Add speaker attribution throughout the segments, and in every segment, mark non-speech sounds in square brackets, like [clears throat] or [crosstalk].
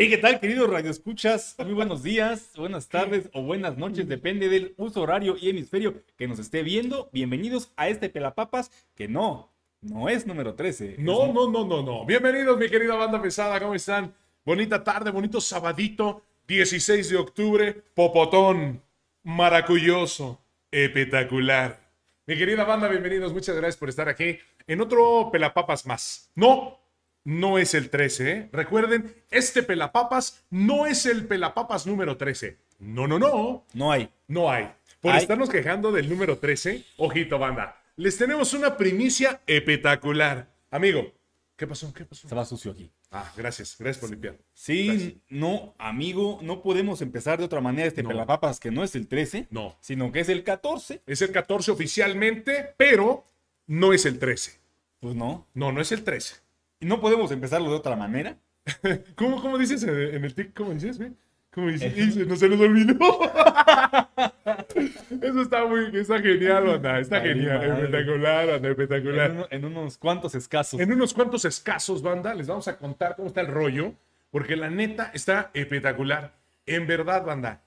Speaker 1: Hey, ¿qué tal, queridos radioescuchas? Muy buenos días, buenas tardes o buenas noches, depende del uso horario y hemisferio que nos esté viendo. Bienvenidos a este Pelapapas, que no, no es número 13.
Speaker 2: No,
Speaker 1: es-
Speaker 2: no, no, no, no. Bienvenidos, mi querida banda pesada. ¿Cómo están? Bonita tarde, bonito sabadito, 16 de octubre. Popotón, maraculloso, espectacular. Mi querida banda, bienvenidos. Muchas gracias por estar aquí en otro Pelapapas más. No, no es el 13, ¿eh? Recuerden, este Pelapapas no es el Pelapapas número 13. No, no, no.
Speaker 1: No hay.
Speaker 2: No hay. Por
Speaker 1: Hay.
Speaker 2: estarnos quejando del número 13, ojito, banda. Les tenemos una primicia espectacular. Amigo, ¿qué pasó? ¿Qué pasó?
Speaker 1: Estaba sucio aquí.
Speaker 2: Ah, gracias. Gracias por limpiar.
Speaker 1: Sí,
Speaker 2: Gracias.
Speaker 1: no, amigo, no podemos empezar de otra manera este
Speaker 2: No.
Speaker 1: Pelapapas, que no es el 13,
Speaker 2: No.
Speaker 1: sino que es el 14.
Speaker 2: Es el 14 oficialmente, pero no es el 13.
Speaker 1: Pues no.
Speaker 2: No, no es el 13.
Speaker 1: No podemos empezarlo de otra manera. [laughs]
Speaker 2: ¿Cómo, cómo dices en el, tic? ¿Cómo dices, güey? ¿Cómo dices? No se nos olvidó. [laughs] Eso está muy, está genial, banda. Está
Speaker 1: Ay,
Speaker 2: genial.
Speaker 1: madre.
Speaker 2: Espectacular, banda. Espectacular.
Speaker 1: En, uno- en unos cuantos escasos.
Speaker 2: En unos cuantos escasos, banda, les vamos a contar cómo está el rollo, porque la neta está espectacular. En verdad, banda,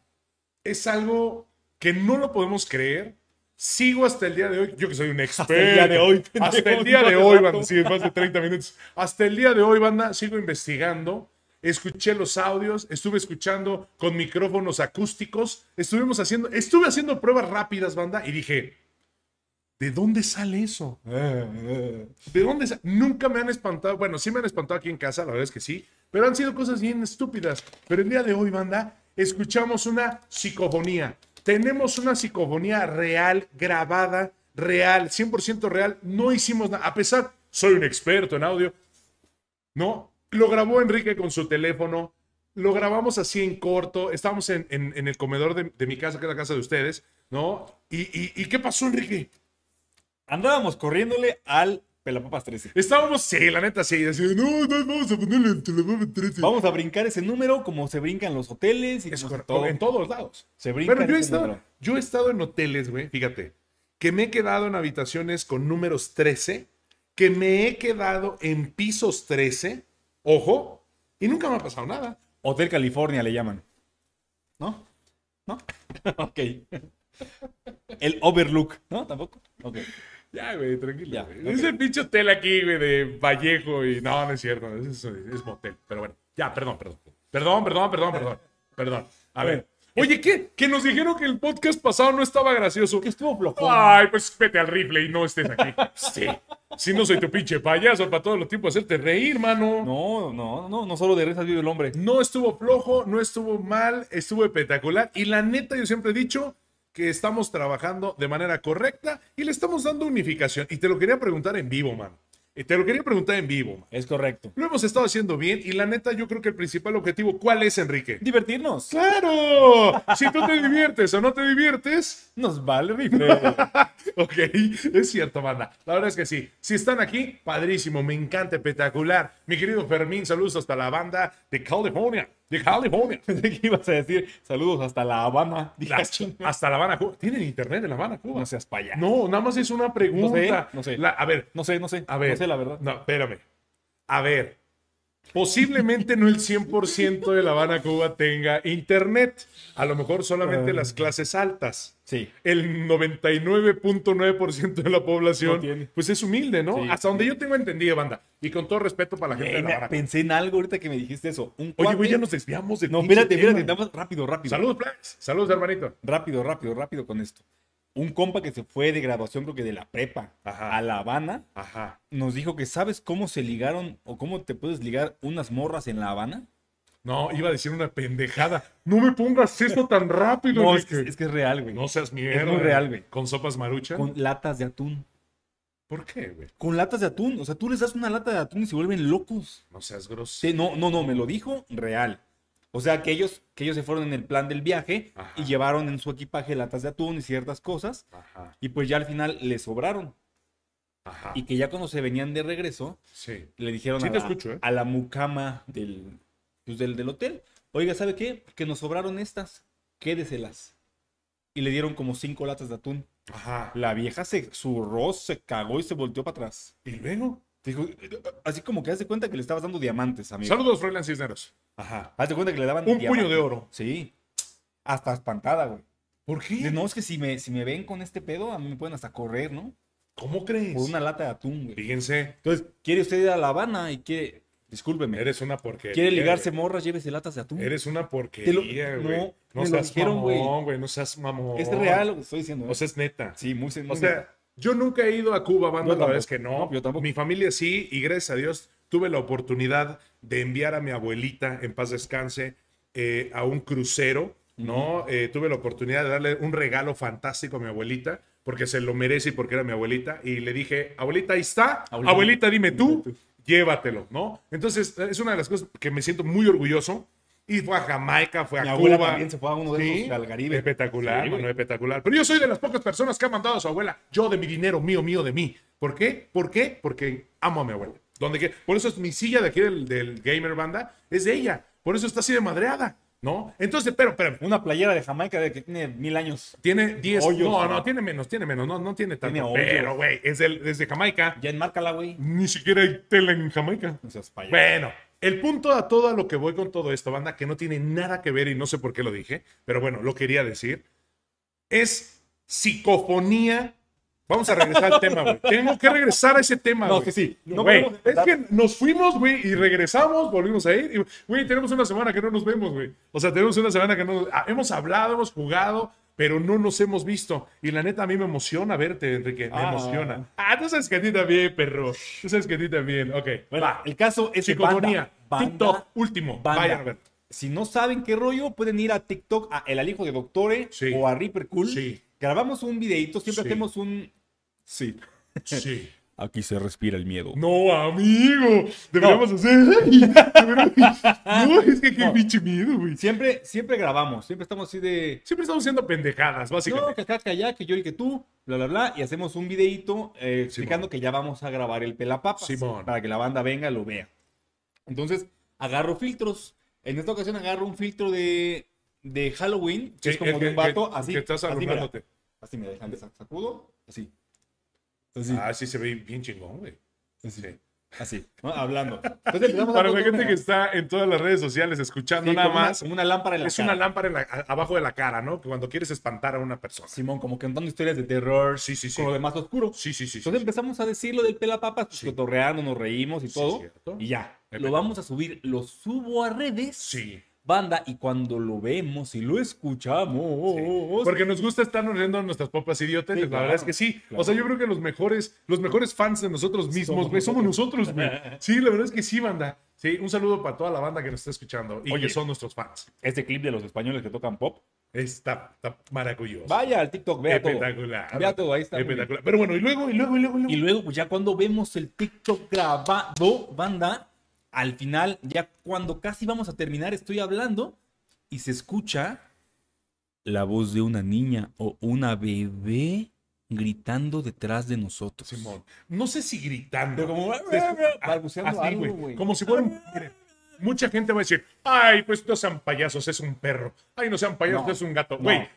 Speaker 2: es algo que no lo podemos creer. Sigo hasta el día de hoy, yo que soy un experto.
Speaker 1: el día de hoy,
Speaker 2: Hasta el día de hoy, banda, sí, más de 30 minutos. Hasta el día de hoy, banda, sigo investigando. Escuché los audios, estuve escuchando con micrófonos acústicos, estuvimos haciendo, estuve haciendo pruebas rápidas, banda, y dije, ¿de dónde sale eso? ¿De dónde? sa- Nunca me han espantado. Bueno, sí me han espantado aquí en casa, la verdad es que sí. Pero han sido cosas bien estúpidas. Pero el día de hoy, banda, escuchamos una psicofonía. Tenemos una psicofonía real, grabada, real, 100% real. No hicimos nada. A pesar, soy un experto en audio. No, lo grabó Enrique con su teléfono. Lo grabamos así en corto. Estábamos en, el comedor de, de mi casa, que es la casa de ustedes, ¿no? ¿Y, y, y qué pasó, Enrique?
Speaker 1: Andábamos corriéndole al Pelapapas 13.
Speaker 2: Estábamos, sí, la neta, sí. Así, no, no, vamos a ponerle teléfono 13.
Speaker 1: Vamos a brincar ese número como se brinca en los hoteles y
Speaker 2: Es correcto,
Speaker 1: todo.
Speaker 2: en todos lados.
Speaker 1: Se brinca
Speaker 2: Pero yo he, estado,
Speaker 1: número.
Speaker 2: yo he estado en hoteles, güey, fíjate, que me he quedado en habitaciones con números 13, que me he quedado en pisos 13, ojo, y nunca me ha pasado nada.
Speaker 1: Hotel California le llaman. ¿No? ¿No? [laughs] ok. El Overlook, ¿no? ¿Tampoco? Ok.
Speaker 2: Ya, güey, tranquilo.
Speaker 1: Ya.
Speaker 2: Es el pinche hotel aquí, güey, de Vallejo y no, no es cierto, es, es motel. Pero bueno, ya, perdón, perdón. Perdón, perdón, perdón, perdón. Perdón. A ver. Oye, ¿qué? Que nos dijeron que el podcast pasado no estaba gracioso.
Speaker 1: Que estuvo flojón.
Speaker 2: Ay, pues vete al rifle y no estés aquí. [laughs] Sí. Si no soy tu pinche payaso para todos los tiempos hacerte reír, mano.
Speaker 1: No, no, no, no solo de risas vive el hombre.
Speaker 2: No estuvo flojo, no estuvo mal, estuvo espectacular. Y la neta, yo siempre he dicho que estamos trabajando de manera correcta y le estamos dando unificación. Y te lo quería preguntar en vivo, man. Y te lo quería preguntar en vivo, man.
Speaker 1: Es correcto.
Speaker 2: Lo hemos estado haciendo bien y la neta, yo creo que el principal objetivo, ¿cuál es, Enrique?
Speaker 1: Divertirnos.
Speaker 2: ¡Claro! Si tú te diviertes o no te diviertes,
Speaker 1: Nos vale rifle. [laughs]
Speaker 2: Ok, es cierto, banda. La verdad es que sí. Si están aquí, padrísimo, me encanta, espectacular. Mi querido Fermín, saludos hasta la banda de California. De California. [laughs]
Speaker 1: Pensé que ibas a decir saludos hasta La Habana.
Speaker 2: Las-
Speaker 1: "Chinga".
Speaker 2: hasta La Habana, Cuba. ¿Tienen internet en La Habana, Cuba?
Speaker 1: No seas payaso.
Speaker 2: No, nada más es una pregunta.
Speaker 1: No sé, no sé.
Speaker 2: La- a ver,
Speaker 1: No sé, no sé.
Speaker 2: a ver.
Speaker 1: No sé la verdad.
Speaker 2: No, espérame. A ver. Posiblemente no el 100% de La Habana, Cuba tenga internet. A lo mejor solamente
Speaker 1: Ah.
Speaker 2: las clases altas.
Speaker 1: Sí.
Speaker 2: el 99.9% de la población,
Speaker 1: No
Speaker 2: pues es humilde, ¿no?
Speaker 1: Sí,
Speaker 2: Hasta donde yo tengo entendido, banda. Y con todo respeto para la gente
Speaker 1: Eh,
Speaker 2: de la Habana.
Speaker 1: pensé en algo ahorita que me dijiste eso. Un
Speaker 2: Oye, güey, ya nos desviamos de
Speaker 1: No, espérate, espérate. rápido, rápido.
Speaker 2: Saludos, Plans. Saludos, hermanito.
Speaker 1: Rápido, rápido, rápido con esto. Un compa que se fue de graduación, creo que de la prepa,
Speaker 2: Ajá.
Speaker 1: a La Habana,
Speaker 2: Ajá.
Speaker 1: nos dijo que ¿sabes cómo se ligaron o cómo te puedes ligar unas morras en La Habana?
Speaker 2: No, iba a decir una pendejada. No me pongas esto tan rápido,
Speaker 1: No, es que, es que es real, güey.
Speaker 2: No seas mierda.
Speaker 1: muy real, güey.
Speaker 2: Con sopas marucha.
Speaker 1: Con latas de atún.
Speaker 2: ¿Por qué, güey?
Speaker 1: Con latas de atún. O sea, tú les das una lata de atún y se vuelven locos.
Speaker 2: No seas grosero.
Speaker 1: Sí, no, no, no, me lo dijo real. O sea, que ellos, que ellos se fueron en el plan del viaje
Speaker 2: Ajá.
Speaker 1: y llevaron en su equipaje latas de atún y ciertas cosas.
Speaker 2: Ajá.
Speaker 1: Y pues ya al final les sobraron.
Speaker 2: Ajá.
Speaker 1: Y que ya cuando se venían de regreso,
Speaker 2: Sí.
Speaker 1: le dijeron
Speaker 2: Sí
Speaker 1: a,
Speaker 2: te
Speaker 1: la,
Speaker 2: escucho, ¿eh?
Speaker 1: a la mucama del, pues, del, del hotel, oiga, ¿sabe qué? Que nos sobraron estas, quédeselas. Y le dieron como cinco latas de atún.
Speaker 2: Ajá.
Speaker 1: La vieja se zurró, se cagó y se volteó para atrás.
Speaker 2: Y luego.
Speaker 1: Dijo, así como que hace cuenta que le estabas dando diamantes, amigo.
Speaker 2: Saludos, Froilán Cisneros. Ajá.
Speaker 1: Hazte cuenta que le daban
Speaker 2: Un puño
Speaker 1: diamantes.
Speaker 2: de oro.
Speaker 1: Sí. Hasta espantada, güey.
Speaker 2: ¿Por
Speaker 1: Dice,
Speaker 2: qué?
Speaker 1: no, es que si me, si me ven con este pedo, a mí me pueden hasta correr, ¿no?
Speaker 2: ¿Cómo crees?
Speaker 1: Por una lata de atún, güey.
Speaker 2: Fíjense,
Speaker 1: Entonces, quiere usted ir a La Habana y quiere, discúlpeme,
Speaker 2: eres una porquería.
Speaker 1: quiere ligarse morras, llévese latas de atún.
Speaker 2: Eres una porquería,
Speaker 1: lo-
Speaker 2: güey.
Speaker 1: no,
Speaker 2: No, seas
Speaker 1: dijeron, güey.
Speaker 2: mamón, güey. No seas mamón.
Speaker 1: Es real lo que estoy diciendo. ¿eh?
Speaker 2: O sea, es neta.
Speaker 1: sí, muy muy
Speaker 2: O sea, yo nunca he ido a Cuba, banda, la verdad es que no.
Speaker 1: No, yo tampoco.
Speaker 2: Mi familia sí, y gracias a Dios tuve la oportunidad de enviar a mi abuelita, en paz descanse, eh, a un crucero, ¿no? Eh, tuve la oportunidad de darle un regalo fantástico a mi abuelita, porque se lo merece y porque era mi abuelita, y le dije, abuelita, ahí está,
Speaker 1: Abuelita,
Speaker 2: abuelita, dime tú, llévatelo, ¿no? Entonces, es una de las cosas que me siento muy orgulloso. Y fue a Jamaica, fue a
Speaker 1: Mi
Speaker 2: Cuba.
Speaker 1: también se fue a uno de
Speaker 2: Sí,
Speaker 1: esos al Caribe.
Speaker 2: Espectacular, espectacular. Pero yo soy de las pocas personas que ha mandado a su abuela. Yo de mi dinero, mío, mío, de mí. ¿Por qué? ¿Por qué? Porque amo a mi abuela. Donde que, por eso es mi silla de aquí del, del Gamer Banda, es de ella. Por eso está así de madreada, ¿no? Entonces, pero, pero,
Speaker 1: Una playera de Jamaica de que tiene mil años.
Speaker 2: tiene 10.
Speaker 1: Hoyos,
Speaker 2: No,
Speaker 1: ¿no?
Speaker 2: no, tiene menos, tiene menos, no, no tiene tanto.
Speaker 1: Tiene
Speaker 2: pero, güey, es desde Jamaica.
Speaker 1: Ya enmárcala, güey.
Speaker 2: Ni siquiera hay tela en Jamaica. Bueno, el punto a todo a lo que voy con todo esto, banda, que no tiene nada que ver y no sé por qué lo dije, pero bueno, lo quería decir, es psicofonía. Vamos a regresar al [laughs] tema, güey. Tengo que regresar a ese tema,
Speaker 1: No,
Speaker 2: güey.
Speaker 1: que sí. No
Speaker 2: Güey,
Speaker 1: podemos
Speaker 2: es que nos fuimos, güey, y regresamos, volvimos a ir. y, Güey, tenemos una semana que no nos vemos, güey. O sea, tenemos una semana que no... ah, Hemos hablado, hemos jugado, pero no nos hemos visto. Y la neta, a mí me emociona verte, Enrique. Me
Speaker 1: Ah.
Speaker 2: emociona. Ah, tú sabes que a ti también, perro. Tú sabes que a ti también. Ok,
Speaker 1: Bueno,
Speaker 2: va.
Speaker 1: el caso es que
Speaker 2: Psicofonía,
Speaker 1: banda- banda-
Speaker 2: TikTok, último.
Speaker 1: banda.
Speaker 2: Vayan a ver.
Speaker 1: Si no saben qué rollo, pueden ir a TikTok, a El Alijo de Doctore
Speaker 2: Sí.
Speaker 1: o a Reaper Cool.
Speaker 2: Sí.
Speaker 1: Grabamos un videito, siempre
Speaker 2: Sí.
Speaker 1: hacemos un... Sí.
Speaker 2: Sí. [laughs]
Speaker 1: Aquí se respira el miedo.
Speaker 2: No, amigo. Deberíamos hacer. Deberíamos- [laughs] No, es que qué
Speaker 1: No.
Speaker 2: pinche miedo, güey.
Speaker 1: Siempre, siempre grabamos, siempre estamos así de...
Speaker 2: Siempre estamos haciendo pendejadas,
Speaker 1: No,
Speaker 2: básicamente.
Speaker 1: que acá, que allá, que yo y que tú, bla, bla, bla, y hacemos un videito eh, explicando que ya vamos a grabar el pelapapas
Speaker 2: Simón.
Speaker 1: para que la banda venga y lo vea. Entonces, agarro filtros. En esta ocasión agarro un filtro de, de Halloween, que
Speaker 2: Sí,
Speaker 1: es como
Speaker 2: el
Speaker 1: de un vato, así.
Speaker 2: que estás
Speaker 1: así, mira. Así me dejan de sac- sacudo, así. Así,
Speaker 2: Ah, sí se ve bien chingón, güey.
Speaker 1: así,
Speaker 2: Sí.
Speaker 1: así, ¿no? hablando. Entonces
Speaker 2: Para la gente
Speaker 1: una-
Speaker 2: que está en todas las redes sociales escuchando
Speaker 1: sí,
Speaker 2: nada
Speaker 1: como una-
Speaker 2: más,
Speaker 1: como una lámpara en la
Speaker 2: es
Speaker 1: cara.
Speaker 2: una lámpara en la- a- abajo de la cara, ¿no? Que cuando quieres espantar a una persona.
Speaker 1: Simón, como contando historias de terror,
Speaker 2: Sí, sí, sí.
Speaker 1: con lo de más oscuro.
Speaker 2: Sí, sí, sí.
Speaker 1: Entonces
Speaker 2: sí.
Speaker 1: empezamos a decir lo del pelapapas, pues,
Speaker 2: Sí.
Speaker 1: cotorreando, nos reímos y
Speaker 2: Sí,
Speaker 1: todo.
Speaker 2: cierto.
Speaker 1: y ya. Lo vamos a subir, lo subo a redes,
Speaker 2: Sí.
Speaker 1: Banda, y cuando lo vemos y lo escuchamos.
Speaker 2: Porque nos gusta estarnos riendo a nuestras propias idiotas.
Speaker 1: Sí,
Speaker 2: la
Speaker 1: claro,
Speaker 2: verdad es que sí.
Speaker 1: claro.
Speaker 2: O sea, yo creo que los mejores, los mejores fans de nosotros mismos,
Speaker 1: Somos
Speaker 2: güey, somos nosotros, güey. [laughs] Sí, la verdad es que sí, banda. Sí, un saludo para toda la banda que nos está escuchando y
Speaker 1: Oye.
Speaker 2: que son nuestros fans.
Speaker 1: Este clip de los españoles que tocan pop.
Speaker 2: Está, está maravilloso.
Speaker 1: Vaya al TikTok, vea todo.
Speaker 2: Espectacular.
Speaker 1: Vea todo, ahí está.
Speaker 2: Espectacular. Pero bueno, y luego, y luego, y luego, y luego.
Speaker 1: Y luego, pues ya cuando vemos el TikTok grabado, banda, al final, ya cuando casi vamos a terminar, estoy hablando y se escucha la voz de una niña o una bebé gritando detrás de nosotros.
Speaker 2: Simón. No sé si gritando.
Speaker 1: Como
Speaker 2: Ah,
Speaker 1: balbuceando
Speaker 2: así,
Speaker 1: algo,
Speaker 2: güey. Como si fuera un. miren, mucha gente va a decir, ay, pues no sean payasos, es un perro. Ay, no sean payasos,
Speaker 1: No,
Speaker 2: es un gato.
Speaker 1: no.
Speaker 2: Güey, no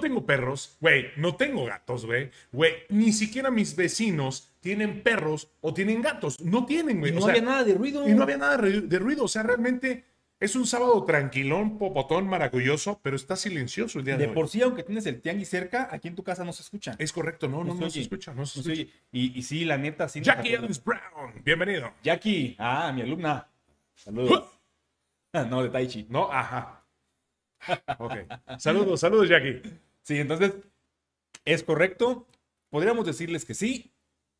Speaker 2: tengo perros, güey, no tengo gatos, güey. Güey, ni siquiera mis vecinos tienen perros o tienen gatos. No tienen,
Speaker 1: Y
Speaker 2: güey.
Speaker 1: no
Speaker 2: o sea,
Speaker 1: había nada de ruido.
Speaker 2: Y no había nada de ru- de ruido. O sea, realmente es un sábado tranquilón, popotón, maravilloso, pero está silencioso el día de,
Speaker 1: De
Speaker 2: hoy.
Speaker 1: por sí, aunque tienes el tianguis cerca, aquí en tu casa no se escucha.
Speaker 2: Es correcto, no, no, no, se
Speaker 1: oye.
Speaker 2: escucha, no se
Speaker 1: No se
Speaker 2: escucha.
Speaker 1: oye. Y, y sí, la neta, sí.
Speaker 2: Jackie. Adams Brown, bienvenido.
Speaker 1: Jackie, ah, mi alumna. Saludos. [laughs] no, de Tai Chi.
Speaker 2: No, ajá. Ok. [laughs] Saludos, saludos, Jackie.
Speaker 1: Sí, entonces, ¿es correcto? Podríamos decirles que sí,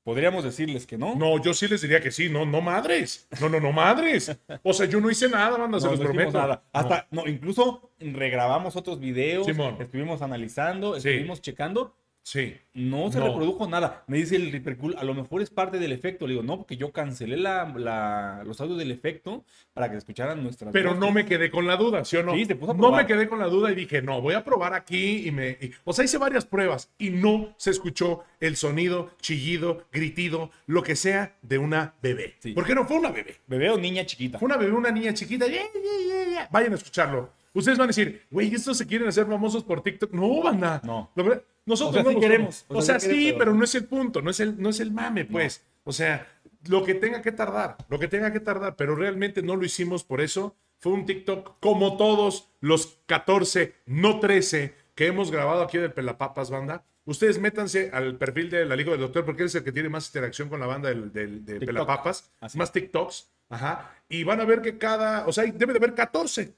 Speaker 1: podríamos decirles que no.
Speaker 2: No, yo sí les diría que sí, no, no madres. No, no, no madres. O sea, yo no hice nada, banda, se
Speaker 1: No,
Speaker 2: los
Speaker 1: no
Speaker 2: prometo.
Speaker 1: nada. Hasta, no. incluso regrabamos otros videos,
Speaker 2: Simón.
Speaker 1: estuvimos analizando,
Speaker 2: Sí.
Speaker 1: estuvimos checando,
Speaker 2: Sí.
Speaker 1: no se
Speaker 2: No.
Speaker 1: reprodujo nada. Me dice el Reaper a lo mejor es parte del efecto. Le digo, no, porque yo cancelé la, la- los audios del efecto para que escucharan nuestras
Speaker 2: Pero
Speaker 1: voces.
Speaker 2: no me quedé con la duda, ¿sí o no?
Speaker 1: Sí, a
Speaker 2: no me quedé con la duda y dije, no, voy a probar aquí y me... y- o sea, hice varias pruebas y no se escuchó el sonido, chillido, gritido, lo que sea de una bebé.
Speaker 1: Sí.
Speaker 2: ¿Por qué no fue una bebé?
Speaker 1: Bebé o niña chiquita.
Speaker 2: Fue una bebé, una niña chiquita. yeah, yeah, yeah, yeah. Vayan a escucharlo. Ustedes van a decir, güey, estos se quieren hacer famosos por TikTok. No, banda.
Speaker 1: No.
Speaker 2: Nosotros
Speaker 1: O sea,
Speaker 2: no
Speaker 1: sí queremos. O
Speaker 2: O
Speaker 1: sea, sí queremos,
Speaker 2: pero
Speaker 1: pero-
Speaker 2: no es el punto, no es el, no es el mame, pues. O sea, lo que tenga que tardar, lo que tenga que tardar, pero realmente no lo hicimos por eso. Fue un TikTok como todos los 14, no 13, que hemos grabado aquí del Pelapapas, banda. Ustedes métanse al perfil de la Liga del Doctor porque es el que tiene más interacción con la banda del, del- de
Speaker 1: TikTok.
Speaker 2: Pelapapas,
Speaker 1: Así.
Speaker 2: más TikToks. Ajá. Y van a ver que cada, o sea, debe de haber 14.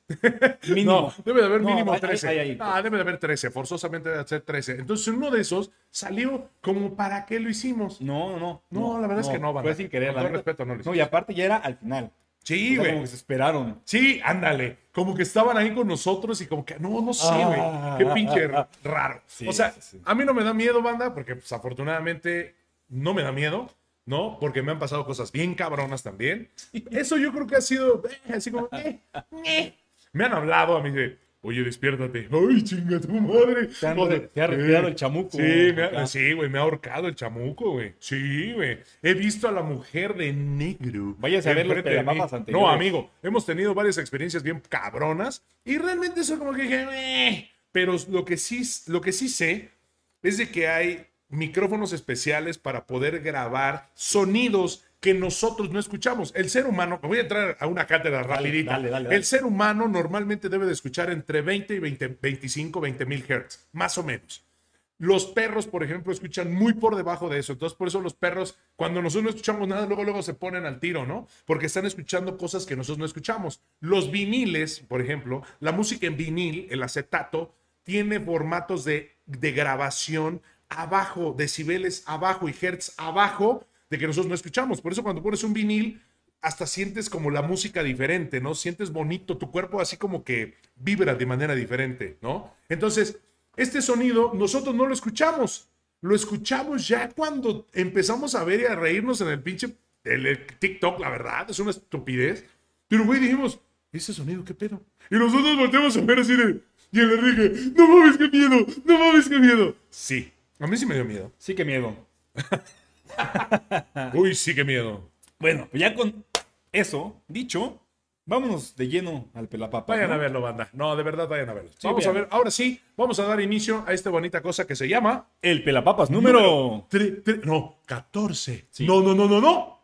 Speaker 1: Mínimo. [laughs]
Speaker 2: No, debe de haber
Speaker 1: No,
Speaker 2: mínimo
Speaker 1: hay-
Speaker 2: 13.
Speaker 1: hay- hay ahí.
Speaker 2: Ah, debe de haber 13, forzosamente debe de ser 13. Entonces, uno de esos salió como para qué lo hicimos.
Speaker 1: No, no.
Speaker 2: No, la verdad es que no, banda.
Speaker 1: Fue sin querer,
Speaker 2: Con
Speaker 1: la
Speaker 2: todo respeto, no lo
Speaker 1: No, y aparte ya era al final.
Speaker 2: Sí,
Speaker 1: O sea,
Speaker 2: güey.
Speaker 1: como que se esperaron.
Speaker 2: Sí, ándale. Como que estaban ahí con nosotros y como que, no, no sé, güey.
Speaker 1: Ah,
Speaker 2: Qué
Speaker 1: ah,
Speaker 2: pinche
Speaker 1: ah,
Speaker 2: raro.
Speaker 1: Sí,
Speaker 2: o sea,
Speaker 1: sí, sí.
Speaker 2: a mí no me da miedo, banda, porque pues afortunadamente no me da miedo, ¿no? Porque me han pasado cosas bien cabronas también. Eso yo creo que ha sido, eh, así como, eh, eh. Me han hablado a mí de, oye, despiértate. Ay, chinga tu madre.
Speaker 1: Te han
Speaker 2: O sea,
Speaker 1: re- te ha respirado el chamuco.
Speaker 2: Sí, me ha- sí, güey, me ha ahorcado el chamuco, güey. Sí, güey. He visto a la mujer de negro.
Speaker 1: Váyase a ver los pelamapas
Speaker 2: No,
Speaker 1: anteriores.
Speaker 2: amigo, hemos tenido varias experiencias bien cabronas y realmente eso como que dije, "Eh". pero lo que sí, lo que sí sé es de que hay micrófonos especiales para poder grabar sonidos que nosotros no escuchamos. El ser humano, voy a entrar a una cátedra rapidita.
Speaker 1: dale, dale, dale.
Speaker 2: El ser humano normalmente debe de escuchar entre 20 y 20, 25, 20 mil hertz, más o menos. Los perros, por ejemplo, escuchan muy por debajo de eso. Entonces, por eso los perros, cuando nosotros no escuchamos nada, luego, luego se ponen al tiro, ¿no? Porque están escuchando cosas que nosotros no escuchamos. Los viniles, por ejemplo, la música en vinil, el acetato, tiene formatos de, de grabación abajo, decibeles abajo y hertz abajo de que nosotros no escuchamos. Por eso cuando pones un vinil, hasta sientes como la música diferente, ¿no? Sientes bonito, tu cuerpo así como que vibra de manera diferente, ¿no? Entonces, este sonido nosotros no lo escuchamos, lo escuchamos ya cuando empezamos a ver y a reírnos en el pinche el, el TikTok, la verdad, es una estupidez. Pero, güey, dijimos, ¿ese sonido qué pedo? Y nosotros volteamos a ver así de, y el Enrique, no mames, qué miedo, no mames, qué miedo. Sí, a mí sí me dio miedo.
Speaker 1: Sí, qué miedo. [laughs]
Speaker 2: Uy, sí, qué miedo.
Speaker 1: Bueno, pues ya con eso dicho, vámonos de lleno al pelapapa.
Speaker 2: Vayan
Speaker 1: ¿no?
Speaker 2: a verlo, banda. No, de verdad, vayan a verlo.
Speaker 1: Sí,
Speaker 2: vamos
Speaker 1: vean.
Speaker 2: a ver, ahora sí, vamos a dar inicio a esta bonita cosa que se llama.
Speaker 1: El pelapapas número.
Speaker 2: tre- no, 14.
Speaker 1: Sí.
Speaker 2: No, no, no, no, no.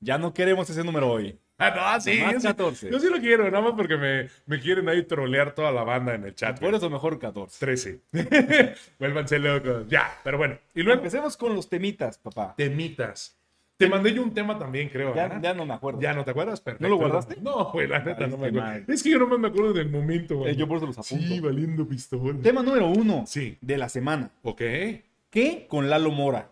Speaker 1: Ya no queremos ese número hoy. [laughs]
Speaker 2: Ah, no, sí.
Speaker 1: Nomás
Speaker 2: Yo sí,
Speaker 1: 14.
Speaker 2: yo sí lo quiero, nada más porque me, me quieren ahí trolear toda la banda en el chat.
Speaker 1: Por eso mejor 14.
Speaker 2: 13. [laughs] Vuélvanse locos. Ya, pero bueno. Y luego,
Speaker 1: Empecemos con los temitas, papá.
Speaker 2: temitas. Te mandé yo un tema también, creo.
Speaker 1: Ya, no me acuerdo.
Speaker 2: ¿Ya no te acuerdas? Perfecto.
Speaker 1: ¿No lo guardaste?
Speaker 2: No, güey, la neta no me acuerdo.
Speaker 1: mal.
Speaker 2: Es que yo nomás me acuerdo del momento, güey.
Speaker 1: Eh, yo por eso los apunto.
Speaker 2: Sí, valiendo pistola.
Speaker 1: Tema número uno
Speaker 2: Sí.
Speaker 1: de la semana.
Speaker 2: Ok.
Speaker 1: ¿Qué con Lalo Mora?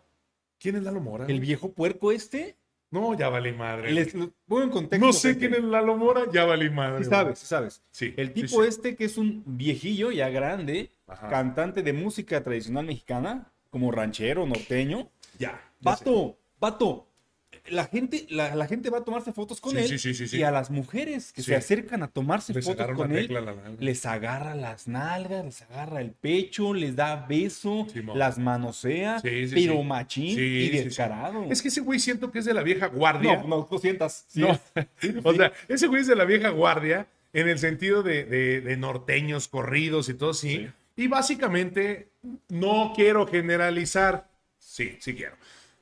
Speaker 2: ¿Quién es Lalo Mora?
Speaker 1: El viejo puerco este.
Speaker 2: No, ya valí madre.
Speaker 1: Les, en contexto.
Speaker 2: no sé
Speaker 1: gente.
Speaker 2: quién es Lalo Mora, ya valí madre.
Speaker 1: Sí sabes, sí sabes.
Speaker 2: Sí.
Speaker 1: El tipo
Speaker 2: sí.
Speaker 1: este que es un viejillo ya grande,
Speaker 2: Ajá.
Speaker 1: cantante de música tradicional mexicana, como ranchero, norteño.
Speaker 2: Ya.
Speaker 1: Vato, vato. La gente, la, la gente va a tomarse fotos con
Speaker 2: Sí,
Speaker 1: él
Speaker 2: sí, sí,
Speaker 1: y a las mujeres que se acercan a tomarse
Speaker 2: Les
Speaker 1: fotos con él,
Speaker 2: la
Speaker 1: les agarra las nalgas, les agarra el pecho, les da beso, las manosea, pero machín y descarado.
Speaker 2: Es que ese güey siento que es de la vieja guardia.
Speaker 1: no, no, tú sientas.
Speaker 2: No. [laughs] O sea, ese güey es de la vieja guardia en el sentido de, de- de norteños, corridos y todo así.
Speaker 1: Sí.
Speaker 2: Y básicamente, no quiero generalizar. Sí, sí quiero.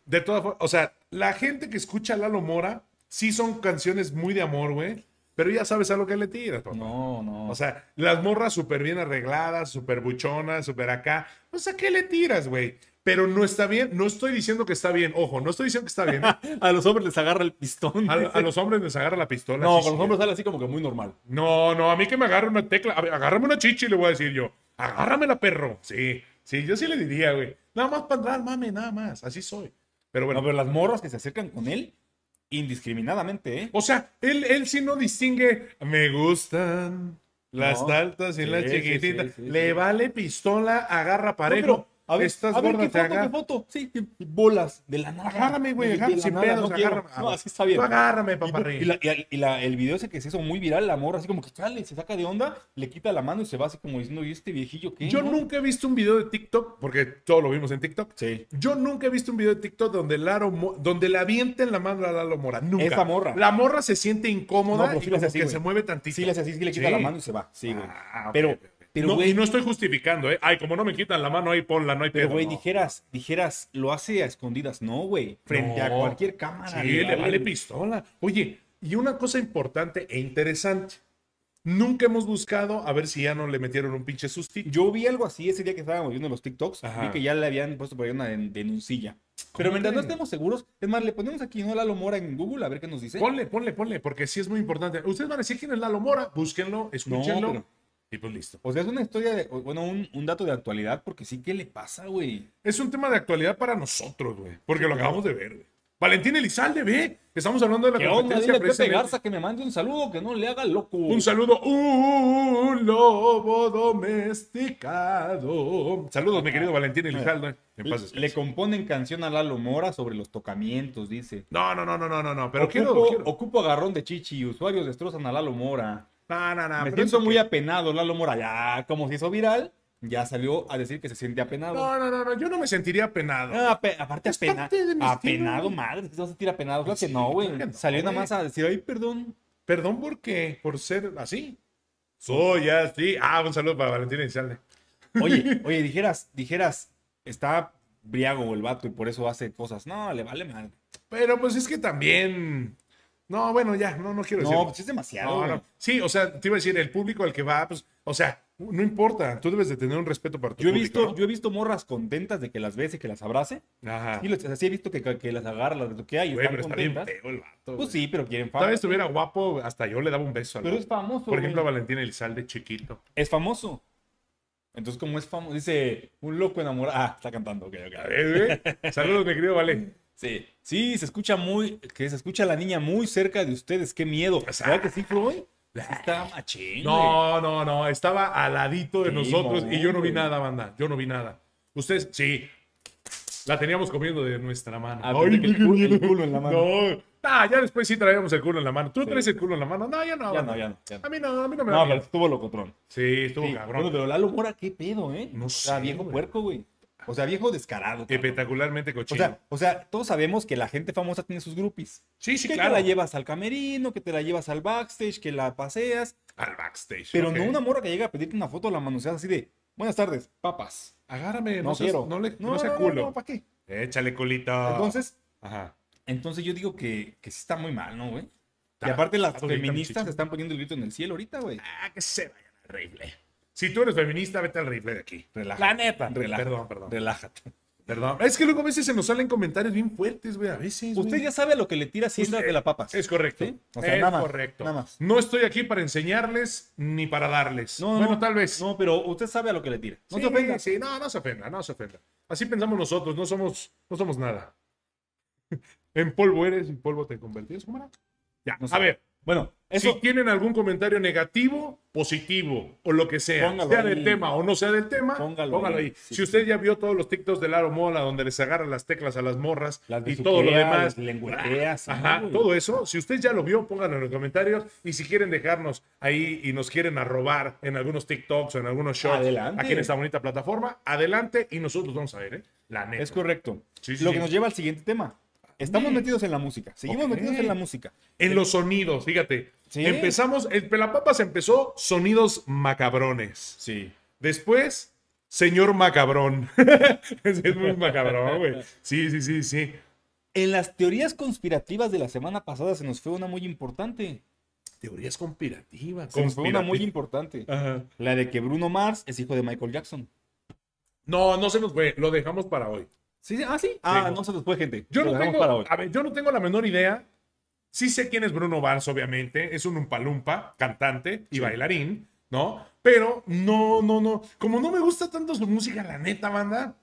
Speaker 2: De todas formas, o sea, la gente que escucha a Lalo Mora, sí son canciones muy de amor, güey. Pero ya sabes a lo que le tiras, papá.
Speaker 1: no, no.
Speaker 2: O sea, las morras súper bien arregladas, súper buchonas, súper acá. Pues a qué le tiras, güey. Pero no está bien. No estoy diciendo que está bien. Ojo, no estoy diciendo que está bien. ¿eh? [laughs]
Speaker 1: a los hombres les agarra el pistón.
Speaker 2: A, a los hombres les agarra la pistola.
Speaker 1: no, con los hombres sale así como que muy normal.
Speaker 2: No, no, a mí que me agarre una tecla. A ver, agárrame una chichi, le voy a decir yo. Agárramela, perro. Sí, sí, yo sí le diría, güey. Nada más para andar, mame, nada más. Así soy. Pero bueno.
Speaker 1: No, pero las morras que se acercan con él, indiscriminadamente, ¿eh?
Speaker 2: O sea, él, él sí no distingue. Me gustan las
Speaker 1: No.
Speaker 2: altas y
Speaker 1: Sí,
Speaker 2: las chiquititas.
Speaker 1: sí, sí,
Speaker 2: le vale pistola, agarra parejo.
Speaker 1: No, pero, a ver,
Speaker 2: Estás
Speaker 1: a ver,
Speaker 2: gorda,
Speaker 1: ¿qué foto, qué foto? Sí, y- y bolas de la nada.
Speaker 2: Agárrame, güey, agárrame,
Speaker 1: la
Speaker 2: sin pedos,
Speaker 1: no
Speaker 2: agárrame.
Speaker 1: No, así está bien.
Speaker 2: Tú agárrame,
Speaker 1: Y,
Speaker 2: paparrín.
Speaker 1: y la- y- y la- el video ese que se hizo muy viral, la morra así como que sale, se saca de onda, le quita la mano y se va así como diciendo, ¿y este viejillo qué?
Speaker 2: Yo
Speaker 1: no?"
Speaker 2: nunca he visto un video de TikTok, porque todo lo vimos en TikTok.
Speaker 1: Sí.
Speaker 2: Yo nunca he visto un video de TikTok donde, Laro donde le avienten la mano a Lalo Mora. Nunca.
Speaker 1: Esa morra.
Speaker 2: La morra se siente incómoda
Speaker 1: No,
Speaker 2: y
Speaker 1: sí hace
Speaker 2: como
Speaker 1: así,
Speaker 2: que
Speaker 1: güey.
Speaker 2: se mueve tantito.
Speaker 1: Sí, le hace así, sí le quita
Speaker 2: Sí.
Speaker 1: la mano y se va. Sí, güey.
Speaker 2: Ah, ok,
Speaker 1: pero. Pero,
Speaker 2: No,
Speaker 1: güey,
Speaker 2: y no estoy justificando, ¿eh? Ay, como no me quitan la mano, ahí ponla, no hay
Speaker 1: pero,
Speaker 2: pedo.
Speaker 1: güey,
Speaker 2: no.
Speaker 1: dijeras, dijeras, lo hace a escondidas. No, güey. Frente a
Speaker 2: No.
Speaker 1: cualquier cámara.
Speaker 2: Sí, le vale pistola. Oye, y una cosa importante e interesante. Nunca hemos buscado a ver si ya no le metieron un pinche sustito.
Speaker 1: Yo vi algo así ese día que estábamos viendo los TikToks.
Speaker 2: Ajá.
Speaker 1: Vi que ya le habían puesto por ahí una den- denuncilla. Pero
Speaker 2: ¿Cómo
Speaker 1: mientras no estemos seguros, es más, le ponemos aquí no Lalo Mora en Google a ver qué nos dice.
Speaker 2: Ponle, ponle, ponle, porque sí es muy importante. Ustedes van a decir quién es Lalo Mora, búsquenlo, escúchenlo.
Speaker 1: pero-
Speaker 2: Y pues listo.
Speaker 1: O sea, es una historia de, bueno, un, un dato de actualidad, porque sí, ¿qué le pasa, güey?
Speaker 2: Es un tema de actualidad para nosotros, güey. Porque lo acabamos de ver, güey. Valentín Elizalde, ve. Estamos hablando de la
Speaker 1: ¿Qué onda?
Speaker 2: competencia
Speaker 1: Dile a Pepe. Garza que me mande un saludo, que no le haga loco.
Speaker 2: Un saludo, un lobo domesticado. Saludos, mi querido Valentín Elizalde. En paz
Speaker 1: Le, componen canción a Lalo Mora sobre los tocamientos, dice.
Speaker 2: No, no, no, no, no, no, no. Pero
Speaker 1: ocupo,
Speaker 2: quiero, quiero-
Speaker 1: ocupo agarrón de chichi y usuarios destrozan a Lalo Mora.
Speaker 2: No, no, no.
Speaker 1: Me siento muy
Speaker 2: que-
Speaker 1: apenado, Lalo Mora. Ya, como se hizo viral, ya salió a decir que se siente apenado.
Speaker 2: No, no, no, no. Yo no me sentiría apenado.
Speaker 1: Ah, ape- aparte
Speaker 2: Es
Speaker 1: apena, apenado,
Speaker 2: estilo.
Speaker 1: madre, se va a sentir apenado. Claro que no, güey.
Speaker 2: no,
Speaker 1: Salió nada más a decir, ay, perdón.
Speaker 2: Perdón por qué, por ser así. Soy así. Ah, un saludo para Valentín Elizalde.
Speaker 1: Oye, [laughs] oye, dijeras, dijeras, está briago el vato y por eso hace cosas. No, le vale madre.
Speaker 2: Pero pues es que también. No, bueno, ya, no, no quiero decir.
Speaker 1: No, pues es demasiado.
Speaker 2: No, no. Sí, o sea, te iba a decir, el público al que va, pues, o sea, no importa, tú debes de tener un respeto para tu
Speaker 1: Yo he
Speaker 2: público,
Speaker 1: visto,
Speaker 2: ¿no?
Speaker 1: yo he visto morras contentas de que las bese, que las abrace.
Speaker 2: Ajá.
Speaker 1: Y los, así he visto que, que las agarra, las toquea y
Speaker 2: Güey,
Speaker 1: están
Speaker 2: pero está bien
Speaker 1: contentas.
Speaker 2: feo el vato.
Speaker 1: Pues sí, pero quieren
Speaker 2: Tal
Speaker 1: fama.
Speaker 2: vez estuviera guapo, hasta yo le daba un beso al
Speaker 1: Pero es famoso.
Speaker 2: Por ejemplo, a
Speaker 1: güey.
Speaker 2: Valentín Elizalde chiquito.
Speaker 1: Es famoso. Entonces, como es famoso, dice un loco enamorado. Ah, está cantando, ok, ok.
Speaker 2: A. [laughs] Saludos, mi querido Vale.
Speaker 1: Sí, sí, se escucha muy, que se escucha la niña muy cerca de ustedes, qué miedo.
Speaker 2: O sea,
Speaker 1: ¿Verdad que sí, Floyd? Está machín.
Speaker 2: No, no, no, estaba al ladito de
Speaker 1: Sí,
Speaker 2: nosotros y yo no vi nada, banda. Yo no vi nada. Ustedes, sí. La teníamos comiendo de nuestra mano.
Speaker 1: Ah, pensé que el
Speaker 2: qué
Speaker 1: culo- el
Speaker 2: miedo.
Speaker 1: culo en la mano.
Speaker 2: No, ah, ya después sí traíamos el culo en la mano. ¿Tú
Speaker 1: Sí.
Speaker 2: traes el culo en la mano? No, ya no.
Speaker 1: Ya no, ya no. ya no.
Speaker 2: A mí no, a mí no me da
Speaker 1: No, pero estuvo locotrón.
Speaker 2: Sí, estuvo
Speaker 1: Sí,
Speaker 2: cabrón.
Speaker 1: Bueno, pero Lalo Mora, qué pedo, ¿eh?
Speaker 2: No
Speaker 1: o sea,
Speaker 2: sé,
Speaker 1: viejo
Speaker 2: güey.
Speaker 1: puerco, güey. O sea, viejo descarado. cabrón.
Speaker 2: Espectacularmente
Speaker 1: O
Speaker 2: cochino.
Speaker 1: sea, o sea, todos sabemos que la gente famosa tiene sus groupies.
Speaker 2: sí, sí,
Speaker 1: que
Speaker 2: claro.
Speaker 1: te la llevas al camerino, que te la llevas al backstage, que la paseas.
Speaker 2: Al backstage.
Speaker 1: Pero no una morra que llega a pedirte una foto, la manoseas así de, buenas tardes, papas.
Speaker 2: Agárrame, no,
Speaker 1: No,
Speaker 2: seas-
Speaker 1: quiero.
Speaker 2: No, le, no,
Speaker 1: no,
Speaker 2: sea culo.
Speaker 1: no, ¿para qué?
Speaker 2: Échale culito.
Speaker 1: Entonces,
Speaker 2: Ajá.
Speaker 1: entonces yo digo que, que sí está muy mal, ¿no, güey? Y aparte las feministas están poniendo el grito en el cielo ahorita, güey.
Speaker 2: Ah, que se vayan rifle. Si tú eres feminista, vete al rifle de aquí.
Speaker 1: Relájate.
Speaker 2: La neta.
Speaker 1: Relájate.
Speaker 2: Perdón, perdón.
Speaker 1: Relájate.
Speaker 2: Perdón. Es que luego a veces se nos salen comentarios bien fuertes, güey. A veces.
Speaker 1: Usted
Speaker 2: güey.
Speaker 1: ya sabe lo que le tira
Speaker 2: Usted-
Speaker 1: de la papas.
Speaker 2: Es correcto.
Speaker 1: ¿Sí? O sea,
Speaker 2: es
Speaker 1: nada más,
Speaker 2: correcto.
Speaker 1: nada más.
Speaker 2: No estoy aquí para enseñarles ni para darles.
Speaker 1: No,
Speaker 2: bueno,
Speaker 1: no,
Speaker 2: tal vez.
Speaker 1: No, pero usted sabe a lo que le tira. No
Speaker 2: sí,
Speaker 1: se ofenda.
Speaker 2: Sí, no, no se ofenda, no se ofenda. Así pensamos nosotros, no somos, no somos nada. [laughs] en polvo eres y polvo te convertirás. ¿Cómo era? Ya,
Speaker 1: No sé.
Speaker 2: a ver.
Speaker 1: Bueno, eso.
Speaker 2: Si tienen algún comentario negativo, positivo o lo que sea,
Speaker 1: Póngalo
Speaker 2: sea
Speaker 1: ahí.
Speaker 2: del tema o no sea del tema, póngalo,
Speaker 1: Póngalo
Speaker 2: ahí.
Speaker 1: ahí. Sí,
Speaker 2: si usted ya vio todos los TikToks de Laro Mola donde les agarran las teclas a las morras
Speaker 1: Las
Speaker 2: y todo lo demás,
Speaker 1: las sí,
Speaker 2: ajá,
Speaker 1: güey.
Speaker 2: todo eso, si usted ya lo vio, pónganlo en los comentarios y si quieren dejarnos ahí y nos quieren arrobar en algunos TikToks o en algunos
Speaker 1: Adelante.
Speaker 2: aquí en esta bonita plataforma, adelante y nosotros vamos a ver, ¿eh? La neta.
Speaker 1: Es correcto.
Speaker 2: Sí,
Speaker 1: lo que nos lleva al siguiente tema. Estamos metidos en la música. Seguimos metidos en la música.
Speaker 2: En los sonidos, fíjate.
Speaker 1: Sí.
Speaker 2: Empezamos, el Pelapapas empezó sonidos macabrones.
Speaker 1: Sí.
Speaker 2: Después, señor macabrón. [laughs] es muy macabrón, güey. Sí, sí, sí, sí.
Speaker 1: En las teorías conspirativas de la semana pasada se nos fue una muy importante.
Speaker 2: Teorías conspirativas.
Speaker 1: Se nos fue una muy importante.
Speaker 2: Ajá.
Speaker 1: La de que Bruno Mars es hijo de Michael Jackson.
Speaker 2: No, no se nos fue. Lo dejamos para hoy.
Speaker 1: ¿Sí? sí. Ah, sí. Ah,
Speaker 2: Sí.
Speaker 1: no se nos fue, gente.
Speaker 2: Yo no, tengo,
Speaker 1: para hoy.
Speaker 2: a ver, yo no tengo la menor idea. Sí sé quién es Bruno Mars, obviamente. Es un umpalumpa, cantante y
Speaker 1: Sí.
Speaker 2: bailarín, ¿no? Pero no, no, no. Como no me gusta tanto su música, la neta, banda,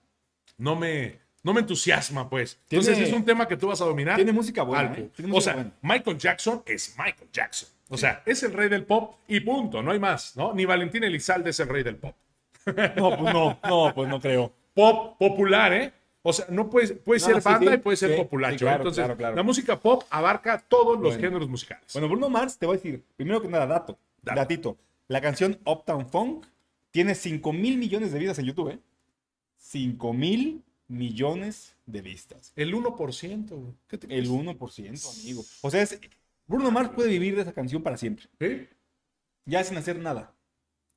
Speaker 2: no me, no me entusiasma, pues. Entonces
Speaker 1: Tiene-
Speaker 2: es un tema que tú vas a dominar.
Speaker 1: Tiene música buena. ¿eh? Tiene
Speaker 2: O
Speaker 1: música
Speaker 2: sea,
Speaker 1: buena.
Speaker 2: Michael Jackson es Michael Jackson. O sea, es el rey del pop y punto, no hay más, ¿no? Ni Valentín Elizalde es el rey del pop.
Speaker 1: No, pues no, no, pues no creo.
Speaker 2: Pop popular, ¿eh? O sea, no puede, puede
Speaker 1: No,
Speaker 2: ser
Speaker 1: sí,
Speaker 2: banda
Speaker 1: sí,
Speaker 2: y puede ser
Speaker 1: sí,
Speaker 2: populacho.
Speaker 1: claro,
Speaker 2: ¿eh? Entonces,
Speaker 1: claro, claro.
Speaker 2: la música pop abarca todos los
Speaker 1: Bueno.
Speaker 2: géneros musicales.
Speaker 1: Bueno, Bruno Mars, te voy a decir, primero que nada, dato.
Speaker 2: Dato.
Speaker 1: Datito. La canción Uptown Funk tiene 5 mil millones de vistas en YouTube, ¿eh? 5 mil millones de vistas.
Speaker 2: el 1%, güey. ¿Qué te
Speaker 1: El
Speaker 2: crees?
Speaker 1: 1%, amigo. O sea, es- Bruno Mars puede vivir de esa canción para siempre.
Speaker 2: ¿Eh?
Speaker 1: Ya sin hacer nada.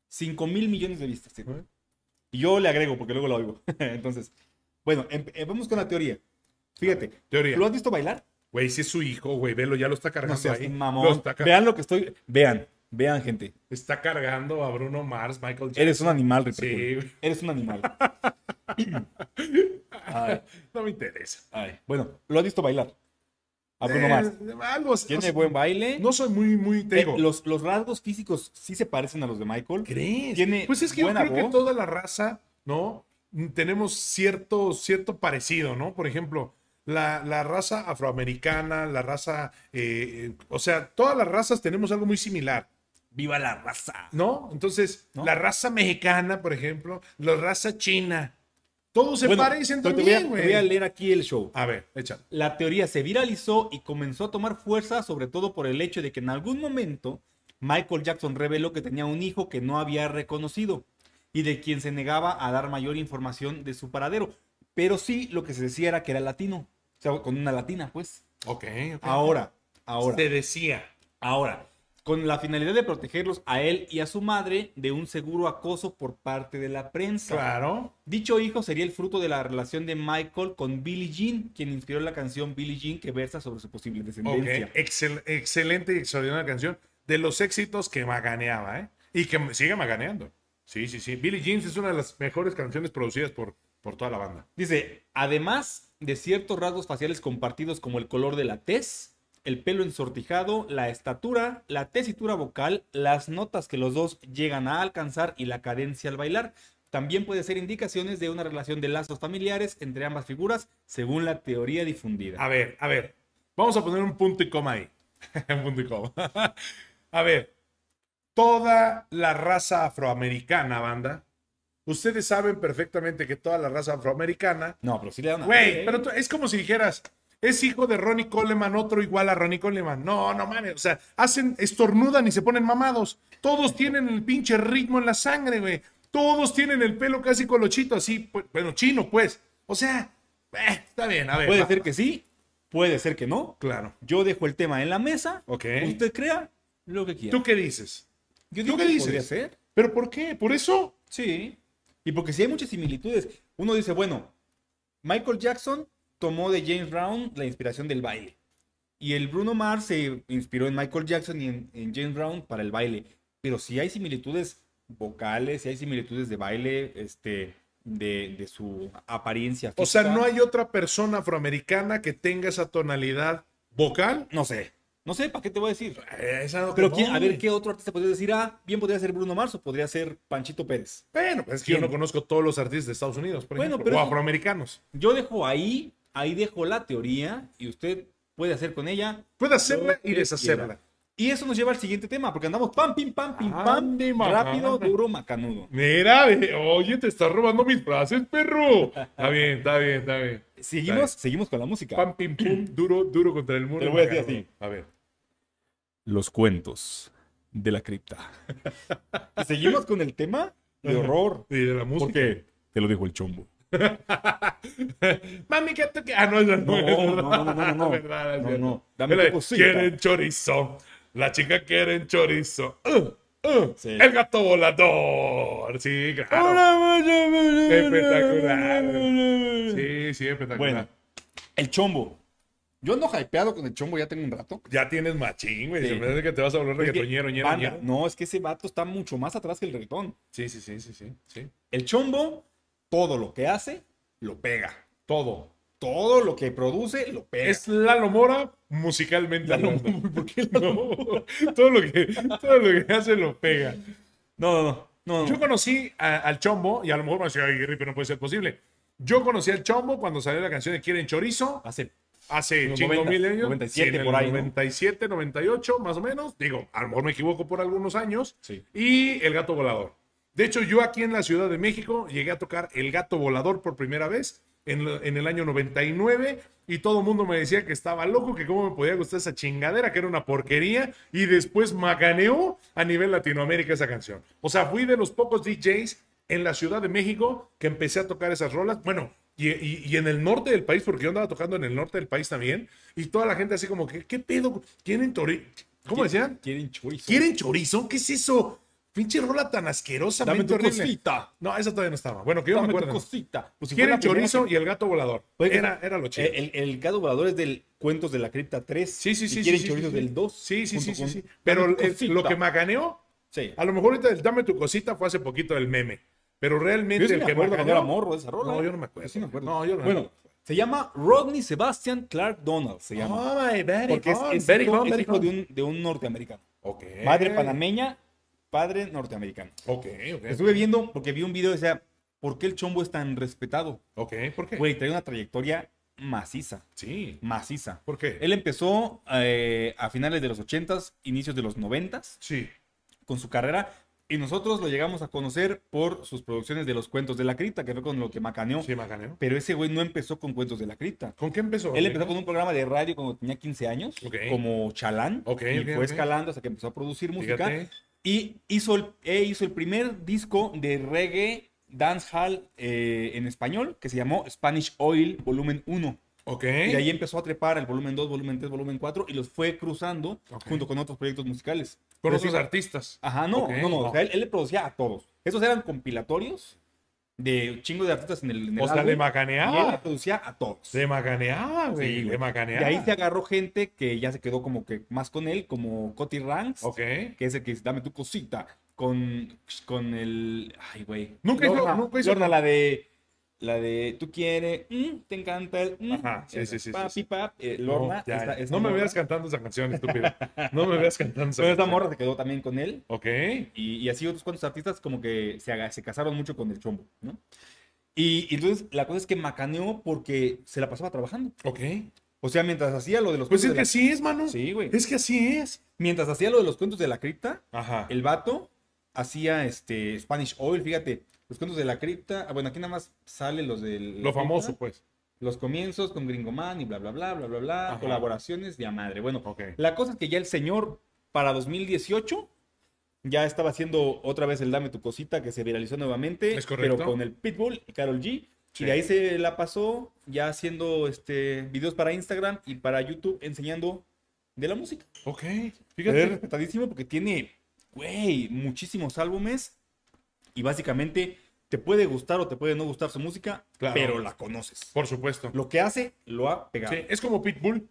Speaker 1: 5 mil millones de vistas.
Speaker 2: Ajá.
Speaker 1: Y yo le agrego porque luego lo oigo. [laughs] Entonces, bueno, eh, vamos con la teoría. Fíjate,
Speaker 2: Teoría.
Speaker 1: ¿lo has visto bailar?
Speaker 2: Güey, si es su hijo, güey, velo, ya lo está
Speaker 1: No
Speaker 2: cargando
Speaker 1: seas
Speaker 2: ahí.
Speaker 1: mamón.
Speaker 2: Lo está car-
Speaker 1: Vean lo que estoy. Vean. Vean, gente.
Speaker 2: Está cargando a Bruno Mars, Michael Jackson.
Speaker 1: Eres un animal,
Speaker 2: Sí,
Speaker 1: Ripercul.
Speaker 2: güey.
Speaker 1: Eres un animal. [laughs] Ay,
Speaker 2: No me interesa.
Speaker 1: ay. Bueno, ¿lo has visto bailar? A Bruno Mars.
Speaker 2: Eh, algo así,
Speaker 1: Tiene buen baile.
Speaker 2: No soy muy, muy, te
Speaker 1: Eh, los, los rasgos físicos sí se parecen a los de Michael.
Speaker 2: ¿Crees?
Speaker 1: Tiene
Speaker 2: pues es que yo
Speaker 1: buena
Speaker 2: creo que toda la raza, ¿no? Mm, Tenemos cierto, cierto parecido, ¿no? Por ejemplo, la, la raza afroamericana, la raza, eh, o sea, todas las razas tenemos algo muy similar,
Speaker 1: ¡Viva la raza!
Speaker 2: ¿no? Entonces,
Speaker 1: ¿No?
Speaker 2: la raza mexicana, por ejemplo, la raza china, todos se
Speaker 1: Bueno,
Speaker 2: parecen también,
Speaker 1: te voy a
Speaker 2: güey.
Speaker 1: leer aquí el show.
Speaker 2: A ver, echa.
Speaker 1: La teoría se viralizó y comenzó a tomar fuerza, sobre todo por el hecho de que en algún momento Michael Jackson reveló que tenía un hijo que no había reconocido y de quien se negaba a dar mayor información de su paradero. Pero sí lo que se decía era que era latino, o sea, con una latina, pues.
Speaker 2: Ok.
Speaker 1: Ahora, ahora,
Speaker 2: Se decía.
Speaker 1: ahora, con la finalidad de protegerlos a él y a su madre de un seguro acoso por parte de la prensa.
Speaker 2: Claro.
Speaker 1: Dicho hijo sería el fruto de la relación de Michael con Billie Jean, quien inspiró la canción Billie Jean que versa sobre su posible
Speaker 2: Ok,
Speaker 1: descendencia.
Speaker 2: excel- excelente y extraordinaria canción. De los éxitos que maganeaba, ¿eh? Y que sigue maganeando. Sí, sí, sí. Billie Jean es una de las mejores canciones producidas por, por toda la banda.
Speaker 1: Dice, además de ciertos rasgos faciales compartidos como el color de la tez, el pelo ensortijado, la estatura, la tesitura vocal, las notas que los dos llegan a alcanzar y la cadencia al bailar, también puede ser indicaciones de una relación de lazos familiares entre ambas figuras, según la teoría difundida.
Speaker 2: A ver, a ver. Vamos a poner un punto y coma ahí. [laughs] un punto y coma. [laughs] a ver. Toda la raza afroamericana, banda. Ustedes saben perfectamente que toda la raza afroamericana
Speaker 1: No, pero sí le dan.
Speaker 2: Güey, pero es como si dijeras, es hijo de Ronnie Coleman, otro igual a Ronnie Coleman. No, no mames, o sea, hacen, estornudan y se ponen mamados. Todos tienen el pinche ritmo en la sangre, güey. Todos tienen el pelo casi colochito, así, pues, bueno, chino, pues. O sea, eh, está bien, a ver.
Speaker 1: Puede
Speaker 2: va.
Speaker 1: ser que sí, puede ser que no.
Speaker 2: Claro.
Speaker 1: Yo dejo el tema en la mesa.
Speaker 2: Ok.
Speaker 1: Usted crea lo que quiera.
Speaker 2: ¿Tú qué dices?
Speaker 1: Yo
Speaker 2: ¿tú
Speaker 1: digo
Speaker 2: qué
Speaker 1: que
Speaker 2: dices?
Speaker 1: podría ser.
Speaker 2: ¿Pero por qué? ¿Por eso?
Speaker 1: Sí. Y porque sí hay muchas similitudes. Uno dice, bueno, Michael Jackson tomó de James Brown la inspiración del baile. Y el Bruno Mars se inspiró en Michael Jackson y en, en James Brown para el baile. Pero sí hay similitudes vocales, sí hay similitudes de baile, este, de, de su apariencia física.
Speaker 2: O sea, no hay otra persona afroamericana que tenga esa tonalidad vocal.
Speaker 1: No sé. No sé, ¿para qué te voy a decir?
Speaker 2: Eh, es algo que
Speaker 1: Pero
Speaker 2: no,
Speaker 1: quién- a ver. ¿qué otro artista podría decir? Ah, bien podría ser Bruno Mars o podría ser Panchito Pérez.
Speaker 2: Bueno, pues es que yo no conozco todos los artistas de Estados Unidos, por
Speaker 1: Bueno,
Speaker 2: ejemplo,
Speaker 1: pero
Speaker 2: o afroamericanos.
Speaker 1: Yo dejo ahí, ahí dejo la teoría y usted puede hacer con ella.
Speaker 2: Puede hacerla y deshacerla.
Speaker 1: quiera. Y eso nos lleva al siguiente tema, porque andamos pam, pim, pam, pim, pam,
Speaker 2: Ande, mamá.
Speaker 1: rápido, [laughs] duro, macanudo.
Speaker 2: Mira, ve, oye, te estás robando mis frases, perro. Está bien, está bien, está bien.
Speaker 1: Seguimos, seguimos con la música.
Speaker 2: Pam, pim, pum, [clears throat] duro, duro contra el muro.
Speaker 1: Te lo voy a decir así.
Speaker 2: A ver. [clears throat]
Speaker 1: Los cuentos de la cripta. [laughs] seguimos con el tema de horror.
Speaker 2: Y de la música.
Speaker 1: Porque te lo dijo el chombo. [laughs]
Speaker 2: Mami, ¿qué te Ah, no, no,
Speaker 1: No, no, no, no, no, no.
Speaker 2: verdad,
Speaker 1: No. Dame.
Speaker 2: Quieren chorizo. La chica quiere chorizo. Uh, uh,
Speaker 1: Sí.
Speaker 2: El gato volador. Sí, claro. Espectacular. Sí, sí, espectacular.
Speaker 1: Bueno, el chombo. Yo ando hypeado con el chombo, ya tengo un rato.
Speaker 2: Ya tienes machín, güey.
Speaker 1: Sí.
Speaker 2: Se que te vas a volver reggaetoñero, ñero,
Speaker 1: banda,
Speaker 2: ñero.
Speaker 1: no, es que ese vato está mucho más atrás que el reggaetón.
Speaker 2: Sí, sí, sí, sí, sí, sí.
Speaker 1: El chombo, todo lo que hace, lo pega.
Speaker 2: Todo.
Speaker 1: Todo lo que produce, lo pega.
Speaker 2: Es Lalo Mora musicalmente.
Speaker 1: Lalo
Speaker 2: hablando.
Speaker 1: Mora, [laughs] ¿por qué Lalo
Speaker 2: No, todo, lo que, todo lo que hace lo pega.
Speaker 1: No, no, no.
Speaker 2: Yo conocí a- al Chombo, y a lo mejor me decía, ay, Ripe, no puede ser posible. Yo conocí al Chombo cuando salió la canción de Quieren Chorizo,
Speaker 1: Hace
Speaker 2: hace
Speaker 1: En los
Speaker 2: 5 mil
Speaker 1: 90,
Speaker 2: años.
Speaker 1: 97
Speaker 2: Sí, en el
Speaker 1: por ahí, ¿no?
Speaker 2: 97, 98, más o menos. Digo, a lo mejor me equivoco por algunos años.
Speaker 1: Sí.
Speaker 2: Y El Gato Volador. De hecho, yo aquí en la Ciudad de México llegué a tocar El Gato Volador por primera vez en, en el año 99 y todo el mundo me decía que estaba loco, que cómo me podía gustar esa chingadera, que era una porquería y después macaneó a nivel Latinoamérica esa canción. O sea, fui de los pocos DJs en la Ciudad de México que empecé a tocar esas rolas. Bueno, y, y- y en el norte del país, porque yo andaba tocando en el norte del país también, y toda la gente así como que, ¿qué pedo? ¿Quieren tori ¿Cómo decían?
Speaker 1: Quieren chorizo.
Speaker 2: ¿Quieren chorizo? ¿Qué es eso? Pinche rola tan
Speaker 1: Dame
Speaker 2: asquerosamente
Speaker 1: tu
Speaker 2: horrible.
Speaker 1: cosita.
Speaker 2: No, esa todavía no estaba. Bueno, que yo me
Speaker 1: Dame tu
Speaker 2: acuerdo.
Speaker 1: cosita. Pues si fue
Speaker 2: Quiere
Speaker 1: la
Speaker 2: el
Speaker 1: primera
Speaker 2: chorizo y el gato volador.
Speaker 1: Oye,
Speaker 2: Era, era lo chido.
Speaker 1: El, el gato volador es del Cuentos de la Cripta 3.
Speaker 2: Sí, sí, sí.
Speaker 1: quieren
Speaker 2: sí, sí,
Speaker 1: chorizos
Speaker 2: sí.
Speaker 1: del 2.
Speaker 2: Sí, sí, sí,
Speaker 1: junto
Speaker 2: sí,
Speaker 1: con
Speaker 2: sí.
Speaker 1: Dame
Speaker 2: Pero
Speaker 1: tu
Speaker 2: el-
Speaker 1: cosita.
Speaker 2: lo que maganeó,
Speaker 1: Sí.
Speaker 2: a lo mejor ahorita el dame tu cosita fue hace poquito el meme. Pero realmente
Speaker 1: Yo sí
Speaker 2: el
Speaker 1: me
Speaker 2: que
Speaker 1: acuerdo cuando
Speaker 2: maganeó-
Speaker 1: era morro de esa rola.
Speaker 2: No,
Speaker 1: ¿eh?
Speaker 2: yo no me acuerdo.
Speaker 1: Sí me acuerdo.
Speaker 2: No, yo no me
Speaker 1: Bueno, se llama Rodney Sebastian Clark Donald. Se llama.
Speaker 2: Oh, my very
Speaker 1: porque es, es hijo, es de, un, de un norteamericano.
Speaker 2: Ok.
Speaker 1: Madre panameña, padre norteamericano.
Speaker 2: Ok, ok.
Speaker 1: Estuve viendo porque vi un video y decía, ¿por qué el chombo es tan respetado?
Speaker 2: Ok, ¿por qué?
Speaker 1: Güey, trae una trayectoria maciza,
Speaker 2: Sí.
Speaker 1: maciza.
Speaker 2: ¿Por qué?
Speaker 1: Él empezó eh, a finales de los 80s, inicios de los 90s,
Speaker 2: Sí.
Speaker 1: con su carrera. Y nosotros lo llegamos a conocer por sus producciones de los cuentos de la cripta, que fue con lo que macaneó.
Speaker 2: Sí, maganeó.
Speaker 1: Pero ese güey no empezó con cuentos de la cripta.
Speaker 2: ¿Con qué empezó?
Speaker 1: Él empezó con un programa de radio cuando tenía 15 años,
Speaker 2: Ok.
Speaker 1: como chalán,
Speaker 2: Ok,
Speaker 1: y
Speaker 2: ok,
Speaker 1: fue escalando hasta que empezó a producir música.
Speaker 2: Fíjate.
Speaker 1: Y hizo el, e hizo el primer disco de reggae dancehall eh, en español, que se llamó Spanish Oil Volumen 1.
Speaker 2: Ok.
Speaker 1: Y ahí empezó a trepar el volumen 2, volumen 3, volumen 4 y los fue cruzando junto con otros proyectos musicales.
Speaker 2: Con otros artistas.
Speaker 1: Ajá, no, no, no.
Speaker 2: no.
Speaker 1: O sea, él, él le producía a todos. Esos eran compilatorios de chingo de artistas en el, en el
Speaker 2: O sea,
Speaker 1: álbum,
Speaker 2: le
Speaker 1: Y él
Speaker 2: macaneaba.
Speaker 1: producía a todos.
Speaker 2: Le macaneaba, güey.
Speaker 1: Sí,
Speaker 2: le
Speaker 1: Y
Speaker 2: macaneaba.
Speaker 1: ahí se agarró gente que ya se quedó como que más con él, como Coti Ranks,
Speaker 2: Ok.
Speaker 1: que es el que dice, dame tu cosita, con, con el... Ay, güey.
Speaker 2: Nunca hizo- nunca hizo-
Speaker 1: Lorna, la de... La de tú quieres, mm, te encanta el. mm,
Speaker 2: Ajá, sí,
Speaker 1: Papi,
Speaker 2: sí.
Speaker 1: pap, eh, Lorna.
Speaker 2: No, ya,
Speaker 1: esta-
Speaker 2: ya.
Speaker 1: esta
Speaker 2: no me veas cantando esa canción, [laughs] estúpido. No me veas cantando esa
Speaker 1: Pero esta morra se quedó también con él.
Speaker 2: Ok.
Speaker 1: Y, y así otros cuantos artistas como que se, se casaron mucho con el chombo, ¿no? Y, y entonces la cosa es que macaneó porque se la pasaba trabajando.
Speaker 2: Ok.
Speaker 1: O sea, mientras hacía lo de los
Speaker 2: Pues es que
Speaker 1: la-
Speaker 2: así es, mano.
Speaker 1: Sí, güey.
Speaker 2: Es que así es.
Speaker 1: Mientras hacía lo de los cuentos de la cripta,
Speaker 2: Ajá.
Speaker 1: el vato hacía este Spanish Oil, fíjate. Los cuentos de la cripta. ah, Bueno, aquí nada más sale los del.
Speaker 2: Lo famoso, pues.
Speaker 1: Los comienzos con Gringo Man y bla, bla, bla, bla, bla, bla.
Speaker 2: Ajá.
Speaker 1: Colaboraciones de a madre. Bueno,
Speaker 2: Ok.
Speaker 1: la cosa es que ya el señor, para 2018, ya estaba haciendo otra vez el Dame tu cosita que se viralizó nuevamente.
Speaker 2: Es correcto.
Speaker 1: Pero con el Pitbull y Carol G.
Speaker 2: Sí.
Speaker 1: Y de ahí se la pasó ya haciendo este, videos para Instagram y para YouTube enseñando de la música.
Speaker 2: Ok.
Speaker 1: Es
Speaker 2: Fíjate.
Speaker 1: respetadísimo porque tiene, güey, muchísimos álbumes y básicamente te puede gustar o te puede no gustar su música,
Speaker 2: Claro.
Speaker 1: pero la conoces.
Speaker 2: Por supuesto.
Speaker 1: Lo que hace, lo ha pegado.
Speaker 2: Sí, es como Pitbull.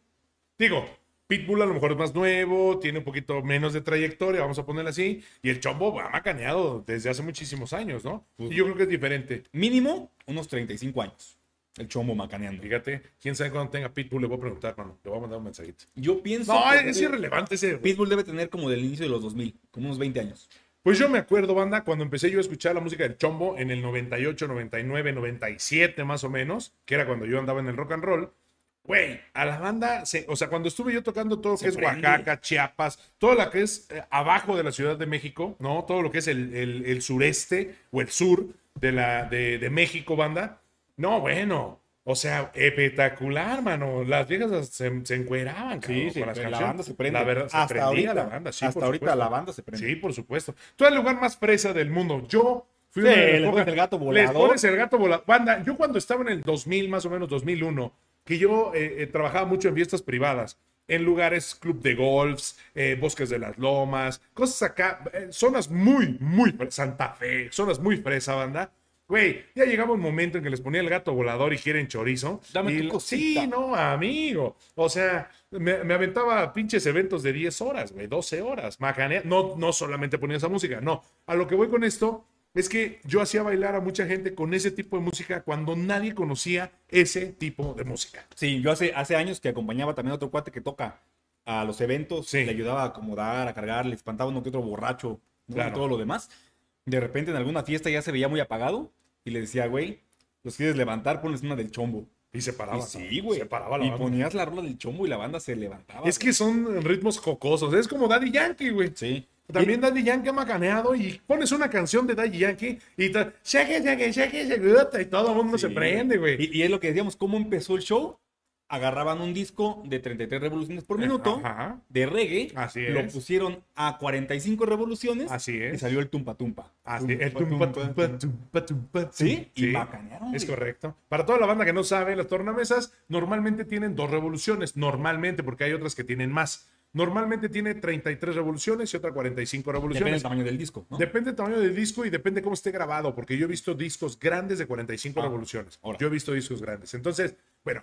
Speaker 2: Digo, Pitbull a lo mejor es más nuevo, tiene un poquito menos de trayectoria, vamos a ponerlo así. Y el Chombo ha macaneado desde hace muchísimos años, ¿no?
Speaker 1: Pues
Speaker 2: Y yo creo que es diferente.
Speaker 1: Mínimo unos 35 años. El chombo macaneando.
Speaker 2: Fíjate, quién sabe cuando tenga Pitbull, le voy a preguntar, mano. Le voy a mandar un mensajito.
Speaker 1: Yo pienso.
Speaker 2: No, es irrelevante ese.
Speaker 1: Pitbull debe tener como del inicio de los 2000, como unos 20 años.
Speaker 2: Pues yo me acuerdo, banda, cuando empecé yo a escuchar la música del Chombo en el 98, 99, 97 más o menos, que era cuando yo andaba en el rock and roll. Güey, a la banda, se- o sea, cuando estuve yo tocando todo lo que es
Speaker 1: prende.
Speaker 2: Oaxaca, Chiapas, todo lo que es eh, abajo de la Ciudad de México, ¿no? Todo lo que es el, el- el sureste o el sur de, la, de, de México, banda. No, bueno, o sea, espectacular, mano. Las viejas se, se encueraban, cabrón, con las
Speaker 1: la banda se prende.
Speaker 2: La verdad, se
Speaker 1: hasta ahorita,
Speaker 2: la banda, sí,
Speaker 1: hasta ahorita
Speaker 2: supuesto.
Speaker 1: la banda se prende.
Speaker 2: Sí, por supuesto. Tú eres el lugar más fresa del mundo. Yo fui
Speaker 1: Sí, le pones el gato
Speaker 2: Les
Speaker 1: volador.
Speaker 2: pones el gato volador. Banda, yo cuando estaba en el 2000, más o menos 2001, que yo eh, eh, trabajaba mucho en fiestas privadas, en lugares, club de golfs, eh, bosques de las lomas, cosas acá, eh, zonas muy, muy, Santa Fe, zonas muy fresa, banda. Güey, ya llegaba un momento en que les ponía el gato volador y quieren chorizo.
Speaker 1: Dame
Speaker 2: y
Speaker 1: tu cosita.
Speaker 2: Sí, no, amigo. O sea, me, me aventaba pinches eventos de 10 horas, güey, 12 horas. Macanea. No, no solamente ponía esa música, no. A lo que voy con esto es que yo hacía bailar a mucha gente con ese tipo de música cuando nadie conocía ese tipo de música.
Speaker 1: Sí, yo hace, hace años que acompañaba también a otro cuate que toca a los eventos,
Speaker 2: Sí.
Speaker 1: le ayudaba a acomodar, a cargar, le espantaba uno que otro borracho, ¿no?
Speaker 2: Claro.
Speaker 1: y todo lo demás. De repente en alguna fiesta ya se veía muy apagado y le decía, güey, los quieres levantar, ponles una del chombo.
Speaker 2: Y se paraba.
Speaker 1: Y sí, güey.
Speaker 2: Se paraba la
Speaker 1: Y
Speaker 2: banda.
Speaker 1: ponías la rola del chombo y la banda se levantaba.
Speaker 2: Es que son ritmos jocosos. Es como Daddy Yankee, güey.
Speaker 1: Sí.
Speaker 2: También Daddy Yankee ha macaneado y pones una canción de Daddy Yankee y shake shake shake shake y todo el mundo se prende, güey.
Speaker 1: Y, y es lo que decíamos, ¿cómo empezó el show? Agarraban un disco de 33 revoluciones por minuto
Speaker 2: Ajá.
Speaker 1: de reggae,
Speaker 2: Así
Speaker 1: lo pusieron a 45 revoluciones
Speaker 2: Así
Speaker 1: y
Speaker 2: es.
Speaker 1: salió el tumpa tumpa.
Speaker 2: Así, el tumpa, tumpa, tumpa, tumpa,
Speaker 1: Sí, y
Speaker 2: sí.
Speaker 1: macanearon.
Speaker 2: Es correcto. Para toda la banda que no sabe, las tornamesas normalmente tienen dos revoluciones, normalmente, porque hay otras que tienen más. normalmente tiene 33 revoluciones y otra 45
Speaker 1: Depende del
Speaker 2: revoluciones.
Speaker 1: tamaño del disco, ¿no?
Speaker 2: Depende del tamaño del disco y depende cómo esté grabado, porque yo he visto discos grandes de 45
Speaker 1: Ah,
Speaker 2: revoluciones.
Speaker 1: ahora.
Speaker 2: Yo he visto discos grandes. Entonces, bueno,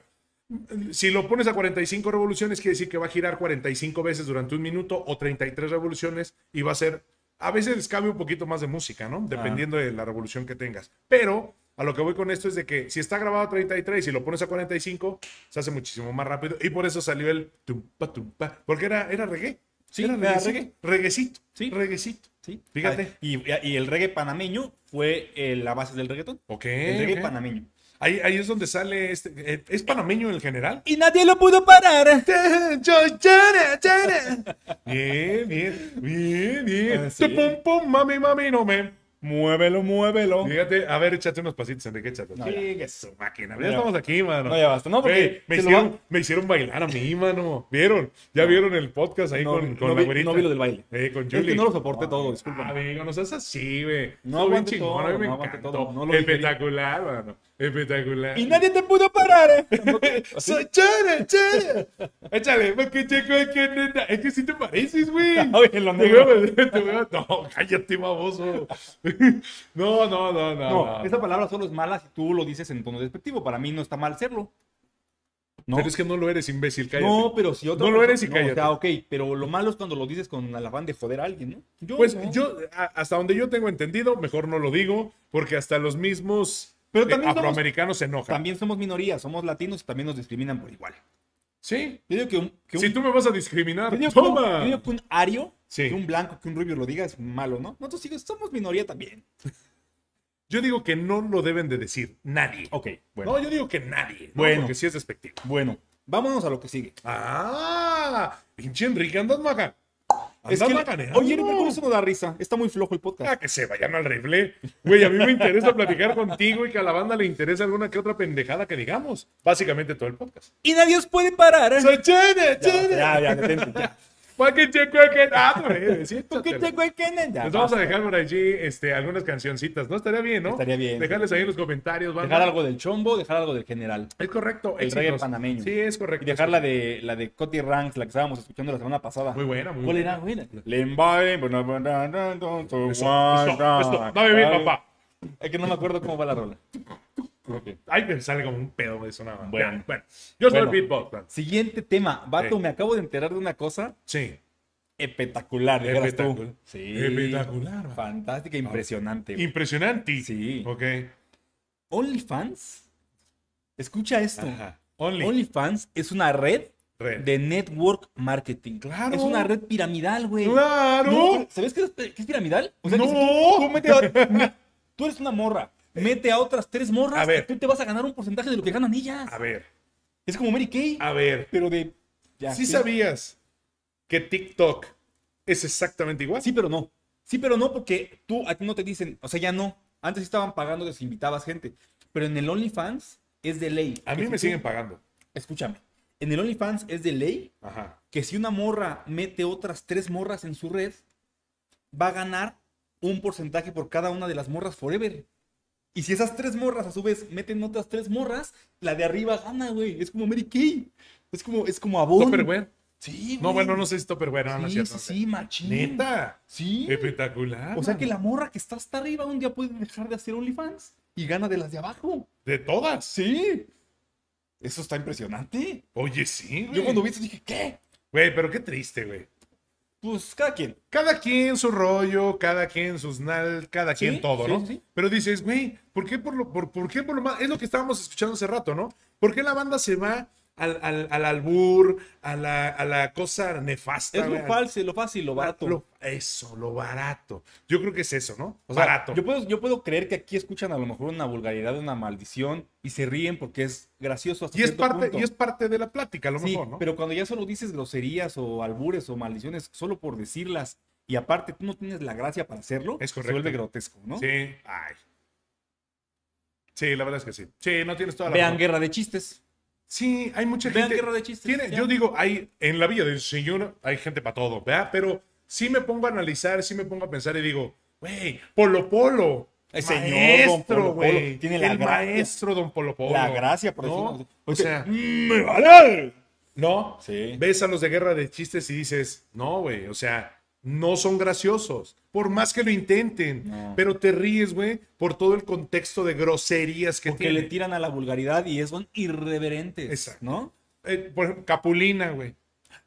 Speaker 2: si lo pones a 45 revoluciones, quiere decir que va a girar 45 veces durante un minuto o 33 revoluciones y va a ser, a veces cambia un poquito más de música, ¿no? Dependiendo de la revolución que tengas. Pero a lo que voy con esto es de que si está grabado a 33 y lo pones a 45, se hace muchísimo más rápido y por eso salió el tumpa tumpa, porque era, era reggae.
Speaker 1: Sí,
Speaker 2: era
Speaker 1: reggae.
Speaker 2: Reguecito.
Speaker 1: Sí.
Speaker 2: Reguecito.
Speaker 1: Sí.
Speaker 2: Fíjate.
Speaker 1: Ah, Y, y el reggae panameño fue eh, la base del reggaetón.
Speaker 2: Ok.
Speaker 1: El reggae
Speaker 2: ok.
Speaker 1: panameño.
Speaker 2: Ahí, ahí es donde sale este. eh, ¿Es panameño en general?
Speaker 1: Y nadie lo pudo parar. [laughs]
Speaker 2: Bien, bien, bien, bien.
Speaker 1: Ah,
Speaker 2: pum, pum, mami, mami, no me.
Speaker 1: Muévelo, muévelo.
Speaker 2: Fíjate, a ver, échate unos pasitos, Enrique, échate.
Speaker 1: No,
Speaker 2: es su máquina. Ya estamos aquí, mano.
Speaker 1: No, ya basta. No, porque
Speaker 2: me, hicieron,
Speaker 1: va-
Speaker 2: me hicieron bailar a mí, mano. ¿Vieron? ¿Ya vieron el podcast ahí
Speaker 1: No,
Speaker 2: con,
Speaker 1: vi-
Speaker 2: con
Speaker 1: no
Speaker 2: la güerita?
Speaker 1: no vi lo del baile.
Speaker 2: Eh, con
Speaker 1: Es que
Speaker 2: Julie.
Speaker 1: no lo soporté todo, disculpa.
Speaker 2: Amigo, no seas así, güey.
Speaker 1: No aguante
Speaker 2: chingón,
Speaker 1: todo,
Speaker 2: a mí me
Speaker 1: no aguante
Speaker 2: encantó.
Speaker 1: todo, no lo digerí.
Speaker 2: Espectacular, mano. Espectacular.
Speaker 1: Y nadie te pudo parar. [laughs] [laughs]
Speaker 2: Soy chara, chara. [laughs] Échale, porque checo es que neta. Es que sí te pareces, güey.
Speaker 1: Oye, lo negro.
Speaker 2: a- a- No, cállate, baboso. [laughs] No, no, no, no.
Speaker 1: No, esa palabra solo es mala si tú lo dices en tono despectivo. Para mí no está mal serlo. No,
Speaker 2: Pero es que no lo eres, imbécil, cállate.
Speaker 1: no pero si otra
Speaker 2: No lo eres y
Speaker 1: no,
Speaker 2: cállate.
Speaker 1: O sea, ok, pero lo malo es cuando lo dices con el afán de joder a alguien, ¿no? Yo
Speaker 2: Pues
Speaker 1: no.
Speaker 2: yo, a- hasta donde yo tengo entendido, mejor no lo digo, porque hasta los mismos
Speaker 1: Pero
Speaker 2: eh,
Speaker 1: también somos-
Speaker 2: afroamericanos se enojan.
Speaker 1: También somos minorías, somos latinos y también nos discriminan por igual.
Speaker 2: Sí.
Speaker 1: Yo digo que un, que un-
Speaker 2: Si tú me vas a discriminar,
Speaker 1: yo digo que un-
Speaker 2: toma.
Speaker 1: yo digo que un ario,
Speaker 2: Sí.
Speaker 1: que un blanco, que un rubio lo diga es malo, ¿no? Nosotros sí somos minoría también.
Speaker 2: Yo digo que no lo deben de decir nadie.
Speaker 1: Ok, bueno.
Speaker 2: No, yo digo que nadie. ¿no?
Speaker 1: Bueno.
Speaker 2: Porque sí es despectivo.
Speaker 1: Bueno, vámonos a lo que sigue.
Speaker 2: Ah, pinche Enrique, andas maca.
Speaker 1: Es que, oye, por eso no da risa. Está muy flojo el podcast.
Speaker 2: Ah, que se vayan al rifle. Güey, a mí me interesa platicar contigo y que a la banda le interese alguna que otra pendejada que digamos. Básicamente todo el podcast.
Speaker 1: Y nadie os puede parar.
Speaker 2: Soy chene,
Speaker 1: Ya,
Speaker 2: chene.
Speaker 1: ya, ya, detente, ya.
Speaker 2: Que checo que- ah, güey, sí, Les vamos a dejar por allí este, algunas cancioncitas, ¿no? Estaría bien, ¿no?
Speaker 1: Estaría bien.
Speaker 2: Dejarles ahí en los comentarios, banda.
Speaker 1: Dejar algo del chombo, dejar algo del general.
Speaker 2: Es correcto.
Speaker 1: El reggae panameño.
Speaker 2: Sí, es correcto.
Speaker 1: Y dejar la de, la de Coti Ranks, la que estábamos escuchando la semana pasada.
Speaker 2: Muy buena, muy
Speaker 1: ¿Cuál
Speaker 2: buena.
Speaker 1: era? Buena. Le.
Speaker 2: Dame bien, papá.
Speaker 1: Es que no me acuerdo cómo va la rola.
Speaker 2: Ay, me sale como un pedo de eso nada más.
Speaker 1: Bueno.
Speaker 2: Ya, bueno. Yo soy
Speaker 1: Bueno.
Speaker 2: el beatbox, man.
Speaker 1: Siguiente tema. Vato,
Speaker 2: Sí.
Speaker 1: me acabo de enterar de una cosa
Speaker 2: Sí.
Speaker 1: espectacular. tú.
Speaker 2: Espectacular.
Speaker 1: Sí.
Speaker 2: Espectacular.
Speaker 1: Fantástica, impresionante. güey.
Speaker 2: Impresionante.
Speaker 1: Sí.
Speaker 2: Ok.
Speaker 1: OnlyFans. Escucha esto.
Speaker 2: Ajá. Only.
Speaker 1: OnlyFans es una red
Speaker 2: Red.
Speaker 1: de network marketing.
Speaker 2: Claro.
Speaker 1: Es una red piramidal, güey.
Speaker 2: ¡Claro!
Speaker 1: No, ¿Sabes qué es, qué es piramidal? O sea, que
Speaker 2: ¡No!
Speaker 1: si [laughs] tú eres una morra. Mete a otras tres morras.
Speaker 2: A ver.
Speaker 1: Tú te vas a ganar un porcentaje de lo que ganan ellas.
Speaker 2: A ver,
Speaker 1: Es como Mary Kay,
Speaker 2: a ver.
Speaker 1: pero de. ya,
Speaker 2: ¿Sí sabías que TikTok es exactamente igual?
Speaker 1: Sí, pero no. Sí, pero no, porque tú, a ti no te dicen, o sea, ya no. Antes estaban pagando, les invitabas gente. Pero en el OnlyFans es de ley.
Speaker 2: A
Speaker 1: que
Speaker 2: mí
Speaker 1: si
Speaker 2: me
Speaker 1: tú-
Speaker 2: siguen pagando.
Speaker 1: Escúchame. En el OnlyFans es de ley
Speaker 2: Ajá.
Speaker 1: que si una morra mete otras tres morras en su red, va a ganar un porcentaje por cada una de las morras forever. Y si esas tres morras a su vez meten otras tres morras, la de arriba gana, güey. Es como Mary Kay. Es como, es como Avon.
Speaker 2: Tupperware.
Speaker 1: Sí, güey.
Speaker 2: No, bueno, no sé si Tupperware. No, no es
Speaker 1: Sí,
Speaker 2: cierto.
Speaker 1: sí, sí, machín.
Speaker 2: Neta.
Speaker 1: Sí.
Speaker 2: Espectacular.
Speaker 1: O sea que la morra que está hasta arriba un día puede dejar de hacer OnlyFans y gana de las de abajo.
Speaker 2: De todas.
Speaker 1: Sí. Eso está impresionante.
Speaker 2: Oye, sí, güey.
Speaker 1: Yo cuando vi esto dije, ¿qué?
Speaker 2: Güey, pero qué triste, güey.
Speaker 1: Pues cada quien.
Speaker 2: Cada quien su rollo, cada quien sus nal, cada
Speaker 1: Sí,
Speaker 2: quien todo,
Speaker 1: sí,
Speaker 2: ¿no?
Speaker 1: sí.
Speaker 2: Pero dices, güey, ¿por qué por lo, por, por qué por lo más? Es lo que estábamos escuchando hace rato, ¿no? ¿Por qué la banda se va al, al, al albur, a la, a la cosa nefasta?
Speaker 1: Es lo falso, lo fácil, lo barato.
Speaker 2: Lo- eso, lo barato. Yo creo que es eso, ¿no?
Speaker 1: O sea,
Speaker 2: barato.
Speaker 1: Yo puedo, yo puedo creer que aquí escuchan a lo mejor una vulgaridad, una maldición y se ríen porque es gracioso hasta
Speaker 2: y, es parte,
Speaker 1: punto.
Speaker 2: y es parte de la plática, a lo
Speaker 1: Sí,
Speaker 2: mejor, ¿no?
Speaker 1: pero cuando ya solo dices groserías o albures o maldiciones solo por decirlas y aparte tú no tienes la gracia para hacerlo,
Speaker 2: Es
Speaker 1: se
Speaker 2: correcto.
Speaker 1: vuelve grotesco, ¿no?
Speaker 2: Sí. Ay. Sí, la verdad es que sí. Sí, no tienes toda la
Speaker 1: Vean
Speaker 2: razón.
Speaker 1: Guerra de Chistes.
Speaker 2: Sí, hay mucha
Speaker 1: Vean
Speaker 2: gente.
Speaker 1: Guerra de Chistes.
Speaker 2: Tiene, yo digo, hay, en la vida del señor hay gente para todo, ¿verdad? Pero sí me pongo a analizar, sí me pongo a pensar y digo, güey, Polo Polo.
Speaker 1: El señor Don
Speaker 2: maestro, güey.
Speaker 1: tiene la
Speaker 2: el
Speaker 1: gracia.
Speaker 2: maestro Don Polo Polo.
Speaker 1: La gracia, por
Speaker 2: ¿no?
Speaker 1: decirlo.
Speaker 2: O sea,
Speaker 1: ¡Me vale!
Speaker 2: No,
Speaker 1: Sí.
Speaker 2: ves a los de guerra de chistes y dices, no, güey, o sea, no son graciosos, por más que lo intenten,
Speaker 1: No.
Speaker 2: pero te ríes, güey, por todo el contexto de groserías que
Speaker 1: Porque
Speaker 2: tiene.
Speaker 1: le tiran a la vulgaridad y es- son irreverentes.
Speaker 2: Exacto.
Speaker 1: ¿No?
Speaker 2: Eh, por ejemplo, Capulina, güey,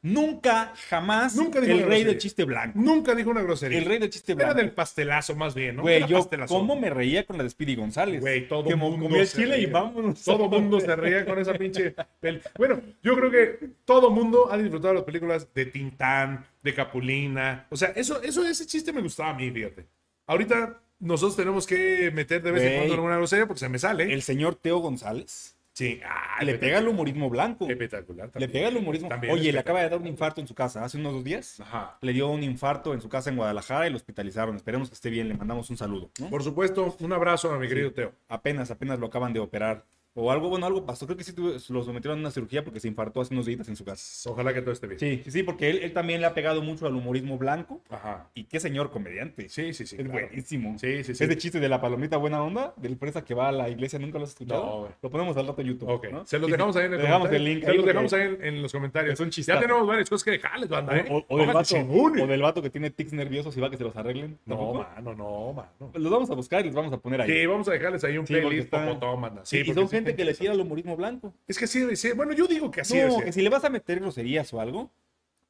Speaker 1: Nunca, jamás
Speaker 2: Nunca dijo
Speaker 1: el
Speaker 2: una
Speaker 1: rey
Speaker 2: grosería.
Speaker 1: del chiste blanco.
Speaker 2: nunca dijo una grosería.
Speaker 1: El rey del chiste
Speaker 2: Era
Speaker 1: blanco.
Speaker 2: del pastelazo más bien, ¿no?
Speaker 1: Güey,
Speaker 2: Era
Speaker 1: yo
Speaker 2: pastelazo.
Speaker 1: cómo me reía con la de Speedy González.
Speaker 2: Güey, todo
Speaker 1: que
Speaker 2: mundo
Speaker 1: comía
Speaker 2: se
Speaker 1: chile y
Speaker 2: reía.
Speaker 1: vámonos.
Speaker 2: Todo mundo se reía con esa pinche peli. Bueno, yo creo que todo mundo ha disfrutado de las películas de Tintán, de Capulina. O sea, eso, eso, ese chiste me gustaba a mí, fíjate. Ahorita nosotros tenemos que meter de vez en
Speaker 1: Güey.
Speaker 2: cuando alguna grosería porque se me sale.
Speaker 1: El señor Teo González
Speaker 2: Sí, ah,
Speaker 1: le pega el humorismo blanco.
Speaker 2: espectacular.
Speaker 1: Le pega el humorismo.
Speaker 2: También
Speaker 1: Oye, le acaba de dar un infarto en su casa hace unos dos días.
Speaker 2: Ajá.
Speaker 1: Le dio un infarto en su casa en Guadalajara y lo hospitalizaron. Esperemos que esté bien. Le mandamos un saludo. ¿no?
Speaker 2: Por supuesto, un abrazo a mi querido Teo.
Speaker 1: Apenas, apenas lo acaban de operar. O algo, bueno, algo pasó. Creo que sí tuvo- lo sometieron a una cirugía porque se infartó hace unos días en su casa.
Speaker 2: Ojalá que todo esté bien.
Speaker 1: Sí, sí, sí, porque él, él también le ha pegado mucho al humorismo blanco.
Speaker 2: Ajá.
Speaker 1: Y qué señor comediante.
Speaker 2: Sí, sí, sí.
Speaker 1: es
Speaker 2: claro.
Speaker 1: buenísimo.
Speaker 2: Sí, sí, sí.
Speaker 1: Ese chiste de la palomita buena onda, del presa que va a la iglesia, ¿nunca lo has escuchado?
Speaker 2: No,
Speaker 1: lo ponemos al rato en YouTube.
Speaker 2: Ok,
Speaker 1: ¿no?
Speaker 2: se los dejamos ahí en el [laughs]
Speaker 1: dejamos el link.
Speaker 2: Se
Speaker 1: ahí
Speaker 2: los dejamos ahí en, en los comentarios.
Speaker 1: Es un
Speaker 2: ya
Speaker 1: chistazo.
Speaker 2: tenemos varias cosas que dejarles, banda, ¿eh?
Speaker 1: O, del vato, o del vato que tiene tics nerviosos y va a que se los arreglen.
Speaker 2: No, mano, no, mano.
Speaker 1: Los vamos a buscar y los vamos a poner ahí.
Speaker 2: Sí, vamos a dejarles ahí un
Speaker 1: Sí,
Speaker 2: playlist
Speaker 1: está-. Sí,
Speaker 2: porque
Speaker 1: son
Speaker 2: sí
Speaker 1: gente que le tira al humorismo blanco.
Speaker 2: Es que así debe ser. Bueno, yo digo que así
Speaker 1: no,
Speaker 2: ser.
Speaker 1: que si le vas a meter groserías o algo,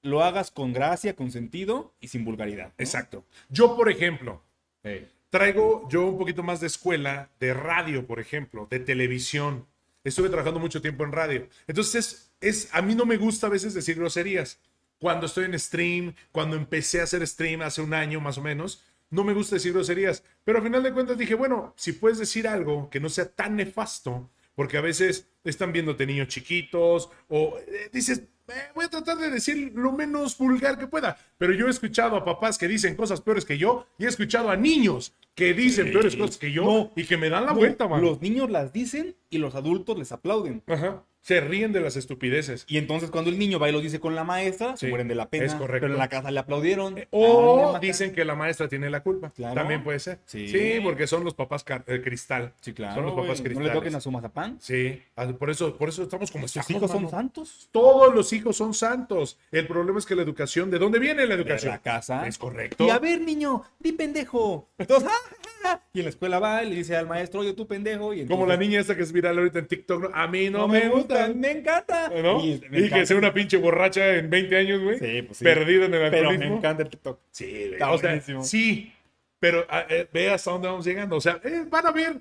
Speaker 1: lo hagas con gracia, con sentido y sin vulgaridad. ¿no?
Speaker 2: Exacto. Yo, por ejemplo,
Speaker 1: Sí.
Speaker 2: traigo yo un poquito más de escuela, de radio, por ejemplo, de televisión. Estuve trabajando mucho tiempo en radio. Entonces, es, a mí no me gusta a veces decir groserías. Cuando estoy en stream, cuando empecé a hacer stream hace un año más o menos, no me gusta decir groserías. Pero al final de cuentas dije, bueno, si puedes decir algo que no sea tan nefasto, porque a veces están viéndote niños chiquitos o eh, dices, "Eh, voy a tratar de decir lo menos vulgar que pueda. Pero yo he escuchado a papás que dicen cosas peores que yo y he escuchado a niños que dicen peores cosas que yo
Speaker 1: No.
Speaker 2: y que me dan la
Speaker 1: No,
Speaker 2: vuelta, man.
Speaker 1: Los niños las dicen y los adultos les aplauden.
Speaker 2: Ajá. Se ríen de las estupideces.
Speaker 1: Y entonces cuando el niño va y lo dice con la maestra, se mueren de la pena.
Speaker 2: es correcto.
Speaker 1: Pero en la casa le aplaudieron. Ah,
Speaker 2: O dicen que la maestra tiene la culpa.
Speaker 1: Claro.
Speaker 2: También puede ser.
Speaker 1: Sí.
Speaker 2: Sí, porque son los papás eh, cristal.
Speaker 1: Sí, claro.
Speaker 2: Son los papás
Speaker 1: güey. No le toquen a su mazapán.
Speaker 2: Sí, ah, por eso, por eso estamos como estamos.
Speaker 1: hijos son santos.
Speaker 2: Todos los hijos son santos. El problema es que la educación, ¿de dónde viene la
Speaker 1: De
Speaker 2: educación?
Speaker 1: la casa.
Speaker 2: Es correcto.
Speaker 1: Y a ver, niño, di pendejo. Entonces, [laughs] ¡ah, y en la escuela va y le dice al maestro, oye, tú pendejo. Y
Speaker 2: Como la niña esta que es viral ahorita en TikTok. ¿no? A mí no,
Speaker 1: No
Speaker 2: me gusta.
Speaker 1: Me encanta.
Speaker 2: ¿No?
Speaker 1: Y, me
Speaker 2: Y, que sea una pinche borracha en 20 años, güey.
Speaker 1: Sí, pues sí.
Speaker 2: Perdida en el
Speaker 1: Pero
Speaker 2: alcoholismo.
Speaker 1: me encanta el TikTok.
Speaker 2: Sí, güey.
Speaker 1: Está
Speaker 2: O sea,
Speaker 1: buenísimo.
Speaker 2: sí, pero ah, eh, ve hasta dónde vamos llegando. O sea, eh, van a ver.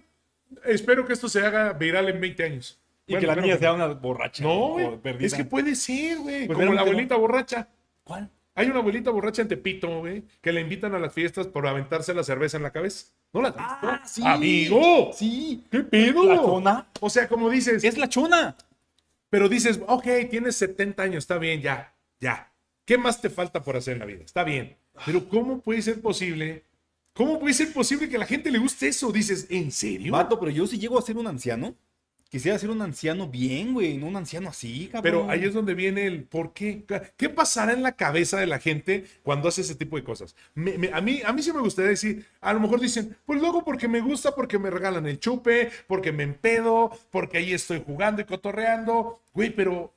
Speaker 2: Espero que esto se haga viral en 20 años.
Speaker 1: Y
Speaker 2: Bueno,
Speaker 1: que la niña
Speaker 2: que-
Speaker 1: sea una borracha.
Speaker 2: No, güey.
Speaker 1: perdida.
Speaker 2: Es que puede ser, güey.
Speaker 1: Pues
Speaker 2: como la abuelita borracha.
Speaker 1: ¿Cuál?
Speaker 2: Hay una abuelita borracha en Tepito, güey, que le invitan a las fiestas por aventarse la cerveza en la cabeza. ¿No la has visto?
Speaker 1: Ah, sí.
Speaker 2: ¡Amigo!
Speaker 1: Sí.
Speaker 2: ¿Qué pedo?
Speaker 1: La chona.
Speaker 2: O sea, como dices,
Speaker 1: Es la chona.
Speaker 2: Pero dices, ok, tienes 70 años, está bien, ya, ya. ¿Qué más te falta por hacer en la vida? Está bien. Pero ¿cómo puede ser posible? ¿Cómo puede ser posible que la gente le guste eso? Dices, ¿en serio?
Speaker 1: Vato, pero yo si llego a ser un anciano, quisiera ser un anciano bien, güey, no un anciano así, cabrón.
Speaker 2: Pero ahí es donde viene el por qué. ¿Qué pasará en la cabeza de la gente cuando hace ese tipo de cosas? Me- me- a, mí, a mí sí me gustaría decir, a lo mejor dicen, pues luego porque me gusta, porque me regalan el chupe, porque me empedo, porque ahí estoy jugando y cotorreando. Güey, pero...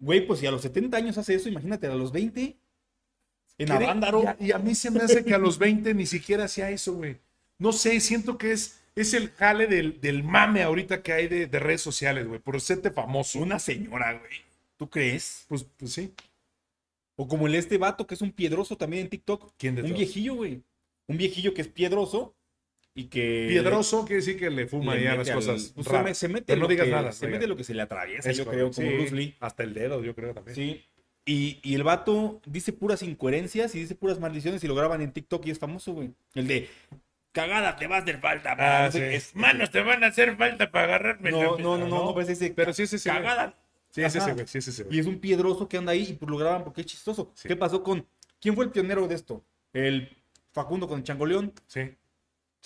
Speaker 1: Güey, pues si a los 70 años hace eso, imagínate a los 20. En
Speaker 2: ¿qué-
Speaker 1: Avándaro.
Speaker 2: Y a, y a mí se me hace que a los 20 ni siquiera hacía eso, güey. No sé, siento que es, es el jale del, del mame ahorita que hay de, de redes sociales, güey, por serte famoso.
Speaker 1: Una señora, güey. ¿Tú crees?
Speaker 2: Pues, pues sí.
Speaker 1: O como el este vato que es un piedroso también en TikTok.
Speaker 2: ¿Quién de
Speaker 1: Un
Speaker 2: todos?
Speaker 1: viejillo, güey. Un viejillo que es piedroso y que.
Speaker 2: Piedroso quiere decir que le fuma
Speaker 1: le
Speaker 2: ya las
Speaker 1: al-
Speaker 2: cosas.
Speaker 1: pues se,
Speaker 2: raras.
Speaker 1: me- se mete
Speaker 2: Pero no digas
Speaker 1: que,
Speaker 2: nada.
Speaker 1: Se mete lo que se le atraviesa,
Speaker 2: Es
Speaker 1: yo
Speaker 2: correcto.
Speaker 1: creo, como
Speaker 2: Sí,
Speaker 1: Bruce Lee.
Speaker 2: Hasta el dedo, yo creo también.
Speaker 1: Sí. Y, y el vato dice puras incoherencias y dice puras maldiciones y lo graban en TikTok y es famoso, güey. El de cagada te vas a hacer falta.
Speaker 2: Ah,
Speaker 1: no sé
Speaker 2: sí.
Speaker 1: Es-
Speaker 2: Manos te van a hacer falta para agarrarme.
Speaker 1: No, no, no, no, no, pues ese
Speaker 2: Pero sí es ese.
Speaker 1: cagada.
Speaker 2: Sí es ese, güey. Sí es ese, güey.
Speaker 1: Y es un piedroso que anda ahí y pues lo graban porque es chistoso.
Speaker 2: Sí.
Speaker 1: ¿Qué pasó con quién fue el pionero de esto? El Facundo con Changoleón.
Speaker 2: Sí.
Speaker 1: ¿Y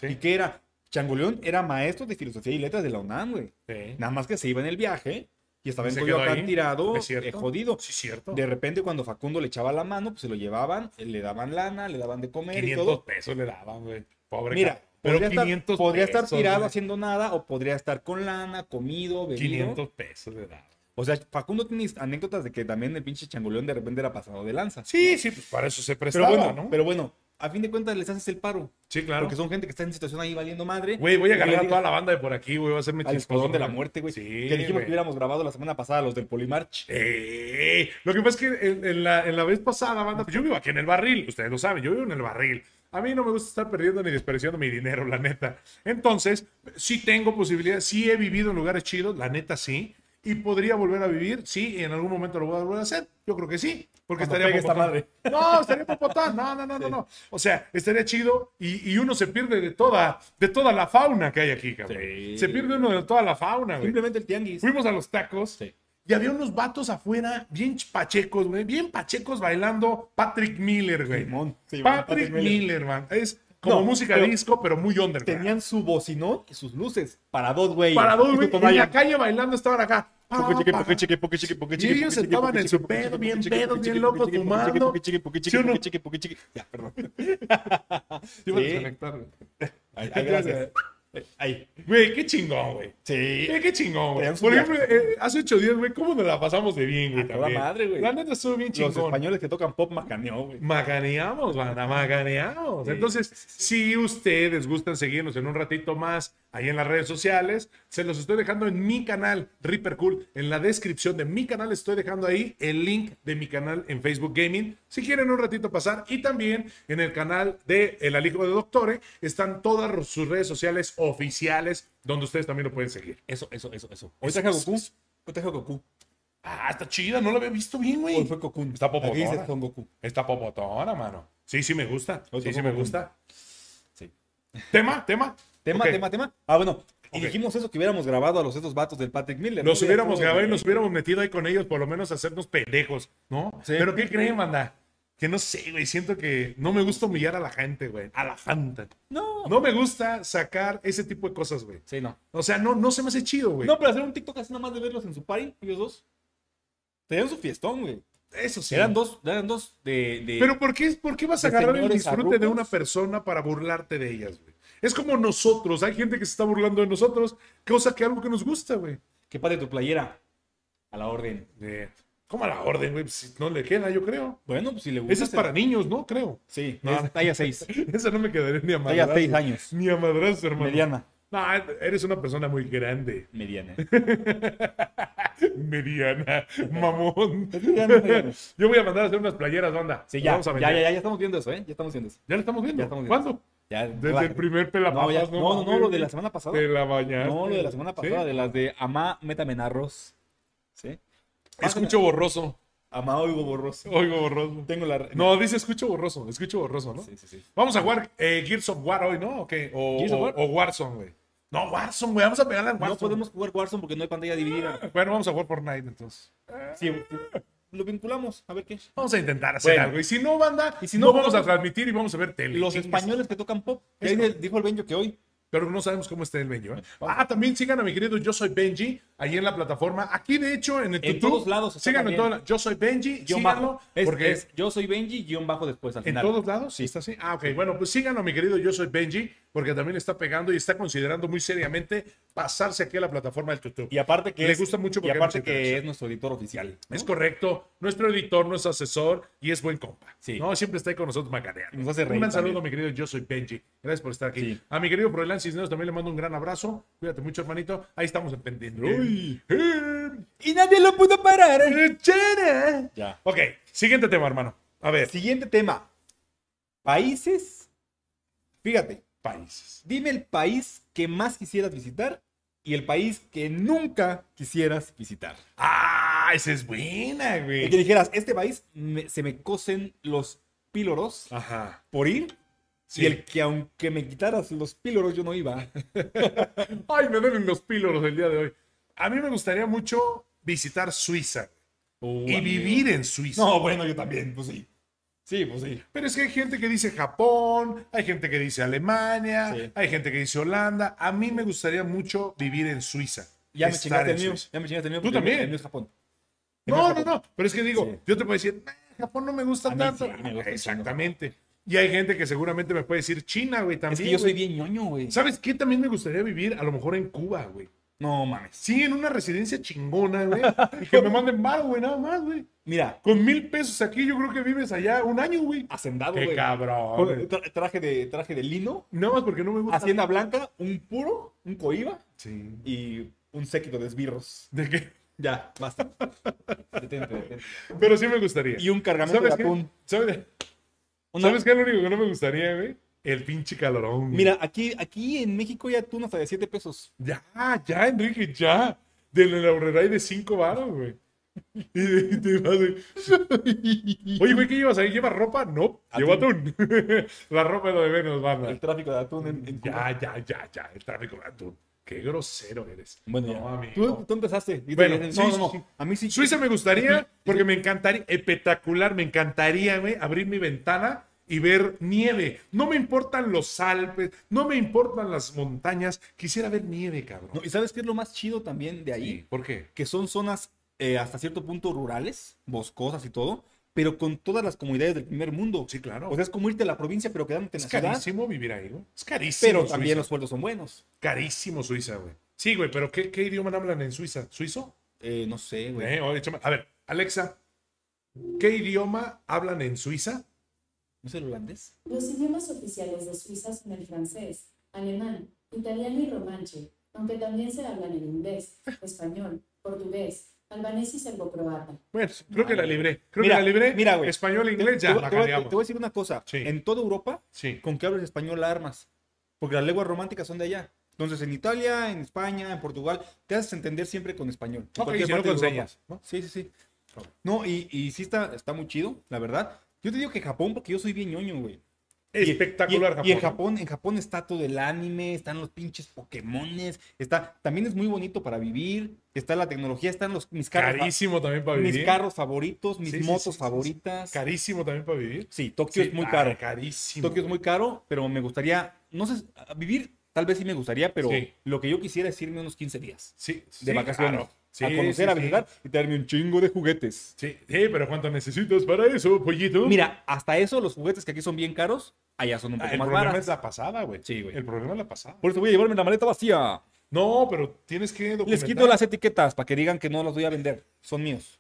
Speaker 2: Sí.
Speaker 1: qué era? Changoleón era maestro de filosofía y letras de la UNAM, güey.
Speaker 2: Sí.
Speaker 1: Nada más que se iba en el viaje y estaba
Speaker 2: Y
Speaker 1: en Coyoacán tirado, eh, jodido.
Speaker 2: Sí, cierto.
Speaker 1: De repente cuando Facundo le echaba la mano, pues se lo llevaban, le daban lana, le daban de comer y
Speaker 2: 500
Speaker 1: todo.
Speaker 2: pesos le daban, güey. Pobre
Speaker 1: Mira.
Speaker 2: Pero
Speaker 1: podría, estar,
Speaker 2: 500
Speaker 1: podría estar
Speaker 2: pesos,
Speaker 1: tirado
Speaker 2: güey.
Speaker 1: haciendo nada o podría estar con lana, comido, bebido.
Speaker 2: 500 pesos le daban.
Speaker 1: O sea, Facundo tiene anécdotas de que también el pinche changoleón de repente era pasado de lanza.
Speaker 2: Sí, sí, pues para eso se prestaba,
Speaker 1: Pero bueno,
Speaker 2: ¿no?
Speaker 1: pero bueno, a fin de cuentas les haces el paro.
Speaker 2: sí, claro.
Speaker 1: Porque son gente que está en situación ahí valiendo madre.
Speaker 2: Güey, voy a agarrar a toda la banda de por aquí, güey. Voy a hacerme
Speaker 1: Al de la muerte, güey.
Speaker 2: Sí,
Speaker 1: que dijimos
Speaker 2: güey.
Speaker 1: que hubiéramos grabado la semana pasada los del Polimarch.
Speaker 2: Eh, lo que pasa es que en, en la, en la vez pasada, banda, pues yo vivo aquí en el barril, ustedes lo saben, yo vivo en el barril. A mí no me gusta estar perdiendo ni desperdiciando mi dinero, la neta. Entonces, sí tengo posibilidades, sí he vivido en lugares chidos, la neta sí. Y podría volver a vivir, sí, y en algún momento lo voy a volver a hacer. Yo creo que sí, porque
Speaker 1: Cuando
Speaker 2: estaría
Speaker 1: esta
Speaker 2: popotón. No, estaría popotón. No, no, no, no, no. O sea, estaría chido y, y uno se pierde de toda, de toda la fauna que hay aquí, cabrón.
Speaker 1: Sí.
Speaker 2: Se pierde uno de toda la fauna, güey.
Speaker 1: Simplemente el tianguis.
Speaker 2: Fuimos a los tacos
Speaker 1: Sí.
Speaker 2: Y había unos vatos afuera, bien pachecos, güey, bien pachecos bailando Patrick Miller, güey.
Speaker 1: Simón, Simón,
Speaker 2: Patrick,
Speaker 1: Patrick
Speaker 2: Miller, man. Es como
Speaker 1: No,
Speaker 2: música
Speaker 1: pero
Speaker 2: disco, pero muy underground.
Speaker 1: Tenían su bocinón y sus luces para dos güeyes.
Speaker 2: Para dos,
Speaker 1: Y su
Speaker 2: güey, [laughs] en la calle bailando estaban acá. Y ellos estaban en su pedo, bien pedos, bien locos, fumando.
Speaker 1: Ya, perdón. Sí. Ay, ay, gracias. Ahí.
Speaker 2: Güey, qué chingón, güey.
Speaker 1: Sí.
Speaker 2: Eh, qué chingón, güey. Por ejemplo, eh, hace ocho días, güey, ¿cómo nos la pasamos de bien, güey?
Speaker 1: A toda madre, güey.
Speaker 2: La neta estuvo bien
Speaker 1: Los
Speaker 2: chingón.
Speaker 1: españoles que tocan pop macaneó, güey.
Speaker 2: Maganeamos, banda, maganeamos.
Speaker 1: Sí,
Speaker 2: Entonces, si ustedes gustan seguirnos en un ratito más ahí en las redes sociales, se los estoy dejando en mi canal, Reaper Cool. En la descripción de mi canal estoy dejando ahí el link de mi canal en Facebook Gaming. Si quieren un ratito pasar. Y también en el canal de El Alijo de Doctore están todas sus redes sociales oficiales donde ustedes también lo pueden seguir.
Speaker 1: Eso, eso, eso, eso. Hoy traje a Goku. Hoy traje a Goku.
Speaker 2: Ah, está chida, no lo había visto bien, güey.
Speaker 1: Hoy fue Cocoon.
Speaker 2: Está popotona.
Speaker 1: Goku.
Speaker 2: Está popotona, mano. Sí, sí me gusta. Sí, sí me
Speaker 1: Goku.
Speaker 2: gusta.
Speaker 1: Sí.
Speaker 2: ¿Tema? ¿Tema?
Speaker 1: Tema, tema, tema. Ah, bueno. Y dijimos eso, que hubiéramos grabado a los estos vatos del Patrick Miller. ¿no?
Speaker 2: hubiéramos grabado y nos hubiéramos metido ahí con ellos, por lo menos a hacernos pendejos, ¿no?
Speaker 1: Sí.
Speaker 2: Pero ¿qué creen, banda? Que no sé, güey. Siento que no me gusta humillar a la gente, güey. A la gente.
Speaker 1: No.
Speaker 2: No me gusta sacar ese tipo de cosas, güey.
Speaker 1: Sí, no.
Speaker 2: O sea, no, no se me hace chido, güey.
Speaker 1: No, pero hacer un TikTok así nada más de verlos en su party, ellos dos. Tenían su fiestón, güey.
Speaker 2: Eso sí.
Speaker 1: Eran dos, eran dos de. de-
Speaker 2: Pero ¿por qué, por qué vas a agarrar el disfrute de una persona para burlarte de ellas, güey? Es como nosotros. Hay gente que se está burlando de nosotros, cosa que algo que nos gusta, güey.
Speaker 1: ¿Qué padre tu playera? A la orden.
Speaker 2: De- ¿Cómo a la orden, güey? Pues, si no le queda, yo creo.
Speaker 1: Bueno, pues si le gusta.
Speaker 2: Esa es para niños, ¿no? Creo.
Speaker 1: Sí,
Speaker 2: No.
Speaker 1: es talla 6. [laughs]
Speaker 2: Esa no me quedaría ni a
Speaker 1: Talla
Speaker 2: madrazo.
Speaker 1: 6 años.
Speaker 2: Ni a madrazo, hermano.
Speaker 1: Mediana.
Speaker 2: No, eres una persona muy grande.
Speaker 1: Mediana. [laughs]
Speaker 2: Mediana. Mamón. Yo voy a mandar a hacer unas playeras, banda.
Speaker 1: Sí, ya,
Speaker 2: vamos a
Speaker 1: ya, ya, ya, ya estamos viendo eso, ¿eh? Ya estamos viendo eso.
Speaker 2: ¿Ya lo estamos viendo?
Speaker 1: Ya estamos viendo.
Speaker 2: ¿Cuándo?
Speaker 1: Ya,
Speaker 2: Desde el primer pelapapas.
Speaker 1: no, ya, no, no, no, lo de la semana pasada.
Speaker 2: De la mañana.
Speaker 1: No, lo de la semana pasada, de las de Amá, métame en arroz. ¿Sí?
Speaker 2: Escucho borroso.
Speaker 1: Amá, oigo borroso.
Speaker 2: Oigo borroso.
Speaker 1: Tengo la.
Speaker 2: No, dice escucho borroso. Escucho borroso, ¿no?
Speaker 1: Sí, sí, sí.
Speaker 2: Vamos a jugar eh, Gears of War hoy, ¿no? ¿O qué? O, o Warzone, güey. No, Warzone, güey. Vamos a pegarle al Warzone.
Speaker 1: No podemos jugar Warzone porque no hay pantalla dividida.
Speaker 2: Bueno, vamos a jugar Fortnite entonces.
Speaker 1: Sí, lo vinculamos, a ver qué.
Speaker 2: Vamos a intentar hacer
Speaker 1: Bueno.
Speaker 2: algo. Y si no, banda,
Speaker 1: Y si
Speaker 2: no,
Speaker 1: no,
Speaker 2: vamos a transmitir y vamos a ver tele.
Speaker 1: Los españoles que tocan pop. Ahí dijo el Benjo que hoy.
Speaker 2: Pero no sabemos cómo está el Benjo. ¿eh? Ah, también sigan a mi querido Yo Soy Benji, ahí en la plataforma. Aquí, de hecho, en el
Speaker 1: En
Speaker 2: YouTube.
Speaker 1: todos lados
Speaker 2: Síganlo en todos Yo Soy Benji,
Speaker 1: Guión
Speaker 2: síganlo.
Speaker 1: bajo. Es,
Speaker 2: porque
Speaker 1: es yo soy Benji, guion bajo después al
Speaker 2: ¿En
Speaker 1: final.
Speaker 2: todos lados? Sí. ¿Está así? Ah, ok. Bueno, pues síganlo, mi querido Yo Soy Benji, porque también está pegando y está considerando muy seriamente pasarse aquí a la plataforma del YouTube.
Speaker 1: Y aparte que
Speaker 2: Le
Speaker 1: es,
Speaker 2: gusta mucho
Speaker 1: y
Speaker 2: porque hay
Speaker 1: aparte que es nuestro editor oficial. ¿no?
Speaker 2: Es correcto. Nuestro editor, nuestro asesor y es buen compa.
Speaker 1: Sí.
Speaker 2: No, siempre está ahí con nosotros macaneando.
Speaker 1: Nos hace
Speaker 2: Un gran saludo, mi querido Yo Soy Benji. Gracias por estar aquí.
Speaker 1: Sí.
Speaker 2: A mi querido Froilán Cisneros también le mando un gran abrazo. Cuídate mucho, hermanito. Ahí estamos en pendiente.
Speaker 1: Uy. Y nadie lo pudo parar.
Speaker 2: eh.
Speaker 1: Ya.
Speaker 2: Ok, siguiente tema, hermano. A ver,
Speaker 1: Siguiente tema. Países. Fíjate,
Speaker 2: países.
Speaker 1: dime el país que más quisieras visitar y el país que nunca quisieras visitar.
Speaker 2: Ah, esa es buena,
Speaker 1: El
Speaker 2: güey.
Speaker 1: que dijeras, este país me- se me cosen los píloros
Speaker 2: Ajá.
Speaker 1: por ir.
Speaker 2: Sí.
Speaker 1: Y el que aunque me quitaras los píloros yo no iba. [laughs]
Speaker 2: Ay, me duelen los píloros el día de hoy. A mí me gustaría mucho visitar Suiza y vivir en Suiza.
Speaker 1: No, bueno, yo también, pues sí. Sí, pues sí.
Speaker 2: Pero es que hay gente que dice Japón, hay gente que dice Alemania,
Speaker 1: Sí.
Speaker 2: hay gente que dice Holanda. A mí me gustaría mucho vivir en Suiza.
Speaker 1: Ya me chingaste el mío. Ya me chingaste el mío.
Speaker 2: Tú también.
Speaker 1: El mío es Japón. El
Speaker 2: No, no, no. Pero es que digo,
Speaker 1: Sí.
Speaker 2: yo te puedo decir, "Nah, Japón no me gusta
Speaker 1: A
Speaker 2: tanto.
Speaker 1: sí, me gusta un chingo.
Speaker 2: Exactamente. Y hay gente que seguramente me puede decir China, güey, también.
Speaker 1: Es que yo soy bien ñoño, güey.
Speaker 2: ¿Sabes qué? También me gustaría vivir a lo mejor en Cuba, güey.
Speaker 1: No mames.
Speaker 2: Sí, en una residencia chingona, güey. [laughs] Y que me manden bar, güey, nada más, güey.
Speaker 1: Mira,
Speaker 2: Con mil pesos aquí, yo creo que vives allá un año, güey.
Speaker 1: hacendado,
Speaker 2: Qué
Speaker 1: güey.
Speaker 2: cabrón.
Speaker 1: Con
Speaker 2: güey.
Speaker 1: tra- traje de, traje de lino,
Speaker 2: Nada más porque no me gusta.
Speaker 1: hacienda blanca, un puro, un coiba
Speaker 2: Sí.
Speaker 1: y un séquito de esbirros.
Speaker 2: ¿De qué?
Speaker 1: Ya, basta. Detente, detente.
Speaker 2: Pero sí me gustaría.
Speaker 1: Y un cargamento de
Speaker 2: ¿Sabes qué?
Speaker 1: atún.
Speaker 2: ¿Sabes,
Speaker 1: Una-
Speaker 2: ¿Sabes qué es lo único que no me gustaría, güey? El pinche calorón. güey.
Speaker 1: Mira, aquí, aquí en México ya atún hasta de 7 pesos.
Speaker 2: Ya, ya, Enrique, ya. De la horrera hay de cinco varos, güey. Y de- te vas de- [laughs] Oye, güey, ¿qué llevas ahí? ¿Llevas ropa? No, llevo atún. [laughs] la ropa es lo de menos, banda.
Speaker 1: El tráfico de atún en, en Cuba.
Speaker 2: Ya, ya, ya, ya. El tráfico de atún. Qué grosero eres.
Speaker 1: Bueno,
Speaker 2: no, amigo.
Speaker 1: Tú, tú empezaste. Y te
Speaker 2: Bueno, sí,
Speaker 1: no,
Speaker 2: sí,
Speaker 1: no, no.
Speaker 2: sí.
Speaker 1: A mí sí.
Speaker 2: Suiza me gustaría, porque me encantaría, espectacular, me encantaría, güey, abrir mi ventana y ver nieve. No me importan los Alpes, no me importan las montañas, quisiera ver nieve, cabrón.
Speaker 1: No, ¿Y sabes qué es lo más chido también de ahí?
Speaker 2: Sí, ¿Por qué?
Speaker 1: Que son zonas eh, hasta cierto punto rurales, boscosas y todo, pero con todas las comunidades del primer mundo.
Speaker 2: Sí, claro.
Speaker 1: O sea, es como irte a la provincia, pero quedándote en
Speaker 2: es
Speaker 1: la ciudad.
Speaker 2: carísimo vivir ahí, güey. Es carísimo.
Speaker 1: Pero también
Speaker 2: Suiza.
Speaker 1: los sueldos son buenos.
Speaker 2: Carísimo Suiza, güey. Sí, güey, pero ¿qué, qué idioma hablan en Suiza? ¿Suizo?
Speaker 1: Eh, no sé, güey.
Speaker 2: Eh, A ver, Alexa, ¿qué idioma hablan en Suiza?
Speaker 1: ¿No es el holandés?
Speaker 3: Los idiomas oficiales de Suiza son el francés, alemán, italiano y romanche, aunque también se hablan en inglés, español, portugués, albanés y serbocroata.
Speaker 2: Bueno, creo que la libré. Creo
Speaker 1: Mira,
Speaker 2: que la libré.
Speaker 1: mira, güey.
Speaker 2: Español e
Speaker 1: Te,
Speaker 2: inglés,
Speaker 1: te
Speaker 2: ya,
Speaker 1: voy-
Speaker 2: la
Speaker 1: te te voy a decir una cosa.
Speaker 2: Sí.
Speaker 1: En toda Europa,
Speaker 2: Sí.
Speaker 1: con que hables español la armas. Porque las lenguas románticas son de allá. Entonces, en Italia, en España, en Portugal, te haces entender siempre con español. En
Speaker 2: Ok,
Speaker 1: cualquier
Speaker 2: si no
Speaker 1: parte de
Speaker 2: con
Speaker 1: Europa.
Speaker 2: señas, ¿no?
Speaker 1: Sí, sí, sí. No, y, y sí está, está muy chido, la verdad. Yo te digo que Japón, porque yo soy bien ñoño, güey. Y-
Speaker 2: Espectacular
Speaker 1: y, y en
Speaker 2: Japón.
Speaker 1: Japón, en Japón está todo el anime, están los pinches Pokémones, está, también es muy bonito para vivir, está la tecnología, están los mis carros,
Speaker 2: Carísimo también para vivir.
Speaker 1: mis carros favoritos, mis
Speaker 2: Sí,
Speaker 1: motos
Speaker 2: sí, sí, sí.
Speaker 1: favoritas.
Speaker 2: Carísimo también para vivir.
Speaker 1: Sí, Tokio es muy
Speaker 2: ah,
Speaker 1: caro.
Speaker 2: Carísimo.
Speaker 1: Tokio es muy caro, pero me gustaría, no sé, vivir, tal vez sí me gustaría, pero lo que yo quisiera es irme unos 15 días
Speaker 2: Sí,
Speaker 1: de vacaciones.
Speaker 2: claro. Sí,
Speaker 1: a conocer,
Speaker 2: sí,
Speaker 1: a
Speaker 2: sí.
Speaker 1: visitar y traerme un chingo de juguetes.
Speaker 2: Sí, sí, pero ¿cuánto necesitas para eso, pollito?
Speaker 1: Mira, hasta eso, los juguetes que aquí son bien caros, allá son un
Speaker 2: Ah,
Speaker 1: poco
Speaker 2: el
Speaker 1: más
Speaker 2: problema
Speaker 1: baratos.
Speaker 2: es la pasada, güey.
Speaker 1: Sí, güey.
Speaker 2: El problema es la pasada.
Speaker 1: Por eso voy a llevarme la maleta vacía.
Speaker 2: No, pero tienes que
Speaker 1: Les
Speaker 2: documentar.
Speaker 1: quito las etiquetas para que digan que no los voy a vender. Son míos.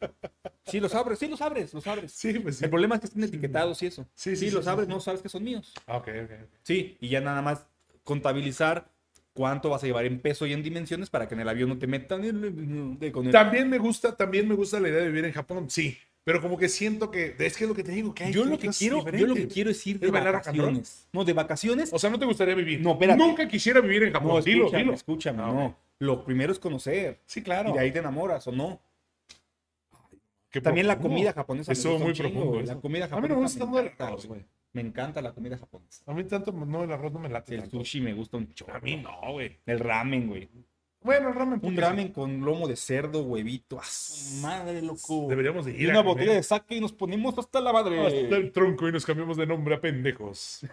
Speaker 1: Sí, los abres, sí, los abres, los abres.
Speaker 2: Sí, pues sí.
Speaker 1: El problema es que estén etiquetados y eso.
Speaker 2: Sí,
Speaker 1: Sí,
Speaker 2: sí, sí,
Speaker 1: los
Speaker 2: sí,
Speaker 1: abres,
Speaker 2: sí.
Speaker 1: no sabes que son míos.
Speaker 2: Ah, ok. ok.
Speaker 1: Sí, y ya nada más contabilizar cuánto vas a llevar en peso y en dimensiones para que en el avión no te metan con el...
Speaker 2: También me gusta, también me gusta la idea de vivir en Japón, sí. Pero como que siento que, es que es lo que te digo, que hay
Speaker 1: Yo lo que quiero, yo lo que
Speaker 2: diferentes.
Speaker 1: quiero es ir de
Speaker 2: ¿Es
Speaker 1: vacaciones. No, de vacaciones.
Speaker 2: O sea, no te gustaría vivir.
Speaker 1: No, espérate.
Speaker 2: Nunca quisiera vivir en Japón.
Speaker 1: No, escúchame,
Speaker 2: dilo.
Speaker 1: escúchame,
Speaker 2: Ah,
Speaker 1: no. Lo primero es conocer.
Speaker 2: Sí, claro.
Speaker 1: Y de ahí te enamoras o no.
Speaker 2: Qué
Speaker 1: También la comida japonesa. me
Speaker 2: Estuvo
Speaker 1: gusta
Speaker 2: muy profundo. eso.
Speaker 1: La comida
Speaker 2: A mí
Speaker 1: japonesa.
Speaker 2: no me gusta
Speaker 1: encanta, güey. Me encanta la comida japonesa.
Speaker 2: A mí tanto, no, el arroz no me late
Speaker 1: El
Speaker 2: tanto.
Speaker 1: sushi me gusta un chorro.
Speaker 2: A mí no, güey.
Speaker 1: El ramen, güey.
Speaker 2: Bueno, el ramen.
Speaker 1: Un ramen con lomo de cerdo, huevito. ¡A su madre, loco!
Speaker 2: Deberíamos de
Speaker 1: Y
Speaker 2: ir
Speaker 1: una
Speaker 2: a
Speaker 1: botella
Speaker 2: comer
Speaker 1: de sake y nos ponemos hasta la madre.
Speaker 2: hasta el tronco y nos cambiamos de nombre a pendejos.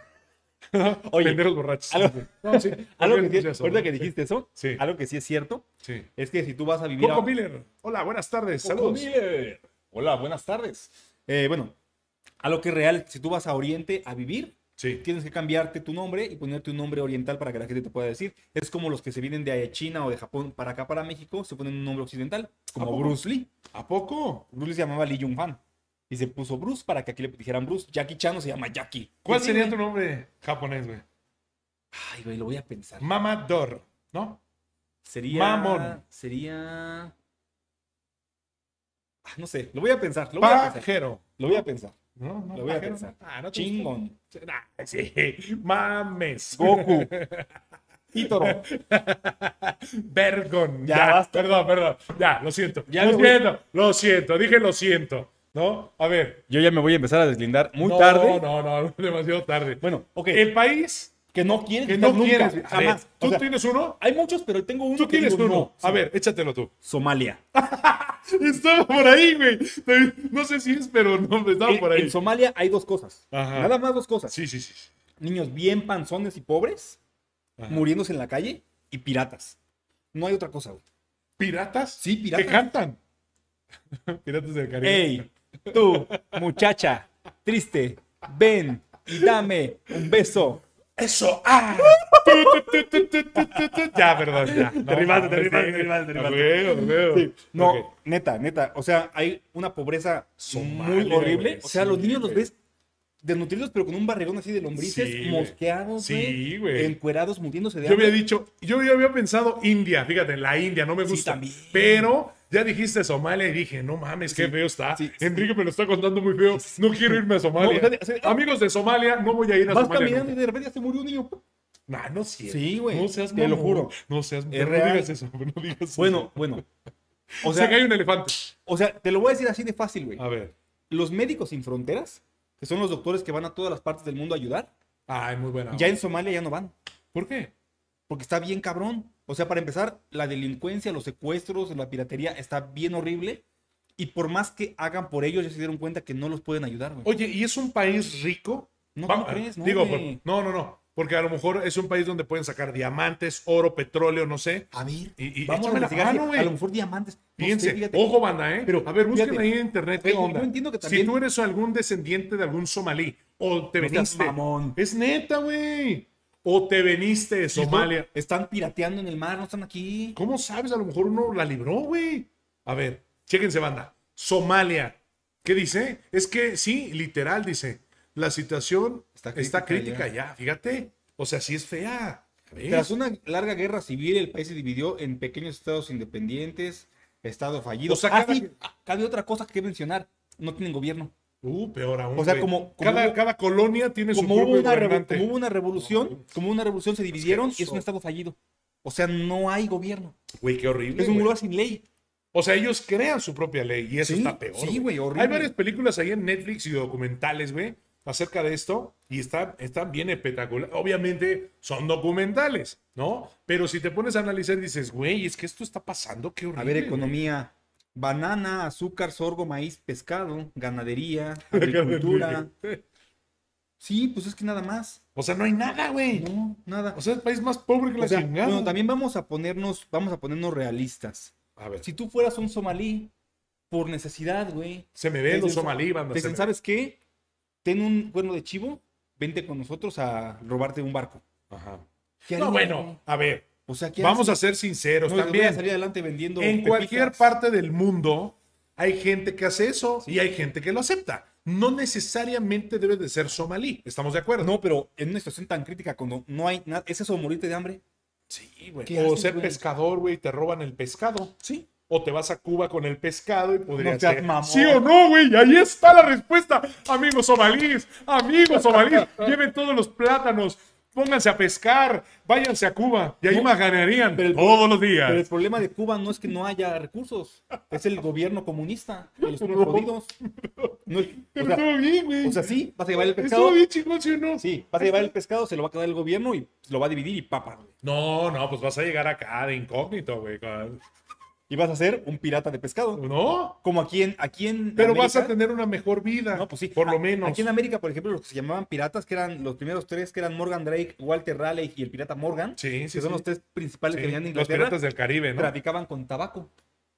Speaker 2: [laughs]
Speaker 1: Oye,
Speaker 2: pendejos borrachos.
Speaker 1: algo-
Speaker 2: No, sí. [laughs]
Speaker 1: Algo
Speaker 2: ¿por qué
Speaker 1: que,
Speaker 2: eso?
Speaker 1: ahorita que dijiste eso,
Speaker 2: Sí.
Speaker 1: algo que sí es cierto,
Speaker 2: Sí.
Speaker 1: es que si tú vas a vivir
Speaker 2: Coco
Speaker 1: a...
Speaker 2: Miller. Hola, buenas tardes.
Speaker 1: Coco
Speaker 2: Saludos.
Speaker 1: Miller. Hola, buenas tardes. Eh, bueno, a lo que es real, si tú vas a Oriente a vivir,
Speaker 2: Sí.
Speaker 1: tienes que cambiarte tu nombre y ponerte un nombre oriental para que la gente te pueda decir. Es como los que se vienen de China o de Japón para acá, para México, se ponen un nombre occidental,
Speaker 2: ¿A
Speaker 1: como? Bruce Lee.
Speaker 2: ¿A poco?
Speaker 1: Bruce Lee se llamaba Lee Jung Fan. Y se puso Bruce para que aquí le dijeran Bruce. Jackie Chan no se llama Jackie.
Speaker 2: ¿Cuál
Speaker 1: Sí,
Speaker 2: sería
Speaker 1: güey.
Speaker 2: tu nombre japonés, güey?
Speaker 1: Ay, güey, lo voy a pensar.
Speaker 2: Mamador, ¿no?
Speaker 1: Sería.
Speaker 2: Mamón.
Speaker 1: Sería. Ah, no sé, lo voy a pensar. Lo voy a pensar. Lo voy a pensar.
Speaker 2: No, no,
Speaker 1: Lo voy a pensar.
Speaker 2: no. Ah, no
Speaker 1: Chingón.
Speaker 2: Nah, sí. Mames.
Speaker 1: Goku. [laughs] Hitoro.
Speaker 2: Vergon.
Speaker 1: Ya,
Speaker 2: Ya,
Speaker 1: basta.
Speaker 2: perdón, perdón. Ya, lo siento.
Speaker 1: Ya
Speaker 2: lo siento, lo siento. Dije lo siento. ¿No? A ver.
Speaker 1: Yo ya me voy a empezar a deslindar muy
Speaker 2: No,
Speaker 1: tarde.
Speaker 2: No, no, demasiado tarde.
Speaker 1: Bueno, ok.
Speaker 2: El país
Speaker 1: que no quieres
Speaker 2: que no
Speaker 1: nunca,
Speaker 2: quieres.
Speaker 1: Jamás.
Speaker 2: ¿Tú
Speaker 1: O sea,
Speaker 2: tienes uno?
Speaker 1: hay muchos, pero tengo uno
Speaker 2: Tú
Speaker 1: que
Speaker 2: tienes
Speaker 1: digo,
Speaker 2: uno.
Speaker 1: no.
Speaker 2: A ver, échatelo tú.
Speaker 1: Somalia. [laughs]
Speaker 2: Estaba por ahí, güey. No sé si es, pero no, estaba
Speaker 1: En,
Speaker 2: por ahí.
Speaker 1: en Somalia hay dos cosas.
Speaker 2: Ajá.
Speaker 1: Nada más dos cosas.
Speaker 2: Sí, sí, sí.
Speaker 1: Niños bien panzones y pobres,
Speaker 2: Ajá.
Speaker 1: muriéndose en la calle, y piratas. No hay otra cosa, güey.
Speaker 2: ¿Piratas?
Speaker 1: Sí, piratas.
Speaker 2: Que cantan. [laughs] Piratas del Caribe.
Speaker 1: Ey, tú, muchacha, triste, ven y dame un beso.
Speaker 2: Eso. ¡Ah! [laughs] Ya, perdón, ya. No,
Speaker 1: Te rimaste, te
Speaker 2: mames,
Speaker 1: rimaste,
Speaker 2: sí.
Speaker 1: te rimaste, te
Speaker 2: A
Speaker 1: rimaste.
Speaker 2: huevo, a huevo.
Speaker 1: Sí, No, neta, neta. O sea, hay una pobreza
Speaker 2: Somalia,
Speaker 1: muy horrible. O sea,
Speaker 2: sí,
Speaker 1: los niños los ves desnutridos, pero con un barrigón así de lombrices,
Speaker 2: Sí,
Speaker 1: mosqueados, güey.
Speaker 2: Sí, güey.
Speaker 1: Encuerados, muriéndose de
Speaker 2: Yo
Speaker 1: hambre.
Speaker 2: había dicho, yo ya había pensado India, fíjate, la India, no me
Speaker 1: Sí,
Speaker 2: gusta.
Speaker 1: también.
Speaker 2: Pero ya dijiste Somalia y dije, no mames, qué
Speaker 1: Sí,
Speaker 2: feo está.
Speaker 1: sí.
Speaker 2: Enrique me lo está contando muy feo. No quiero irme a Somalia.
Speaker 1: No, o sea, o sea,
Speaker 2: Amigos de Somalia, no voy a ir a
Speaker 1: Vas
Speaker 2: Somalia.
Speaker 1: caminando
Speaker 2: nunca.
Speaker 1: y de repente ya se murió un niño.
Speaker 2: Nah, no es cierto.
Speaker 1: Sí, güey.
Speaker 2: No seas
Speaker 1: Te lo juro.
Speaker 2: No seas
Speaker 1: Es
Speaker 2: no digas eso, [laughs] no digas eso.
Speaker 1: Bueno, bueno. O
Speaker 2: O sea, que hay un elefante.
Speaker 1: o sea, te lo voy a decir así de fácil, güey.
Speaker 2: A ver.
Speaker 1: Los médicos sin fronteras, que son los doctores que van a todas las partes del mundo a ayudar,
Speaker 2: Ay, muy buena.
Speaker 1: ya en Somalia ya no van.
Speaker 2: ¿Por qué?
Speaker 1: Porque está bien cabrón. O sea, para empezar, la delincuencia, los secuestros, la piratería está bien horrible. Y por más que hagan por ellos, ya se dieron cuenta que no los pueden ayudar, güey.
Speaker 2: Oye, ¿y es un país rico?
Speaker 1: No, ¿cómo crees? No,
Speaker 2: Digo, por- no, no, no. Porque a lo mejor es un país donde pueden sacar diamantes, oro, petróleo, no sé.
Speaker 1: A ver,
Speaker 2: Y- y
Speaker 1: vamos a investigar.
Speaker 2: mano,
Speaker 1: si a lo mejor diamantes. No sé,
Speaker 2: Fíjense, ojo banda, ¿eh?
Speaker 1: Pero,
Speaker 2: a ver, busquen
Speaker 1: fíjate.
Speaker 2: ahí en internet qué
Speaker 1: Oye, yo
Speaker 2: onda.
Speaker 1: entiendo que
Speaker 2: Si
Speaker 1: también-
Speaker 2: tú eres algún descendiente de algún somalí o te
Speaker 1: No
Speaker 2: veniste.
Speaker 1: mamón.
Speaker 2: Es neta, güey. O te veniste de Somalia.
Speaker 1: Están pirateando en el mar, no están aquí.
Speaker 2: ¿Cómo sabes? A lo mejor uno la libró, güey. A ver, chéquense, banda. Somalia. ¿Qué dice? Es que sí, literal dice. La situación
Speaker 1: Está
Speaker 2: está
Speaker 1: crítica
Speaker 2: ya. fíjate. O sea, sí es fea.
Speaker 1: Tras una larga guerra civil, el país se dividió en pequeños estados independientes, estado fallido.
Speaker 2: O sea,
Speaker 1: ah, sí, cabe otra cosa que mencionar. No tienen gobierno.
Speaker 2: Uh, peor aún.
Speaker 1: O sea, como- como
Speaker 2: cada,
Speaker 1: hubo-
Speaker 2: cada colonia tiene su
Speaker 1: Como hubo,
Speaker 2: propio
Speaker 1: una
Speaker 2: gobernante.
Speaker 1: como hubo una revolución, como una revolución se dividieron y es un estado fallido. O sea, no hay gobierno.
Speaker 2: Güey, qué horrible.
Speaker 1: Es un lugar sin ley.
Speaker 2: O sea, ellos crean su propia ley y eso
Speaker 1: Sí,
Speaker 2: está peor.
Speaker 1: sí, güey, horrible.
Speaker 2: Hay varias películas ahí en Netflix y documentales, güey, acerca de esto y están, están bien espectaculares. Obviamente son documentales, ¿no? Pero si te pones a analizar dices, güey, es que esto está pasando, qué horrible.
Speaker 1: A ver,
Speaker 2: güey".
Speaker 1: economía. Banana, azúcar, sorgo, maíz, pescado, [laughs] ganadería, agricultura. Sí, pues es que nada más.
Speaker 2: O sea, no hay nada, güey.
Speaker 1: No, nada.
Speaker 2: O sea, es el país más pobre que la
Speaker 1: O sea,
Speaker 2: chingada.
Speaker 1: bueno, también vamos a ponernos, vamos a ponernos realistas.
Speaker 2: A ver,
Speaker 1: Si tú fueras un somalí, por necesidad, güey.
Speaker 2: se me ve los somalí, banda.
Speaker 1: dicen, ¿sabes qué? Ten un cuerno de chivo, vente con nosotros a robarte un barco.
Speaker 2: Ajá.
Speaker 1: ¿Qué
Speaker 2: No, bueno, a ver,
Speaker 1: o sea, ¿qué
Speaker 2: vamos a ser sinceros
Speaker 1: No, les voy a
Speaker 2: también.
Speaker 1: salir adelante vendiendo
Speaker 2: En cualquier
Speaker 1: pepitas.
Speaker 2: parte del mundo hay gente que hace eso
Speaker 1: Sí.
Speaker 2: y hay gente que lo acepta. No necesariamente debe de ser somalí. ¿Estamos de acuerdo?
Speaker 1: No, pero en una situación tan crítica, cuando no hay nada, ¿es eso morirte de hambre?
Speaker 2: Sí, güey.
Speaker 1: ¿Qué
Speaker 2: O
Speaker 1: haces,
Speaker 2: ser
Speaker 1: güey?
Speaker 2: pescador, güey, te roban el pescado.
Speaker 1: Sí.
Speaker 2: O te vas a Cuba con el pescado y podría
Speaker 1: No
Speaker 2: ser. ¿Sí o no, güey? Ahí está la respuesta. Amigos somalíes, amigos somalíes, lleven todos los plátanos, pónganse a pescar, váyanse a Cuba y ahí
Speaker 1: No,
Speaker 2: ganarían
Speaker 1: pero el-
Speaker 2: todos los días.
Speaker 1: Pero el problema de Cuba no es que no haya recursos, es el gobierno comunista, los unos jodidos. No es-
Speaker 2: Pero
Speaker 1: o, sea,
Speaker 2: estuvo bien, güey.
Speaker 1: o sea, sí, vas a llevar el pescado.
Speaker 2: bien ¿sí o no?
Speaker 1: Sí, vas a llevar el pescado, se lo va a quedar el gobierno y lo va a dividir y papa.
Speaker 2: No, no, pues vas a llegar acá de incógnito, güey. con-
Speaker 1: Y vas a ser un pirata de pescado.
Speaker 2: No,
Speaker 1: Como aquí en, aquí en
Speaker 2: pero vas a tener una mejor vida.
Speaker 1: No, pues sí.
Speaker 2: Por lo menos.
Speaker 1: Aquí en América, por ejemplo, los que se llamaban piratas, que eran los primeros tres, que eran Morgan Drake, Walter Raleigh y el pirata Morgan,
Speaker 2: Sí,
Speaker 1: que
Speaker 2: sí,
Speaker 1: son
Speaker 2: sí.
Speaker 1: los tres principales
Speaker 2: Sí,
Speaker 1: que venían de
Speaker 2: Los
Speaker 1: Inglaterra,
Speaker 2: piratas del Caribe, ¿no?
Speaker 1: traficaban con tabaco.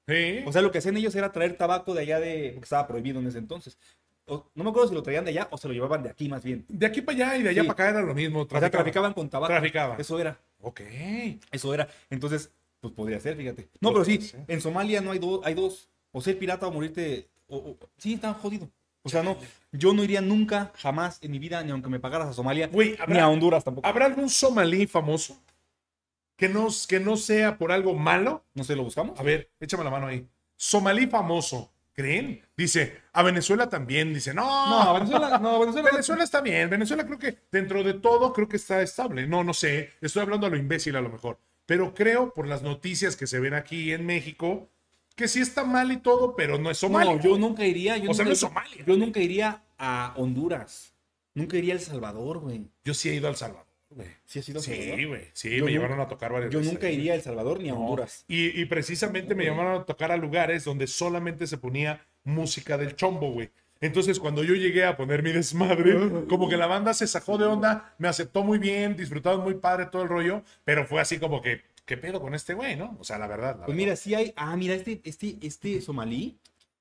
Speaker 2: Sí.
Speaker 1: O sea, lo que hacían ellos era traer tabaco de allá de... porque estaba prohibido en ese entonces. O- no me acuerdo si lo traían de allá o se lo llevaban de aquí más bien.
Speaker 2: de aquí para allá y de allá
Speaker 1: Sí.
Speaker 2: para acá era lo mismo.
Speaker 1: O sea, traficaban con tabaco.
Speaker 2: Traficaban.
Speaker 1: Eso era.
Speaker 2: Ok.
Speaker 1: Eso era. Entonces, pues podría ser, fíjate. No, pero sí, en Somalia no hay, dos hay dos. O ser pirata o morirte. o- o- sí, están jodidos. O sea, no, yo no iría nunca, jamás en mi vida, ni aunque me pagaras a Somalia,
Speaker 2: Güey,
Speaker 1: ni a
Speaker 2: ¿habrá,
Speaker 1: Honduras tampoco.
Speaker 2: ¿habrá algún somalí famoso que no, que no sea por algo malo?
Speaker 1: No sé, ¿lo buscamos?
Speaker 2: A ver, échame la mano ahí. Somalí famoso. ¿Creen? Dice, a Venezuela también. Dice, no.
Speaker 1: No, a Venezuela, no, a Venezuela. [laughs]
Speaker 2: Venezuela está bien. Venezuela creo que dentro de todo creo que está estable. No, no sé. Estoy hablando a lo imbécil a lo mejor. Pero creo por las noticias que se ven aquí en México que sí está mal y todo, pero no es Somalia.
Speaker 1: No, yo nunca iría. Yo
Speaker 2: O sea,
Speaker 1: nunca,
Speaker 2: no es Somalia.
Speaker 1: Yo nunca iría a Honduras. Nunca iría a El Salvador, güey.
Speaker 2: Yo sí he ido a El Salvador, güey.
Speaker 1: ¿Sí has ido a El
Speaker 2: Sí, güey. Sí,
Speaker 1: Yo
Speaker 2: me
Speaker 1: nunca-
Speaker 2: llevaron a tocar varias
Speaker 1: Yo
Speaker 2: veces
Speaker 1: nunca iría a El Salvador ni a
Speaker 2: No.
Speaker 1: Honduras.
Speaker 2: Y, y precisamente me llamaron a tocar a lugares donde solamente se ponía música del chombo, güey. Entonces, cuando yo llegué a poner mi desmadre, como que la banda se sacó de onda, me aceptó muy bien, disfrutaron muy padre todo el rollo, pero fue así como que, ¿qué pedo con este güey, no? O sea, la verdad. la
Speaker 1: Pues
Speaker 2: verdad.
Speaker 1: mira, sí hay. Ah, mira, este, este, este somalí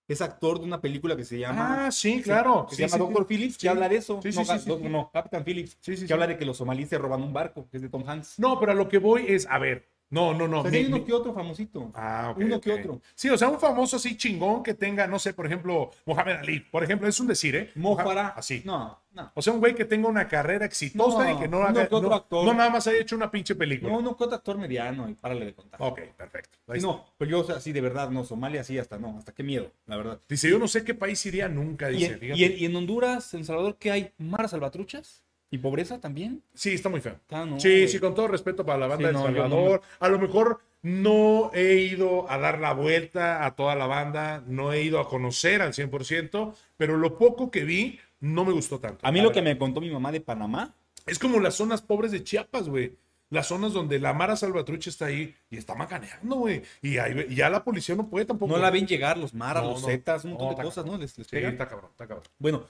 Speaker 1: es actor de una película que se llama...
Speaker 2: Ah, sí, claro.
Speaker 1: que
Speaker 2: Sí,
Speaker 1: se llama
Speaker 2: sí,
Speaker 1: Doctor
Speaker 2: sí.
Speaker 1: Phillips, que habla de eso.
Speaker 2: Sí, sí,
Speaker 1: no, no, no, Captain Phillips.
Speaker 2: Sí, sí,
Speaker 1: que habla de que los somalíes se roban un barco, que es de Tom Hanks.
Speaker 2: No, pero a lo que voy es, a ver, no, no, no.
Speaker 1: O sea, hay uno que otro famosito.
Speaker 2: Ah, ok,
Speaker 1: uno que otro.
Speaker 2: Sí, o sea, un famoso así chingón que tenga, no sé, por ejemplo, Mohamed Ali, por ejemplo, es un decir, ¿eh?
Speaker 1: Mo
Speaker 2: Moja-
Speaker 1: Farah.
Speaker 2: Así.
Speaker 1: No, no.
Speaker 2: O sea, un güey que tenga una carrera exitosa
Speaker 1: No,
Speaker 2: y que no haga,
Speaker 1: que otro
Speaker 2: no,
Speaker 1: actor.
Speaker 2: no nada más haya hecho una pinche película.
Speaker 1: No, no, que otro actor mediano y párale de contar.
Speaker 2: Ok, perfecto. Ahí
Speaker 1: Sí,
Speaker 2: está.
Speaker 1: no, pero yo, o sea, sí, de verdad, no, Somalia sí, hasta no, hasta qué miedo, la verdad.
Speaker 2: Dice, yo no sé qué país iría nunca,
Speaker 1: Y
Speaker 2: dice.
Speaker 1: en,
Speaker 2: fíjate.
Speaker 1: y en- y en Honduras, en Salvador, ¿qué hay? ¿Maras salvatruchas? ¿Y pobreza también?
Speaker 2: Sí, está muy feo.
Speaker 1: Ah, no,
Speaker 2: sí, sí, con todo respeto para la banda
Speaker 1: Sí,
Speaker 2: de
Speaker 1: no,
Speaker 2: Salvador. A lo mejor no he ido a dar la vuelta a toda la banda, no he ido a conocer al 100%, pero lo poco que vi no me gustó tanto.
Speaker 1: A mí lo que me contó mi mamá de Panamá,
Speaker 2: Es como las zonas pobres de Chiapas, güey. Las zonas donde la Mara Salvatrucha está ahí y está macaneando, güey. Y, ahí- ya la policía no puede tampoco.
Speaker 1: no la ven llegar los maras, los zetas, un montón
Speaker 2: No,
Speaker 1: de cosas, ¿no? Les, les
Speaker 2: Sí,
Speaker 1: pegan.
Speaker 2: está cabrón, está cabrón.
Speaker 1: Bueno,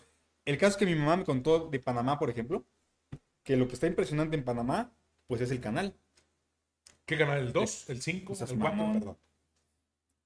Speaker 1: el caso es que mi mamá me contó de Panamá, por ejemplo, que lo que está impresionante en Panamá, pues es el canal.
Speaker 2: ¿Qué canal? ¿El 2? ¿El 5?
Speaker 1: O sea,
Speaker 2: ¿El 4?
Speaker 1: mamón.
Speaker 2: Perdón.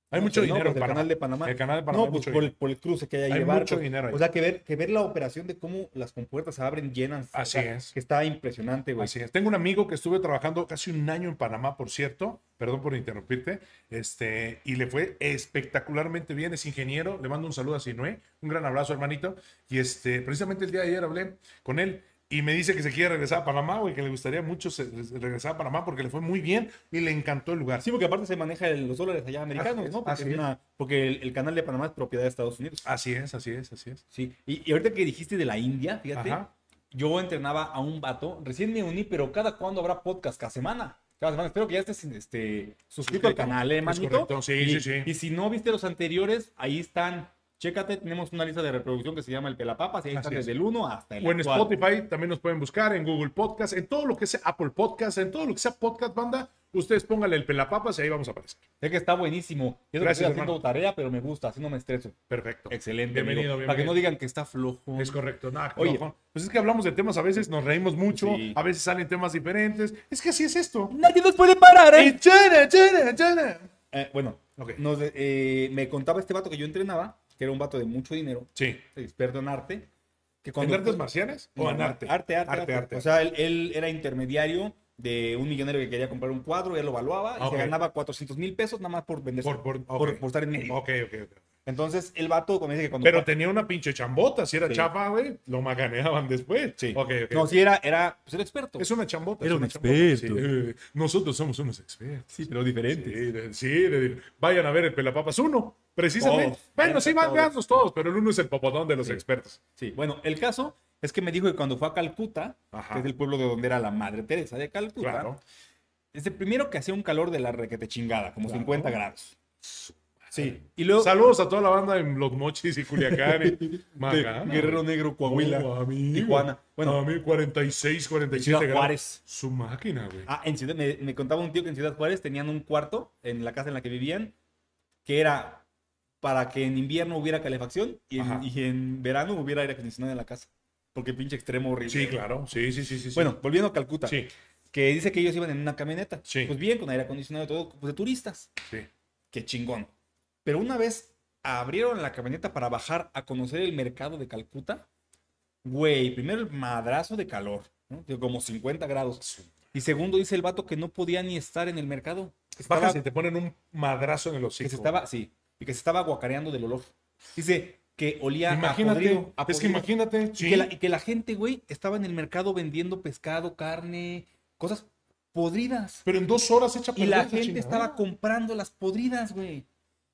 Speaker 2: Hay mucho
Speaker 1: pues no,
Speaker 2: dinero
Speaker 1: pues
Speaker 2: en
Speaker 1: el canal de Panamá.
Speaker 2: El canal de Panamá
Speaker 1: No, pues
Speaker 2: mucho
Speaker 1: por el, por el cruce que hay ahí
Speaker 2: Hay mucho
Speaker 1: barcos.
Speaker 2: dinero ahí.
Speaker 1: O sea, que ver, que ver la operación de cómo las compuertas se abren llenas. o
Speaker 2: Así
Speaker 1: sea,
Speaker 2: es.
Speaker 1: Que está impresionante, güey.
Speaker 2: Así es. Tengo un amigo que estuve trabajando casi un año en Panamá, por cierto. Perdón por interrumpirte. Este, y le fue espectacularmente bien. Es ingeniero. Le mando un saludo a Sinué. Un gran abrazo, hermanito. Y este, precisamente el día de ayer hablé con él. Y me dice que se quiere regresar a Panamá, güey, que le gustaría mucho se- regresar a Panamá porque le fue muy bien y le encantó el lugar.
Speaker 1: Sí, porque aparte se maneja el- los dólares allá americanos,
Speaker 2: Así
Speaker 1: ¿no? Porque,
Speaker 2: así
Speaker 1: es
Speaker 2: es.
Speaker 1: una- porque el, el canal de Panamá es propiedad de Estados Unidos.
Speaker 2: Así es, así es, así es.
Speaker 1: Sí. Y, y ahorita que dijiste de la India, fíjate,
Speaker 2: Ajá.
Speaker 1: yo entrenaba a un vato, recién me uní, pero cada cuándo habrá podcast, cada semana. Cada semana. Espero que ya estés este, suscrito al canal, ¿eh,
Speaker 2: Es
Speaker 1: manito?
Speaker 2: correcto, sí,
Speaker 1: y,
Speaker 2: sí, sí.
Speaker 1: Y si no viste los anteriores, ahí están. Chécate, tenemos una lista de reproducción que se llama el Pelapapas y ahí
Speaker 2: Así
Speaker 1: están
Speaker 2: es.
Speaker 1: desde el 1 hasta el
Speaker 2: O en
Speaker 1: actual.
Speaker 2: Spotify también nos pueden buscar, en Google Podcast, en todo lo que sea Apple Podcast, en todo lo que sea podcast banda, ustedes pónganle el pelapapas y ahí vamos a aparecer.
Speaker 1: Sé que está buenísimo. Yo
Speaker 2: Gracias,
Speaker 1: estoy haciendo
Speaker 2: hermano.
Speaker 1: tarea, pero me gusta, así no me estreso.
Speaker 2: Perfecto.
Speaker 1: Excelente.
Speaker 2: Bienvenido,
Speaker 1: amigo. Para que
Speaker 2: bienvenido.
Speaker 1: no digan que está flojo.
Speaker 2: Es correcto. Nah,
Speaker 1: Oye.
Speaker 2: no, pues es que hablamos de temas a veces, nos reímos mucho,
Speaker 1: Sí.
Speaker 2: a veces salen temas diferentes. Es que así es esto.
Speaker 1: Nadie nos puede parar,
Speaker 2: Y chana, chana, chana.
Speaker 1: Eh, bueno,
Speaker 2: Ok.
Speaker 1: nos, eh, me contaba este vato que yo entrenaba, que era un vato de mucho dinero,
Speaker 2: Sí.
Speaker 1: experto en arte. Que
Speaker 2: ¿En artes marciales o en arte?
Speaker 1: Arte, arte,
Speaker 2: Arte,
Speaker 1: arte.
Speaker 2: arte.
Speaker 1: O sea, él, él era intermediario de un millonario que quería comprar un cuadro, él lo evaluaba y
Speaker 2: Ok.
Speaker 1: se ganaba 400 mil pesos nada más por vender,
Speaker 2: Por- por-
Speaker 1: por,
Speaker 2: ok.
Speaker 1: por estar en medio.
Speaker 2: Ok, ok, ok.
Speaker 1: Entonces, el vato, como dice que cuando...
Speaker 2: Pero tenía una pinche chambota. Si era
Speaker 1: Sí.
Speaker 2: chafa, güey, lo maganeaban después.
Speaker 1: Sí.
Speaker 2: Ok, ok.
Speaker 1: No, sí, era, era, pues era experto.
Speaker 2: Es una chambota.
Speaker 1: Era
Speaker 2: es
Speaker 1: un
Speaker 2: una chambota.
Speaker 1: experto.
Speaker 2: Sí, eh, nosotros somos unos expertos.
Speaker 1: Sí, pero diferente.
Speaker 2: Sí, de- sí, de- vayan a ver el Pelapapas 1, precisamente.
Speaker 1: Todos.
Speaker 2: Bueno, sí, van
Speaker 1: todos.
Speaker 2: veanlos todos, pero el uno es el popotón de los
Speaker 1: Sí.
Speaker 2: expertos.
Speaker 1: Sí, bueno, el caso es que me dijo que cuando fue a Calcuta,
Speaker 2: Ajá.
Speaker 1: que es el pueblo de donde era la madre Teresa de Calcuta,
Speaker 2: Claro.
Speaker 1: es el primero que hacía un calor de la requete chingada, como
Speaker 2: Claro.
Speaker 1: 50 grados. Sí, y luego
Speaker 2: Saludos a toda la banda en Los Mochis y Culiacán. y [laughs] Magana.
Speaker 1: Guerrero Negro, Coahuila,
Speaker 2: Oh, amigo.
Speaker 1: Tijuana. Bueno,
Speaker 2: a mí 46, 47
Speaker 1: Ciudad. Juárez.
Speaker 2: Su máquina, güey.
Speaker 1: Ah, en Ciudad, me, me contaba un tío que en Ciudad Juárez tenían un cuarto en la casa en la que vivían que era para que en invierno hubiera calefacción y en, y en verano hubiera aire acondicionado en la casa. Porque pinche extremo horrible.
Speaker 2: Sí, claro. Sí, sí, sí, sí. sí.
Speaker 1: Bueno, volviendo a Calcuta.
Speaker 2: sí,
Speaker 1: Que dice que ellos iban en una camioneta.
Speaker 2: Sí.
Speaker 1: Pues bien, con aire acondicionado y todo, pues de turistas.
Speaker 2: sí.
Speaker 1: Qué chingón. Pero una vez abrieron la camioneta para bajar a conocer el mercado de Calcuta, güey, primero el madrazo de calor, ¿no? De como 50 grados. Y segundo, dice el vato que no podía ni estar en el mercado. Que estaba,
Speaker 2: Bajas y te ponen un madrazo en el
Speaker 1: que
Speaker 2: hocico.
Speaker 1: se estaba, sí, y que se estaba guacareando del olor. Dice que olía a
Speaker 2: Imagínate.
Speaker 1: podrido, a
Speaker 2: es que
Speaker 1: podrido.
Speaker 2: imagínate.
Speaker 1: Y,
Speaker 2: Sí.
Speaker 1: que la, y que la gente, güey, estaba en el mercado vendiendo pescado, carne, cosas podridas.
Speaker 2: Pero en dos horas echa a
Speaker 1: Y la gente estaba comprando las podridas, güey.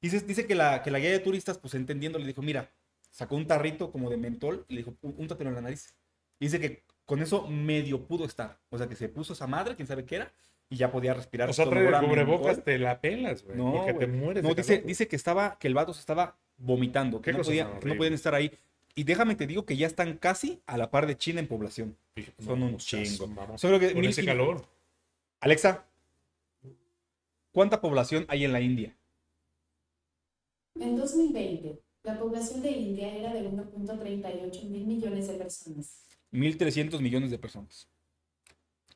Speaker 1: Dice, dice que, la, que la guía de turistas, pues entendiendo, le dijo, mira, sacó un tarrito como de mentol y le dijo, "Ú- úntatelo en la nariz. Y dice que con eso medio pudo estar. O sea, que se puso esa madre, quién sabe qué era, y ya podía respirar.
Speaker 2: O sea, trae cubrebocas, te la pelas, güey.
Speaker 1: No,
Speaker 2: porque te mueres.
Speaker 1: No,
Speaker 2: de
Speaker 1: dice,
Speaker 2: calor.
Speaker 1: dice que estaba, que el vato se estaba vomitando, que no, podía- no podían estar ahí. Y déjame te digo que ya están casi a la par de China en población.
Speaker 2: Fíjate,
Speaker 1: Son un chingo. Solo que
Speaker 2: Con
Speaker 1: mil
Speaker 2: ese calor.
Speaker 1: Alexa, ¿cuánta población hay en la India?
Speaker 3: En 2020, la población de India era de 1.38 mil millones de personas.
Speaker 1: 1.300 millones de personas.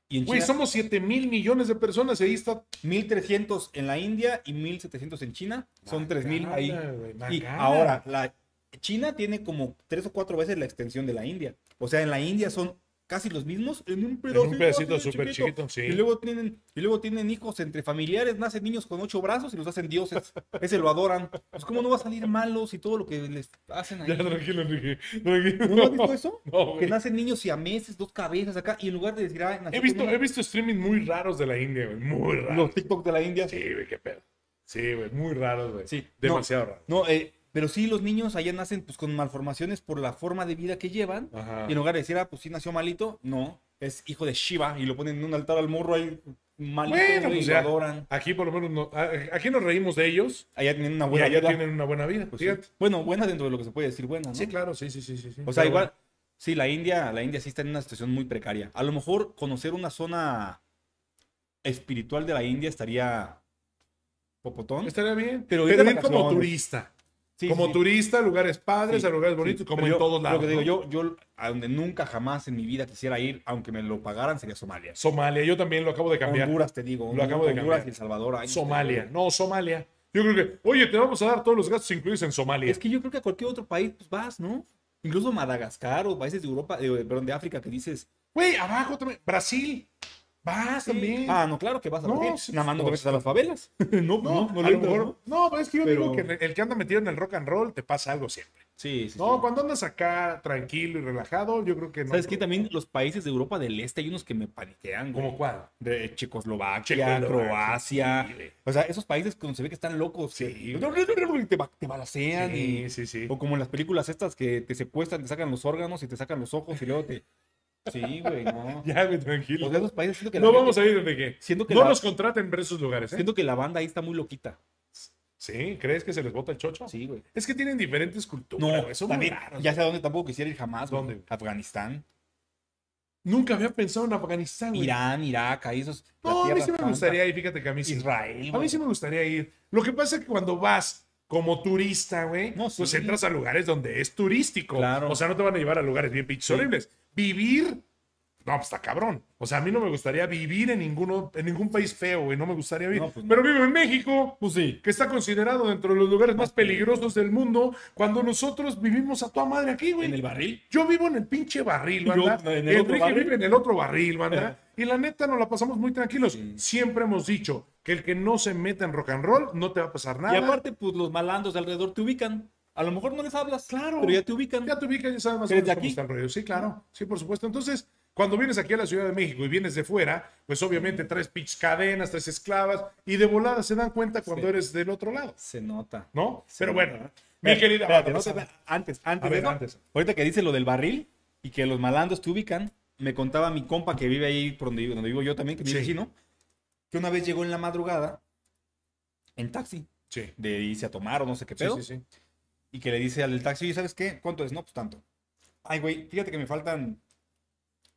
Speaker 1: Y en
Speaker 2: Güey,
Speaker 1: China,
Speaker 2: somos 7 mil millones de personas ahí está.
Speaker 1: 1300 en la India y 1700 en China. Son 3000 ahí.
Speaker 2: Macana, güey,
Speaker 1: Y ahora, la China tiene como tres o cuatro veces la extensión de la India. O sea, en la India son casi los mismos en un pedacito,
Speaker 2: pedacito
Speaker 1: así de
Speaker 2: súper chiquito, sí.
Speaker 1: Y luego tienen y luego tienen hijos entre familiares, nacen niños con ocho brazos y los hacen dioses. Ese lo adoran. Pues cómo no va a salir malos y todo lo que les hacen ahí.
Speaker 2: Ya, tranquilo, Enrique. Tranquilo.
Speaker 1: ¿No has visto eso?
Speaker 2: No,
Speaker 1: que nacen niños siameses, dos cabezas acá, y en lugar de decir, nació
Speaker 2: He visto, he visto streaming muy raros de la India, güey. Muy raros.
Speaker 1: los TikTok de la India.
Speaker 2: Sí, güey, qué pedo. Sí, güey, muy raros, güey.
Speaker 1: Sí,
Speaker 2: Demasiado raros.
Speaker 1: No, eh, pero sí, los niños allá nacen pues con malformaciones por la forma de vida que llevan.
Speaker 2: Ajá.
Speaker 1: Y en lugar de decir, ah, pues sí nació malito, no, es hijo de Shiva y lo ponen en un altar al morro ahí malito
Speaker 2: Bueno, pues
Speaker 1: y lo adoran.
Speaker 2: Aquí por lo menos no- aquí nos reímos de ellos
Speaker 1: Allá tienen una
Speaker 2: y
Speaker 1: buena
Speaker 2: allá
Speaker 1: vida.
Speaker 2: tienen una buena vida.
Speaker 1: Pues sí. Bueno, buena dentro de lo que se puede decir buena, ¿no?
Speaker 2: Sí, claro, sí, sí, sí, sí.
Speaker 1: O sea, igual, sí, la India, la India sí está en una situación muy precaria. A lo mejor conocer una zona espiritual de la India estaría popotón.
Speaker 2: Estaría bien.
Speaker 1: Pero
Speaker 2: Pero,
Speaker 1: ir
Speaker 2: como turista.
Speaker 1: Sí,
Speaker 2: como
Speaker 1: sí.
Speaker 2: turista, lugares padres,
Speaker 1: Sí,
Speaker 2: a lugares bonitos, como
Speaker 1: pero
Speaker 2: en
Speaker 1: yo-
Speaker 2: todos lados.
Speaker 1: Lo que digo,
Speaker 2: ¿no?
Speaker 1: yo, yo a donde nunca jamás en mi vida quisiera ir, aunque me lo pagaran, sería Somalia.
Speaker 2: Somalia, yo también lo acabo de cambiar.
Speaker 1: Honduras, te digo.
Speaker 2: Lo acabo de
Speaker 1: Honduras
Speaker 2: cambiar.
Speaker 1: y El Salvador.
Speaker 2: Somalia,
Speaker 1: no
Speaker 2: Somalia. Yo creo que, oye, te vamos a dar todos los gastos incluidos en Somalia.
Speaker 1: Es que yo creo que a cualquier otro país pues vas, ¿no? Incluso Madagascar o países de Europa, de, perdón, de África que dices.
Speaker 2: Güey, abajo también. Brasil. Vas también.
Speaker 1: Ah, no, claro que vas a
Speaker 2: No, sí,
Speaker 1: Nada más no te
Speaker 2: pues,
Speaker 1: metes a las favelas. [laughs] no,
Speaker 2: No,
Speaker 1: no, no,
Speaker 2: a lo mejor.
Speaker 1: ¿no?
Speaker 2: Pero es que yo digo que el que anda metido en el rock and roll te pasa algo siempre.
Speaker 1: Sí, sí.
Speaker 2: No,
Speaker 1: sí.
Speaker 2: cuando andas acá tranquilo y relajado, yo creo que no.
Speaker 1: ¿Sabes qué? También los países de Europa del Este hay unos que me paniquean.
Speaker 2: ¿Como cuál?
Speaker 1: De Checoslovaquia,
Speaker 2: Checoslovaquia,
Speaker 1: Croacia.
Speaker 2: sí,
Speaker 1: o sea, esos países que se ve que están locos.
Speaker 2: Sí,
Speaker 1: que te, te balacean. y-
Speaker 2: Sí, sí, sí.
Speaker 1: O como en las películas estas que te secuestran, te sacan los órganos y te sacan los ojos y luego te. Sí, güey, no. [laughs]
Speaker 2: Ya, güey, tranquilo.
Speaker 1: O sea, esos países siento que
Speaker 2: No vamos a ir, Enrique.
Speaker 1: Siento que
Speaker 2: No
Speaker 1: la-
Speaker 2: nos contraten ver esos lugares, ¿eh?
Speaker 1: Siento que la banda ahí está muy loquita.
Speaker 2: ¿Sí? ¿Crees que se les bota el chocho?
Speaker 1: Sí, güey.
Speaker 2: Es que tienen diferentes culturas.
Speaker 1: No,
Speaker 2: muy
Speaker 1: también,
Speaker 2: raros,
Speaker 1: ya sé a dónde tampoco quisiera ir jamás.
Speaker 2: ¿Dónde, güey?
Speaker 1: Afganistán,
Speaker 2: Nunca había pensado en Afganistán, güey.
Speaker 1: Irán, Irak, ahí esos. la
Speaker 2: No, a mí sí me gustaría ir, fíjate que a mí sí.
Speaker 1: Israel.
Speaker 2: A mí sí me gustaría ir. Lo que pasa es que cuando vas como turista, güey,
Speaker 1: No,
Speaker 2: pues entras a lugares donde es turístico.
Speaker 1: Claro.
Speaker 2: O sea, no te van a llevar a lugares bien pinches
Speaker 1: Sí.
Speaker 2: horribles. Vivir, no, pues está cabrón. O sea, a mí no me gustaría vivir en, ninguno, en ningún país feo, güey. No me gustaría vivir.
Speaker 1: No, pues no.
Speaker 2: Pero vivo en México,
Speaker 1: Pues sí.
Speaker 2: que está considerado dentro de los lugares más peligrosos del mundo, cuando nosotros vivimos a toda madre aquí, güey.
Speaker 1: En el barril.
Speaker 2: Yo vivo en el pinche barril,
Speaker 1: Yo
Speaker 2: banda.
Speaker 1: en el otro
Speaker 2: Enrique
Speaker 1: barril.
Speaker 2: vive en el otro barril, banda. y la neta nos la pasamos muy tranquilos. Siempre hemos dicho que el que no se meta en rock and roll no te va a pasar nada.
Speaker 1: Y aparte, pues los malandros de alrededor te ubican. A lo mejor no les hablas.
Speaker 2: Claro.
Speaker 1: Pero ya te ubican.
Speaker 2: ya te ubicas, ya sabes más o
Speaker 1: ¿Eres
Speaker 2: menos
Speaker 1: de
Speaker 2: cómo está el rollo. Sí, claro. Sí, por supuesto. Entonces, cuando vienes aquí a la Ciudad de México y vienes de fuera, pues obviamente traes pinches cadenas, traes esclavas y de volada se dan cuenta cuando
Speaker 1: Sí.
Speaker 2: eres del otro lado,
Speaker 1: Se nota.
Speaker 2: ¿no?
Speaker 1: Sí.
Speaker 2: Pero bueno, mi querida.
Speaker 1: espérate,
Speaker 2: banda,
Speaker 1: no te-
Speaker 2: pasa-
Speaker 1: antes, antes,
Speaker 2: ver, antes.
Speaker 1: ahorita que dice lo del barril y que los malandros te ubican, me contaba mi compa que vive ahí por donde, donde vivo yo también, que mi
Speaker 2: Sí.
Speaker 1: vecino, que una vez llegó en la madrugada en taxi,
Speaker 2: Sí.
Speaker 1: de irse a tomar o no sé qué
Speaker 2: Sí,
Speaker 1: pedo,
Speaker 2: sí, sí.
Speaker 1: Y que le dice al del taxi, oye, ¿sabes qué? ¿Cuánto es? No, pues tanto. Ay, güey, fíjate que me faltan,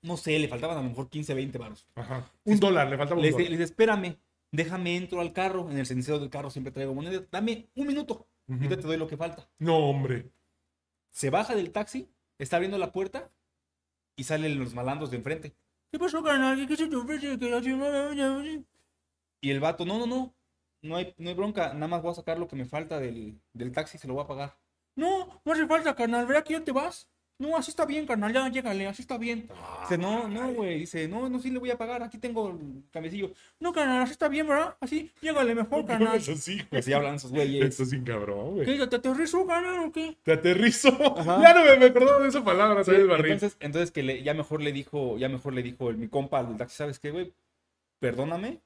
Speaker 1: no sé, le faltaban a lo mejor 15, 20 baros.
Speaker 2: Ajá. Un dólar, le faltaba un
Speaker 1: Le dice,
Speaker 2: dólar.
Speaker 1: le dice, espérame, déjame entro al carro, en el cenicero del carro siempre traigo moneda, dame un minuto,
Speaker 2: Ujú.
Speaker 1: ahorita te doy lo que falta.
Speaker 2: No, hombre.
Speaker 1: Se baja del taxi, está abriendo la puerta y salen los malandros de enfrente. ¿Qué pasó, carnal? ¿Qué. Y el vato, no, no, no, no hay, no hay bronca, nada más voy a sacar lo que me falta del, del taxi y se lo voy a pagar. No, no hace falta, carnal, ¿verdad que ya te vas? No, así está bien, carnal, ya llégale, así está bien. Dice, no, no, güey, dice, no, no, sí le voy a pagar, aquí tengo el cabecillo. No, carnal, así está bien, ¿verdad? Así, llégale mejor, [laughs] carnal.
Speaker 2: Eso sí, güey.
Speaker 1: así hablan esos güeyes.
Speaker 2: Eso es sin cabrón, güey.
Speaker 1: ¿Qué? ¿Ya te aterrizó, carnal, o qué?
Speaker 2: Te aterrizo.
Speaker 1: Ajá. [laughs]
Speaker 2: Ya no me, me perdono de esa palabra,
Speaker 1: Sí,
Speaker 2: barril.
Speaker 1: entonces, entonces que le- ya mejor le dijo, ya mejor le dijo el, mi compa al del taxi, ¿sabes qué, güey? Perdóname,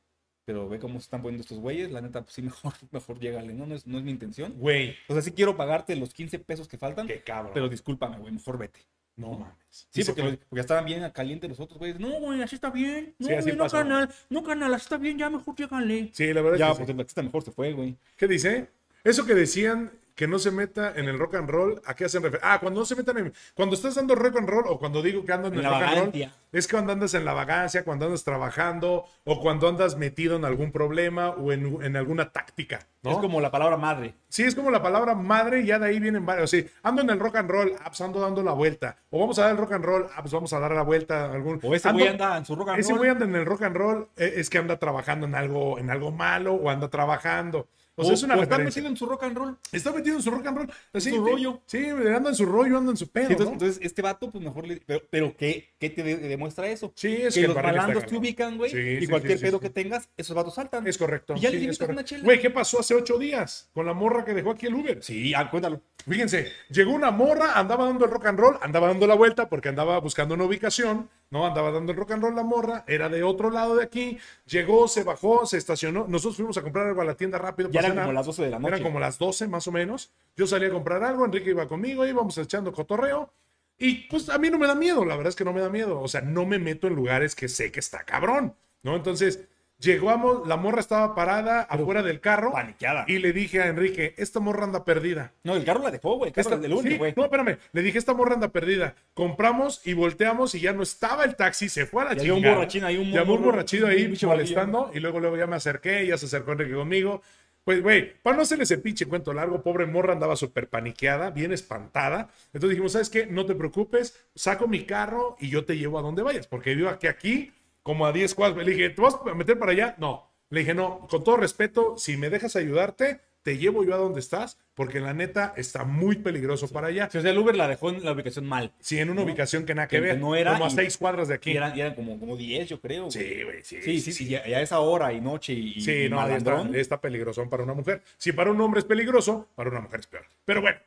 Speaker 1: pero ve cómo se están poniendo estos güeyes, la neta, pues sí, [laughs] mejor, mejor llégale, ¿no? No es, no es mi intención.
Speaker 2: Güey,
Speaker 1: O sea, sí quiero pagarte los 15 pesos que faltan,
Speaker 2: qué cabrón.
Speaker 1: pero discúlpame, güey, mejor vete.
Speaker 2: no mames.
Speaker 1: Sí, porque, los- porque ya estaban bien calientes los otros güeyes. No, güey, así está bien. No,
Speaker 2: Sí, así
Speaker 1: güey, no, canal, no, canal, así está bien, ya mejor llégale.
Speaker 2: Sí, la verdad
Speaker 1: Ya,
Speaker 2: es que
Speaker 1: pues
Speaker 2: sí.
Speaker 1: el taxista mejor se fue, güey.
Speaker 2: ¿Qué dice? Eso que decían, que no se meta en el rock and roll. ¿A qué hacen referencia? Ah, cuando no se metan en. Cuando estás dando rock and roll o cuando digo que andan en,
Speaker 1: En
Speaker 2: el
Speaker 1: la
Speaker 2: rock and roll,
Speaker 1: vagancia.
Speaker 2: es cuando andas en la vagancia, cuando andas trabajando o cuando andas metido en algún problema o en, en alguna táctica. ¿no?
Speaker 1: Es como la palabra madre.
Speaker 2: Sí, es como la palabra madre y ya de ahí vienen varios. Sí, ando en el rock and roll, ah, pues ando dando la vuelta. O vamos a dar el rock and roll, ah, pues vamos a dar la vuelta. a Algún...
Speaker 1: O ese
Speaker 2: Ando-
Speaker 1: güey anda en su rock and
Speaker 2: ese
Speaker 1: roll.
Speaker 2: güey anda en el rock and roll, eh, es que anda trabajando en algo, en algo malo o anda trabajando. O sea, es una
Speaker 1: o está metido en su rock and roll.
Speaker 2: Está metido en su rock and roll. Así,
Speaker 1: su
Speaker 2: sí,
Speaker 1: rollo.
Speaker 2: Sí, anda en su rollo, anda en su pedo.
Speaker 1: Sí, entonces,
Speaker 2: ¿no?
Speaker 1: entonces, este vato, pues mejor le. Pero, pero ¿qué, qué te de- demuestra eso?
Speaker 2: Sí, es
Speaker 1: que, los malandros te ubican, güey.
Speaker 2: Sí,
Speaker 1: y
Speaker 2: sí,
Speaker 1: cualquier pedo que tengas, esos vatos saltan.
Speaker 2: Es correcto.
Speaker 1: Y ya le una chela.
Speaker 2: Güey, ¿qué pasó hace ocho días con la morra que dejó aquí el Uber?
Speaker 1: Sí, ah, cuéntalo.
Speaker 2: Fíjense, llegó una morra, andaba dando el rock and roll, andaba dando la vuelta porque andaba buscando una ubicación, ¿no? Andaba dando el rock and roll la morra, era de otro lado de aquí, llegó, se bajó, se estacionó. Nosotros fuimos a comprar algo a la tienda rápido.
Speaker 1: Ya eran
Speaker 2: cenar.
Speaker 1: como las 12 de la noche.
Speaker 2: Eran como las 12 más o menos. Yo salí a comprar algo, Enrique iba conmigo, íbamos echando cotorreo. Y pues a mí no me da miedo, la verdad es que no me da miedo. O sea, no me meto en lugares que sé que está cabrón, ¿no? Entonces, llegamos, la morra estaba parada afuera del carro.
Speaker 1: Paniqueada.
Speaker 2: Y le dije a Enrique, esta morra anda perdida.
Speaker 1: No, el carro la dejó, güey.
Speaker 2: Esta-
Speaker 1: del único,
Speaker 2: sí,
Speaker 1: güey.
Speaker 2: no, espérame. Le dije, esta morra anda perdida. Compramos y volteamos y ya no estaba el taxi, se fue a la
Speaker 1: Y había un borrachín ahí, un
Speaker 2: Llamó un borrachito ahí
Speaker 1: un
Speaker 2: molestando y luego, luego ya me acerqué, ya se acercó Enrique conmigo. Pues, güey, para no hacerle ese pinche cuento largo, pobre morra andaba súper paniqueada, bien espantada. Entonces dijimos, ¿sabes qué? No te preocupes, saco mi carro y yo te llevo a donde vayas, porque vivo aquí, aquí, como a 10 cuadras. Le dije, ¿te vas a meter para allá? No. Le dije, no, con todo respeto, si me dejas ayudarte, te llevo yo a donde estás, porque la neta está muy peligroso para allá.
Speaker 1: Sí, o sea, el Uber la dejó en la ubicación mal.
Speaker 2: Sí, en una
Speaker 1: No,
Speaker 2: ubicación que nada que
Speaker 1: que
Speaker 2: ver.
Speaker 1: no era
Speaker 2: como a
Speaker 1: y-
Speaker 2: seis cuadras de aquí.
Speaker 1: Y eran, y eran como, como 10, yo creo. güey.
Speaker 2: Sí, güey, sí.
Speaker 1: Sí, sí, sí. Y a, y a esa hora y noche y,
Speaker 2: Sí,
Speaker 1: y
Speaker 2: no, está, está peligroso para una mujer. Si para un hombre es peligroso, para una mujer es peor. Pero bueno,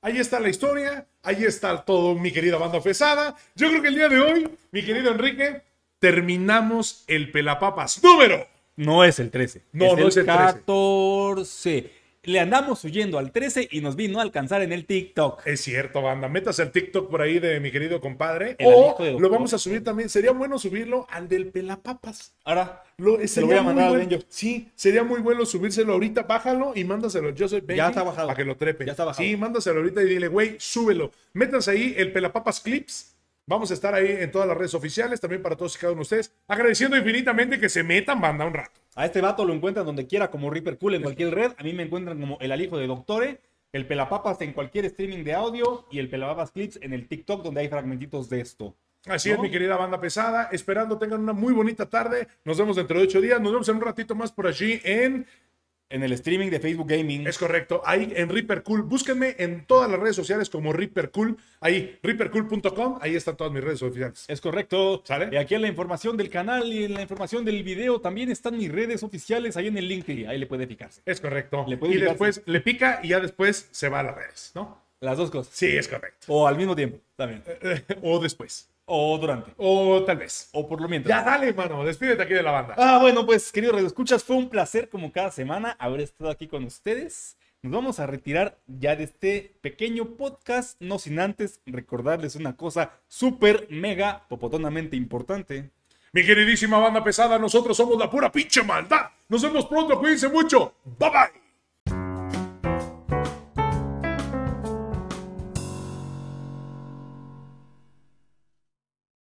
Speaker 2: ahí está la historia, ahí está todo, mi querida banda pesada. Yo creo que el día de hoy, mi querido Enrique, terminamos el pelapapas número.
Speaker 1: No es el 13.
Speaker 2: No, no es el 13.
Speaker 1: 14. Le andamos huyendo al 13 y nos vino a alcanzar en el TikTok.
Speaker 2: Es cierto, banda. Métase el TikTok por ahí de mi querido compadre.
Speaker 1: El
Speaker 2: o
Speaker 1: de
Speaker 2: lo vamos a subir también. Sería bueno subirlo al del pelapapas.
Speaker 1: Ahora,
Speaker 2: Lo,
Speaker 1: Se
Speaker 2: sería
Speaker 1: lo voy a mandar al
Speaker 2: bueno.
Speaker 1: Benjo.
Speaker 2: Sí, sería muy bueno subírselo ahorita. Bájalo y mándaselo. Yo soy Benji
Speaker 1: Ya está bajado.
Speaker 2: Para que lo trepe.
Speaker 1: Ya está bajado.
Speaker 2: Sí, mándaselo ahorita y dile, güey, súbelo. Métanse ahí el Pelapapas Clips. Vamos a estar ahí en todas las redes oficiales, también para todos y cada uno de ustedes. Agradeciendo infinitamente que se metan, banda, un rato.
Speaker 1: a este vato lo encuentran donde quiera como Reaper Cool en cualquier red. A mí me encuentran como el alijo de Doctore, el Pelapapas en cualquier streaming de audio y el Pelapapas Clips en el TikTok donde hay fragmentitos de esto.
Speaker 2: Así
Speaker 1: ¿No?
Speaker 2: es, mi querida banda pesada. Esperando tengan una muy bonita tarde. Nos vemos dentro de ocho días. Nos vemos en un ratito más por allí en
Speaker 1: En el streaming de Facebook Gaming.
Speaker 2: Es correcto. Ahí en Reaper Cool. Búsquenme en todas las redes sociales como Reaper Cool. Ahí, reapercool.com. Ahí están todas mis redes oficiales.
Speaker 1: Es correcto.
Speaker 2: ¿Sale?
Speaker 1: Y aquí en la información del canal y en la información del video también están mis redes oficiales ahí en el link. Ahí le puede fijarse.
Speaker 2: Es correcto.
Speaker 1: Le puede
Speaker 2: y después le pica y ya después se va a las redes, ¿no?
Speaker 1: Las dos cosas.
Speaker 2: Sí, es correcto.
Speaker 1: O al mismo tiempo también. [laughs]
Speaker 2: o después.
Speaker 1: O durante.
Speaker 2: O tal vez.
Speaker 1: O por lo mientras.
Speaker 2: Ya dale, mano. Despídete aquí de la banda.
Speaker 1: Ah, bueno, pues, queridos redescuchas, fue un placer como cada semana haber estado aquí con ustedes. Nos vamos a retirar ya de este pequeño podcast, no sin antes recordarles una cosa súper, mega, popotonamente importante.
Speaker 2: Mi queridísima banda pesada, nosotros somos la pura pinche maldad. Nos vemos pronto. Cuídense mucho. Bye bye.